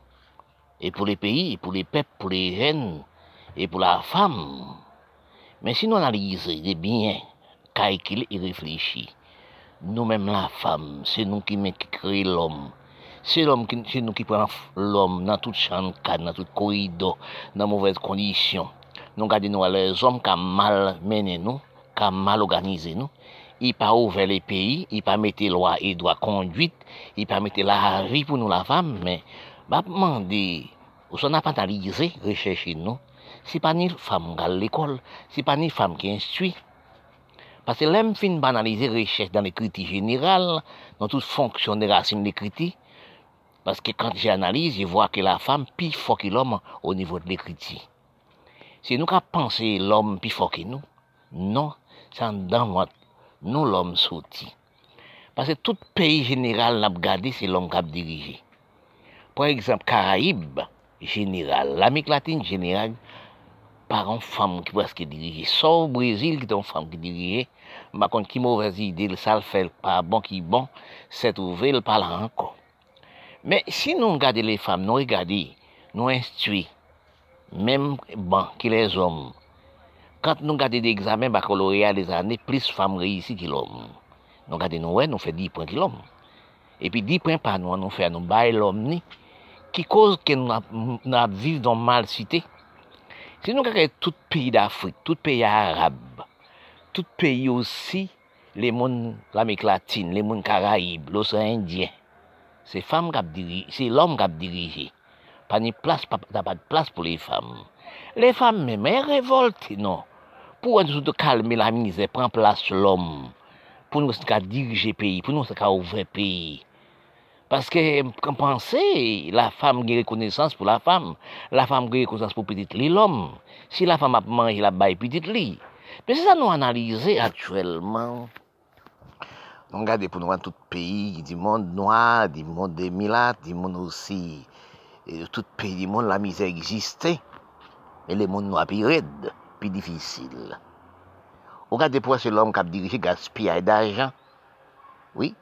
Speaker 2: et pour les pays, pour les peuples, pour les jeunes, et pour la femme. Mais si nous analysons les biens, calculés et réfléchis, nous-mêmes la femme, c'est nous qui, créons l'homme. C'est nous qui prenons l'homme dans toute chambre, dans tout corridor, dans mauvaises conditions. Nous regardons les hommes qui ont mal mené nous, qui ont mal organisé nous. Ils pas ouvert les pays, ils pas mettre loi et droit conduite, ils pas mettre la vie pour nous la femme, mais bah demander, on n'a pas analysé, recherché nous. C'est pas ni femme qui l'école, c'est pas ni femme qui instruit. Parce que l'homme fin banaliser recherche dans les critiques générales, dans toute fonction des racines des critiques, parce que quand j'analyse, je vois que la femme plus fort que l'homme au niveau de l'écriture. Se nou ka panse lom pi foke nou, non, san dan wat nou lom soti. Pase tout peyi general nap gade se lom kap dirije. Por eksemp, Karaib, general, l'Amik Latine, general, par an fam ki preske dirije. Sor Brazil ki ton fam ki dirije, makon ki mouvezi ide, l sal fel pa bon ki bon, set ouve l pala anko. Men si nou gade le fam, nou gade, nou instui, même bon, que les hommes, quand nous regardons des examens baccalauréat des années, plus femmes réussissent que l'homme. Nous regardons, nous, ouais, nous faisons 10 points que l'homme. Et puis 10 points par nous, nous faisons nous bail l'homme, qui cause que nous, vivons dans mal cité? Si nous regardons tout pays d'Afrique, tout pays arabe, tout pays aussi, les mondes, l'Amérique latine, les mondes Caraïbes, l'océan Indien, c'est l'homme qui dirige. Pas de place, pas, pas place pour les femmes. Les femmes même, elles révoltent, non. Pour nous calmer la misère, prendre place l'homme. Pour nous diriger le pays, pour nous ouvrir le pays. Parce que, quand pensez, la femme a reconnaissance pour la femme. La femme a reconnaissance pour petit l'homme. Si la femme a mangé la baille petit lit. Mais c'est ça nous analyser actuellement. On regarde pour nous voir tout pays du monde noir, du monde des milates, du monde aussi. Et tout pays du monde, la misère existait. Et le monde noir plus raide, plus difficile. On regarde pour c'est l'homme qui a dirigé gaspillage d'argent. Oui.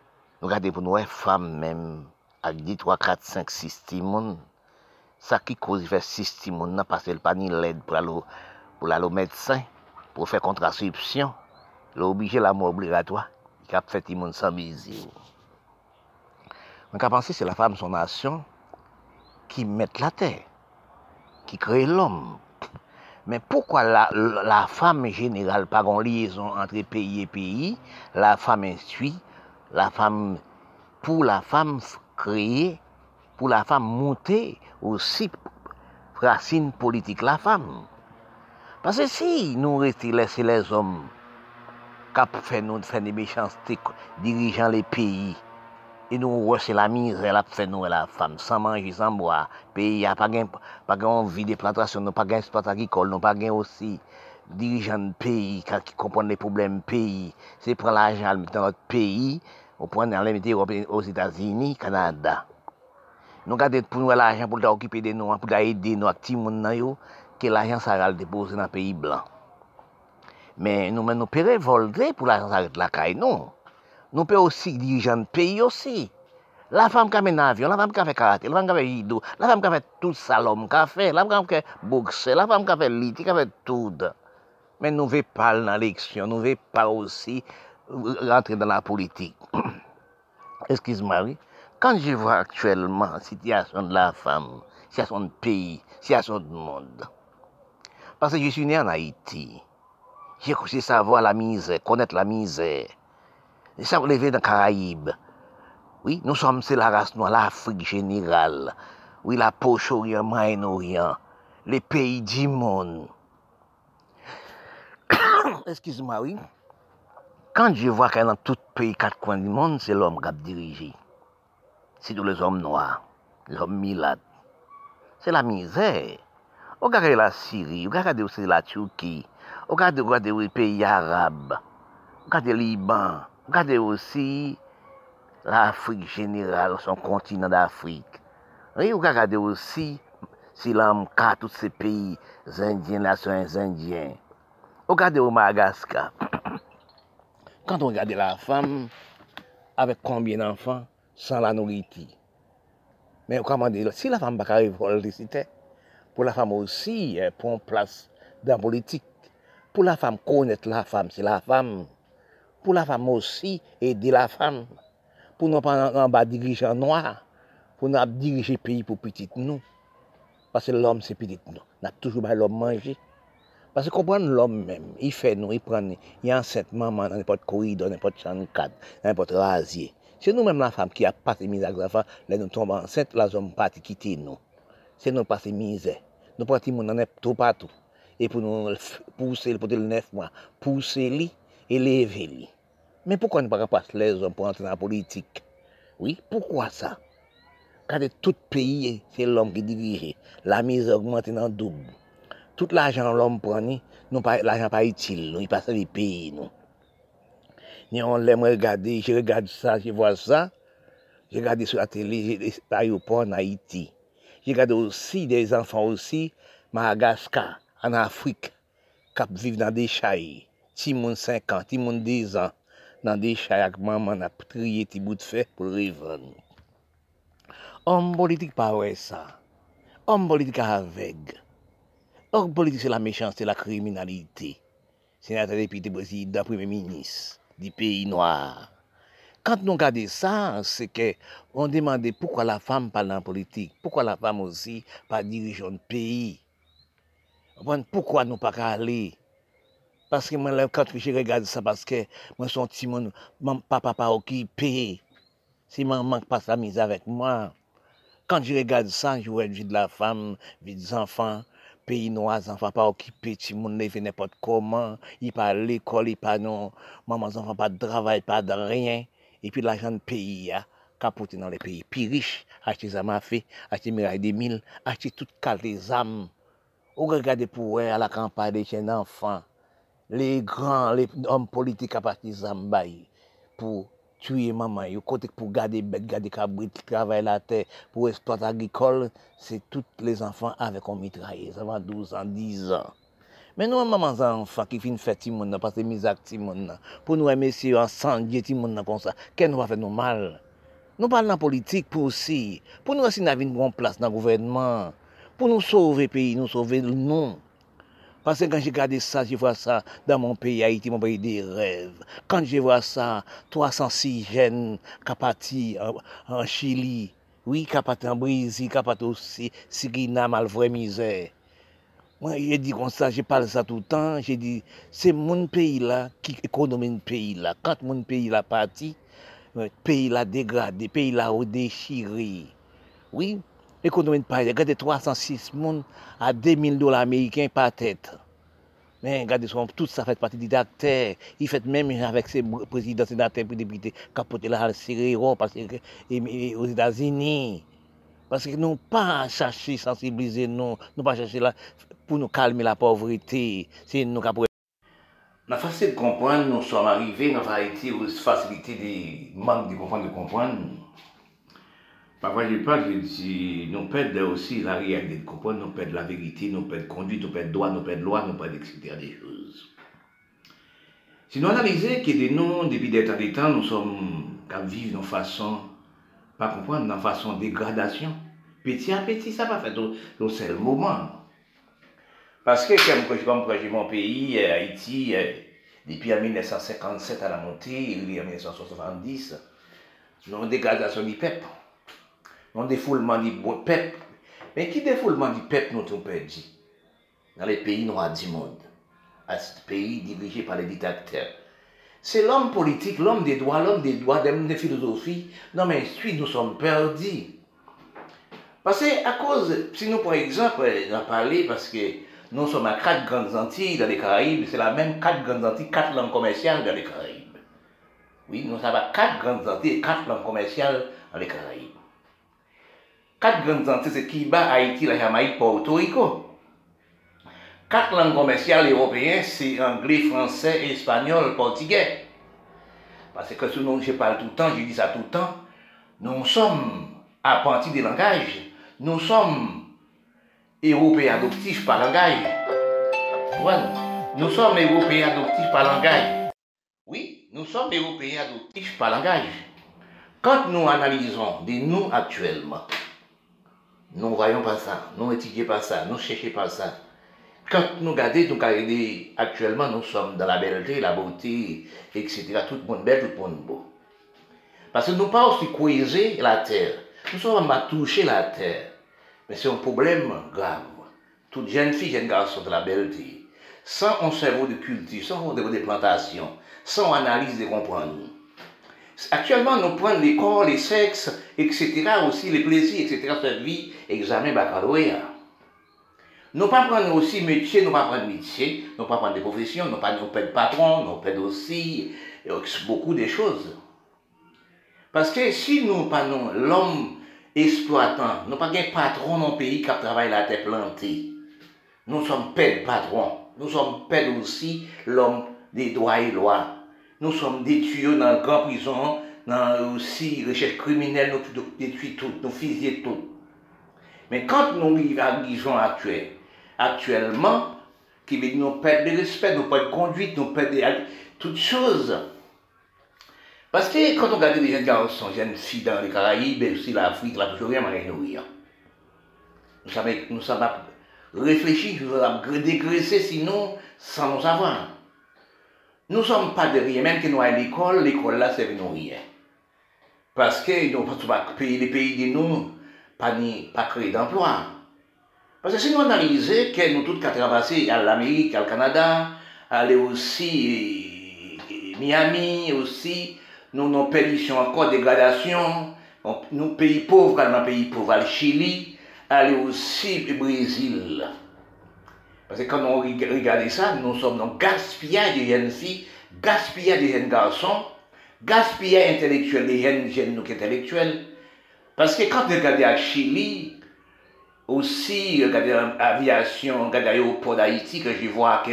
Speaker 2: On regarde pour nous, femmes même, avec 10, 3, 4, 5, 6 timons. Ça qui cause faire 6 timons, parce qu'elle pas ni l'aide pour aller pour aller au médecin, pour faire contraception. L'obligé la mort obligatoire qui a fait monde sans baiser. On a pensé c'est la femme, son nation, qui met la terre, qui crée l'homme. Mais pourquoi la, femme générale, par une liaison entre pays et pays, la femme instruit, la femme, pour la femme créer, pour la femme monter aussi racine politique la femme. Parce que si nous restons laisser les hommes nous faire des méchancetés dirigeant les pays E nou wè se la mizè la pfe nou wè la fam. San manji, san mwa. Peyi ya pa gen, pa gen anvi de plantasyon nou, pa gen spata ki kol nou, pa gen osi dirijan peyi ka ki kompon de problem peyi. Se pren la ajan al mette nan lot peyi, ou pren nan le mette os Etasini, Kanada. Nou gade pou nou wè la ajan pou ta okipe de nou, pou ta ede nou ak ti moun nan yo, ke la ajan sa ral depose nan peyi blan. Men nou men nou pe revolte pou la ajan sa ret la kay nou. Nous pouvons aussi diriger un pays aussi. La femme qui a un avion, la femme qui a fait karaté, la femme qui a fait judo, la femme qui a fait tout ça, l'homme qui a fait, la femme qui a fait boxer, la femme qui a fait lit, qui a fait tout. Mais nous ne voulons pas dans l'élection, nous ne voulons pas aussi rentrer dans la politique. Excuse-moi. Quand je vois actuellement la situation de la femme, la situation du pays, la situation du monde,
Speaker 1: Parce que je suis né en Haïti. J'ai couché savoir la misère, connaître la misère. Et ça, vous lever dans Caraïbes. Oui, nous sommes, c'est la race noire, l'Afrique générale. Oui, la poche orient, Moyen-Orient. Les pays du monde. Excuse-moi, oui. Quand je vois que dans tout pays, quatre coins du monde, c'est l'homme qui a dirigé. C'est tous les hommes noirs, les hommes milades. C'est la misère. Regardez la Syrie, regardez aussi la Turquie, regardez les pays arabes, regardez le Liban, Gade osi, l'Afrique general, son kontinant d'Afrique. Ou gade osi, si l'Amka, tout se peyi zindyen, nasyon zindyen. Ou gade ou Magaska. Kant ou gade la fam, avek konbyen anfan, san la noriti. Men ou kamande, si la fam baka revolte si te, pou la fam osi, eh, pon plas dan politik. Pou la fam konet la fam, si la fam, Pour la femme aussi, aider la femme. Pour ne pas en bas dirigeant noir. Pour pas diriger pays pour petit nous. Parce que l'homme, c'est petit nous. On a toujours l'homme manger. Parce que comprendre l'homme même, il fait nous, il prend, il enceinte maman dans n'importe corridor, n'importe chambre cadre, n'importe rasier. C'est nous-mêmes la femme qui a passé misère la femme, là nous tombons enceinte, la homme parti quitter nous. C'est nous passer misère. Nous prenons mon en tout partout. Et pour nous pousser, pour le neuf mois, pousser lui et lui. Mais pourquoi ne pas passer les hommes pour entrer dans la politique? Oui, pourquoi ça? Car tout pays, c'est l'homme qui dirige. La misère augmente dans le double. Tout l'argent l'homme prend, l'argent pas utile, il passe les pays nous. Ni on l'aime regarder, je regarde ça, je vois ça. Je regarde sur la télé, l'aéroport en Haïti. Je regarde aussi des enfants aussi, Madagascar, en Afrique, qui vivent dans des chailles. ti moun 5 an, ti moun 10 an, nan de chayak maman ap triye ti bout fe pou revan. Om politik pa wè sa. Om politik a aveg. Or politik se la mechans, se la kriminalite. Senatè depite prezident, premè minis, di peyi noir. Kant nou gade sa, se ke on demande poukwa la fam pa nan politik, poukwa la fam osi pa dirijon peyi. Poukwa nou pa ka ale Parce que moi, quand je regarde ça, parce que moi, son petit mon papa pas occupé. Si maman passe la mise avec moi. Quand je regarde ça, je vois vie de la femme, vie des enfants, pays noir, enfants pas occupés, tout le monde ne fait n'importe comment, il pas à l'école, il pas non, maman, enfants pas de travail, pas de rien. Et puis l'argent de pays, a capoté dans les pays plus riches, acheter des armes à feu, acheter miraille des mille, acheter toutes les âmes. Ou regardez pour à la campagne des jeunes le gran, le om politik apati Zambay pou tuye maman yo, kote pou gade bet, gade kabrit, travay la ter, pou esploit agrikol, se tout les anfan avek on mitraye, avan 12 an, 10 an. Men nou an maman zan anfan ki fin fè ti moun nan, pase mizak ti moun nan, pou nou eme si yo an sangye ti moun nan kon sa, ken nou a fè nou mal. Nou pal nan politik pou si, pou nou asin avin pou an plas nan gouvernement, pou nou sove peyi, nou sove nou. Parce que quand j'ai regardé ça, je vois ça dans mon pays Haïti, mon pays des rêves. Quand je vois ça, 306 jeunes qui partis en, en, Chili, oui, qui partis en Brésil, qui partis aussi Suriname, à la vraie misère. Moi, je dis comme ça, je parle ça tout le temps. Je dis, c'est mon pays là qui économise mon pays là. Quand mon pays là parti, euh, pays là dégradé, pays là déchiré. Oui, Ekonomi de Paris, gade 306 moun a 2000 dola Ameriken pa tèt. Men, gade son, tout sa fèt pati didakter, y fèt mèm avèk se prezident senatèm pou depite kapote la al Sirero, paske ou Zidazini. E, e, paske nou pa chache sensibilize nou, nou pa chache la pou nou kalme la povriti, se nou kapou.
Speaker 2: Nan fase de kompran, nou som arrive nan fayeti ou se fasilite de mank de kompran de kompran, Parfois, je parle, je dis, nous perdons aussi la réalité de comprendre, nous perdons la vérité, nous perdons conduite, nous perdons droit, nous perdons loi, nous perdons etc. des choses. Si nous analysons que de nous, depuis des temps des temps, nous sommes qu'à vivre de façon, pas comprendre, de façon dégradation. Petit à petit, ça va faire au seul moment. Parce que, comme, comme j'ai mon pays, euh, Haïti, euh, depuis 1957 à la montée, et en 1970, nous avons dégradation du peuple. Un défoulement du peuple. Mais qui défoulement du peuple nous avons perdu? Dans les pays noirs du monde, à ce pays dirigé par les dictateurs. C'est l'homme politique, l'homme des droits, l'homme des droits, des philosophies. Non, mais ensuite, nous sommes perdus. Parce que, à cause, si nous, par exemple, on a parlé, parce que nous sommes à quatre grandes Antilles dans les Caraïbes, c'est la même quatre grandes Antilles, quatre langues commerciales dans les Caraïbes. Oui, nous avons quatre grandes Antilles et quatre langues commerciales dans les Caraïbes. Quatre grandes c'est Cuba, Haïti, la Jamaïque, Porto Rico. Quatre langues commerciales européennes, c'est anglais, français, espagnol, portugais. Parce que sinon, je parle tout le temps, je dis ça tout le temps. Nous sommes apprentis des langages. Nous sommes européens adoptifs par langage. Nous sommes européens adoptifs par langage. Oui, nous sommes européens adoptifs par langage. Quand nous analysons des nous actuellement, nous ne voyons pas ça, nous n'étudions pas ça, nous ne cherchons pas ça. Quand nous regardons, nous regardons actuellement, nous sommes dans la belleté, la beauté, etc. Tout le monde belle, tout le monde beau. Parce que nous pas aussi creuser la terre. Nous sommes à toucher la terre. Mais c'est un problème grave. Toute jeune fille, jeune garçon de la belleté, sans un cerveau de culture, sans un cerveau de plantation, sans analyse de comprendre. Actuellement, nous prenons les corps, les sexes, etc., aussi les plaisirs, etc., cette vie, examen baccalauréat. Nous pas prendre aussi métier, nous pas prendre métier, nous pas prendre des professions, nous pas nous perdre patron, nous perdre aussi beaucoup de choses. Parce que si nous prenons l'homme exploitant, nous pas un patron dans le pays qui travaille la terre plantée. Nous sommes pas patrons. Nous sommes pas aussi l'homme des droits et lois. Nous sommes tuyaux dans la grande prison, dans aussi recherche criminelle, nous détruisons tout, nous fusillons tout. Mais quand nous vivons à Guison actuel, actuellement, qui veut nous perdons de respect, nous perdons de conduite, nous perdons toutes choses. Parce que quand on regarde les jeunes garçons, jeunes filles dans les Caraïbes, et aussi l'Afrique, là, toujours rien à nourrir. Nous sommes, nous sommes réfléchis, nous sommes dégraissés, sinon, sans nous savoir. Nous ne sommes pas de rien, même que nous à l'école, l'école là, c'est nous rien. Parce que les pays de nous, pas, pas créer d'emploi. Parce que si nous analysons que nous tous qu'à traverser à l'Amérique, au Canada, aller aussi Miami, aussi, nous nos sont encore dégradation, nous pays pauvres, un pays pauvres, le Chili, aller aussi au Brésil. Parce que quand on regarde ça, nous sommes dans gaspillage de jeunes filles, gaspillage de jeunes garçons, gaspillage intellectuel des jeunes, jeunes intellectuels. Parce que quand on regarde à Chili, aussi regarder l'aviation, regarder l'aéroport d'Haïti, que je vois que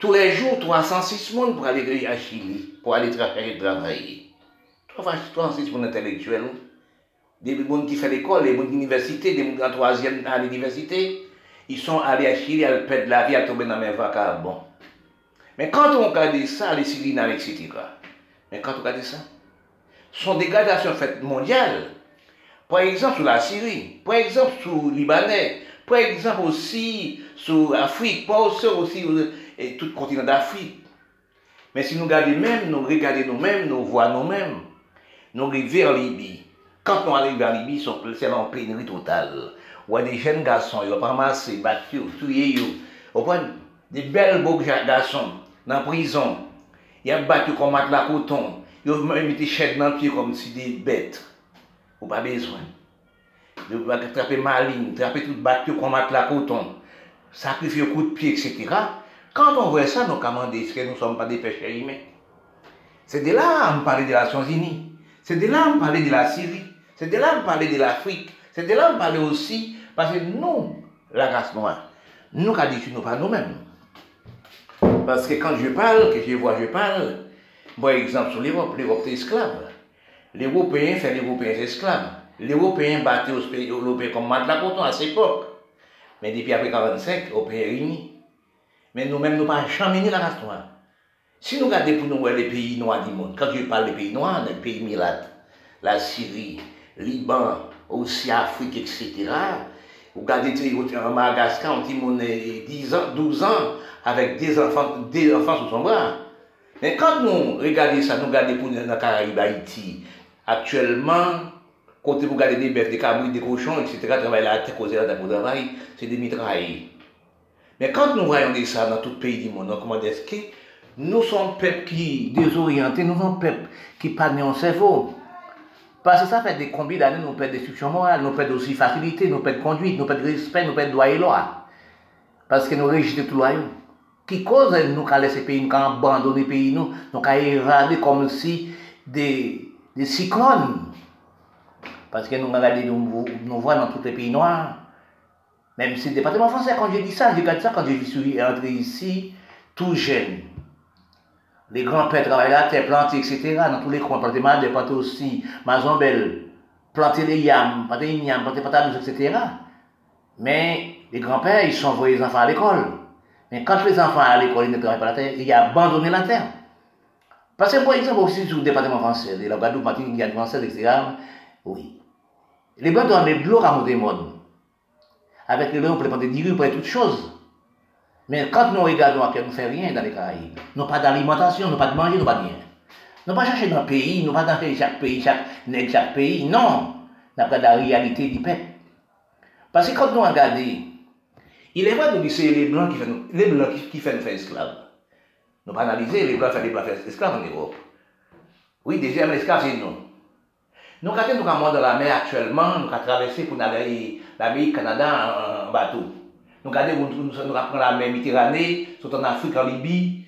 Speaker 2: tous les jours, 306 personnes pour aller à Chili, pour aller travailler. 306 personnes intellectuels. Des gens qui font l'école, des gens d'université, des gens en troisième à l'université, ils sont allés à Chili, à perdre la vie, à tomber dans mes vacabons. Mais quand on regarde ça, les Suriname, etc., mais quand on regarde ça, sont dégradations faites mondiales. Par exemple, sur la Syrie, par exemple, sur Libanais, par exemple aussi sur l'Afrique, pas aussi, aussi et tout le continent d'Afrique. Mais si nous regardons même, nous regardons nous-mêmes, nous voyons nous-mêmes, nous arrivons vers Libye. Quand nous arrivons vers Libye, c'est en pénurie totale. Ou des jeunes garçons, ils ont ramassé, battu, tué, ils ont des belles beaux garçons dans la prison. Ils ont battu comme la coton. Ils ont même été chèques dans le pied comme si des bêtes. Ou pas besoin. De attraper maligne, attraper tout battu comme la coton. Sacrifier coup de pied, etc. Quand on voit ça, nous commandons est-ce que nous ne sommes pas des pécheurs humains C'est de là qu'on parle des Nations Unies. C'est de là qu'on parle de la Syrie. C'est de là qu'on parle de l'Afrique. C'est de là qu'on parle aussi, parce que nous, la race noire, nous, qu'à dit nous pas nous-mêmes. Parce que quand je parle, que je vois, je parle, par exemple sur l'Europe, l'Europe est esclave. L'Européen fait l'Européen esclave. L'Européen battait aux européens comme Matelas Coton à cette époque. Mais depuis après 1945, l'Européen est réuni. Mais nous-mêmes, nous pas jamais la race noire. Si nous regardons pour nous les pays noirs du monde, quand je parle des pays noirs, les pays milates, la Syrie, Liban, aussi Afrique, etc., vous regardez en Madagascar, on dit 10 ans, 12 ans, avec des enfants, des enfants sous son quand nous regardons ça, nous regardons pour la Caraïbe, Haïti, actuellement, quand vous regardez des bêtes, des cabris, des cochons, etc., travaillent la terre, causer la pour travail, c'est des mitrailles.
Speaker 3: Mais quand nous voyons ça dans tout pays du monde, comment est-ce que nous sommes peuple qui désorienté, nous sommes peuple qui pas en cerveau? Parce que ça fait des combien d'années, nous perdons destruction morale, nous perdons aussi facilité, nous perdons conduite, nous perdons respect, nous perdons droit et loi. Parce que nous rejetons tout loyaux. Qui cause nous qu'à laisser pays, nous qu'à abandonner pays, nous, nous qu'à évader comme si des, cyclones. Parce que nous regardons, nous, nous voyons dans tous les pays noirs. Même si le département français, quand je dis ça, je regarde ça quand je suis entré ici, tout jeune. Les grands-pères travaillaient la terre, planter, etc. Dans tous les coins, planter madère, planter aussi mazambelle, planter les yams, planter les yams, planter patates, etc. Mais les grands-pères, ils sont envoyés les enfants à l'école. Mais quand les enfants à l'école, ils ne travaillent pas la terre, ils ont abandonné la terre. Parce que, par exemple, aussi sur le département français, la Guadeloupe, Martinique, Guyane française, etc. Oui. Les Blancs doivent mettre de l'eau à monter monde. Avec les Blancs, on peut prendre des dirigeants, pour toutes choses. Mais quand nous regardons à nous ne faisons rien dans les Caraïbes, nous pas d'alimentation, nous pas de manger, nous pas de rien. Nous pas chercher dans le pays, nous pas dans chaque pays, chaque chaque pays, non. Nous pas la réalité du peuple. Parce que quand nous regardons, il est vrai que c'est les Blancs qui font les Blancs qui, font nous faire esclaves. Nous pas analyser les Blancs font les Blancs faire esclaves en Europe. Oui, deuxième esclave, c'est nous. Nous, quand nous sommes dans la mer actuellement, nous avons traversé pour aller l'Amérique, Canada en bateau. Nous nous, nous, nous prenons la mer Méditerranée, sont en Afrique, en Libye,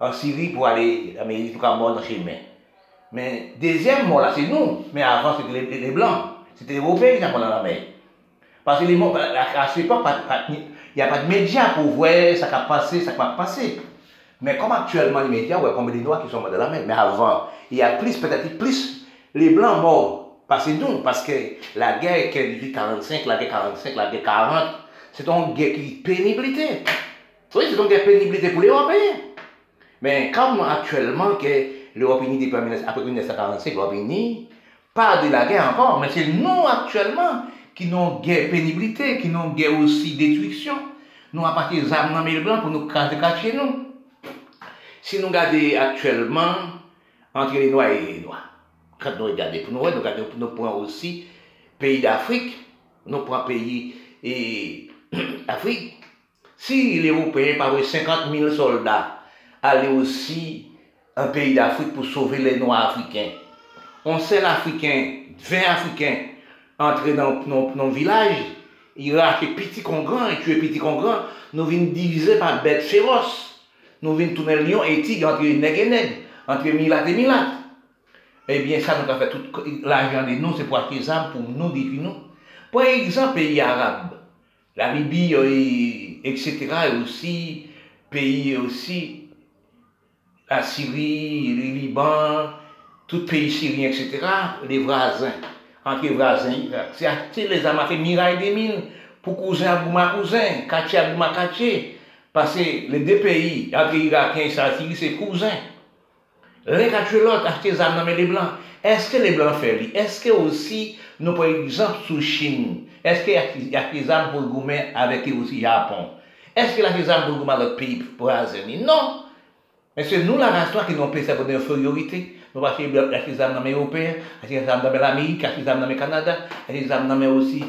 Speaker 3: en, Syrie pour aller en Amérique, nous sommes dans chemin. Mais deuxième là, c'est nous. Mais avant, c'était les, Blancs. C'était les Européens qui étaient dans la mer. Parce que les mots, à cette époque, il n'y a pas de médias pour voir ce qui a passé, ce qui va passer. Mais comme actuellement les médias, ouais, comme des Noirs qui sont morts dans la mer. Mais avant, il y a plus, peut-être plus, les Blancs morts parce que nous, parce que la guerre qui 45, la guerre 45, la guerre 40, c'est une guerre qui est pénibilité. Oui, c'est une guerre pénibilité pour les Européens. Mais comme actuellement que l'Europe unie après 1945, l'Europe unie, pas de la guerre encore, mais c'est nous actuellement qui n'ont guerre pénibilité, qui n'ont guerre aussi détruction. Nous avons parti des armes dans les blancs pour nous cacher nous. Si nous regardons actuellement entre les Noirs et les Noirs, quand nous regardons, pour nous, nous regardons, nous prenons aussi pays d'Afrique, nous prenons pays et Afrique. Si les Européens par 50 000 soldats allaient aussi un pays d'Afrique pour sauver les Noirs africains, on sait l'Africain, 20 Africains entrer dans nos villages, ils rachent petit con grand et tuer petit con grand, nous venons diviser par bêtes féroces. Nous venons tourner lion et tigre entre nègres et nègres, entre milat et milat. Eh bien, ça nous a fait tout l'argent de nous, c'est pour acheter armes pour nous détruire nous. Par exemple, pays arabes, la Libye, euh, etc., et aussi, pays aussi, la Syrie, le Liban, tout pays syrien, etc., les voisins, entre voisins, c'est les armes, fait miraille des mines, pour cousin à ma cousin, quartier à ma quartier, parce que les deux pays, entre l'Irakien et Syrie, c'est cousins. L'un a tué l'autre, acheté des armes dans les blancs. Est-ce que les blancs font Est-ce que aussi, nous, par exemple, sous Chine, est-ce qu'il y a des armes pour le gouvernement avec aussi Japon? Est-ce qu'il y a des armes pour gouvernement d'autres pays pour Azénie Non. Mais c'est nous, la race qui n'ont pas cette infériorité. Nous avons acheté des armes dans les Européens, des armes dans l'Amérique, des armes dans le Canada, des armes dans aussi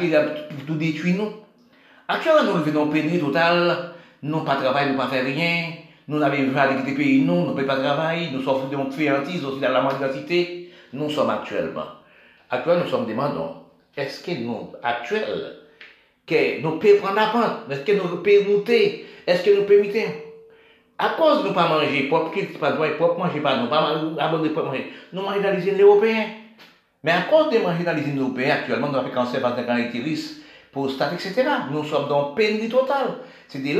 Speaker 3: des armes tout détruit nous. Actuellement, nous vivons en pénurie totale, nous pas travailler, nous pas faire rien. Nous n'avons pas de pays, nous, nous ne pouvons pas travailler, nous sommes de friandises aussi dans la mendicité. Nous sommes actuellement. Actuellement, nous sommes demandons, est-ce que nous, actuels, que nous pouvons prendre la est-ce que nous pouvons monter, est-ce que nous pouvons À cause de ne pas manger propre, qui pas droit propre, manger pas, nous pas abandonner pour manger, nous mangeons dans les usines européennes. Mais à cause de manger dans les usines européennes, actuellement, nous avons cancer, cancer, caractéristes, prostate, etc. Nous sommes dans pénurie totale. C'est des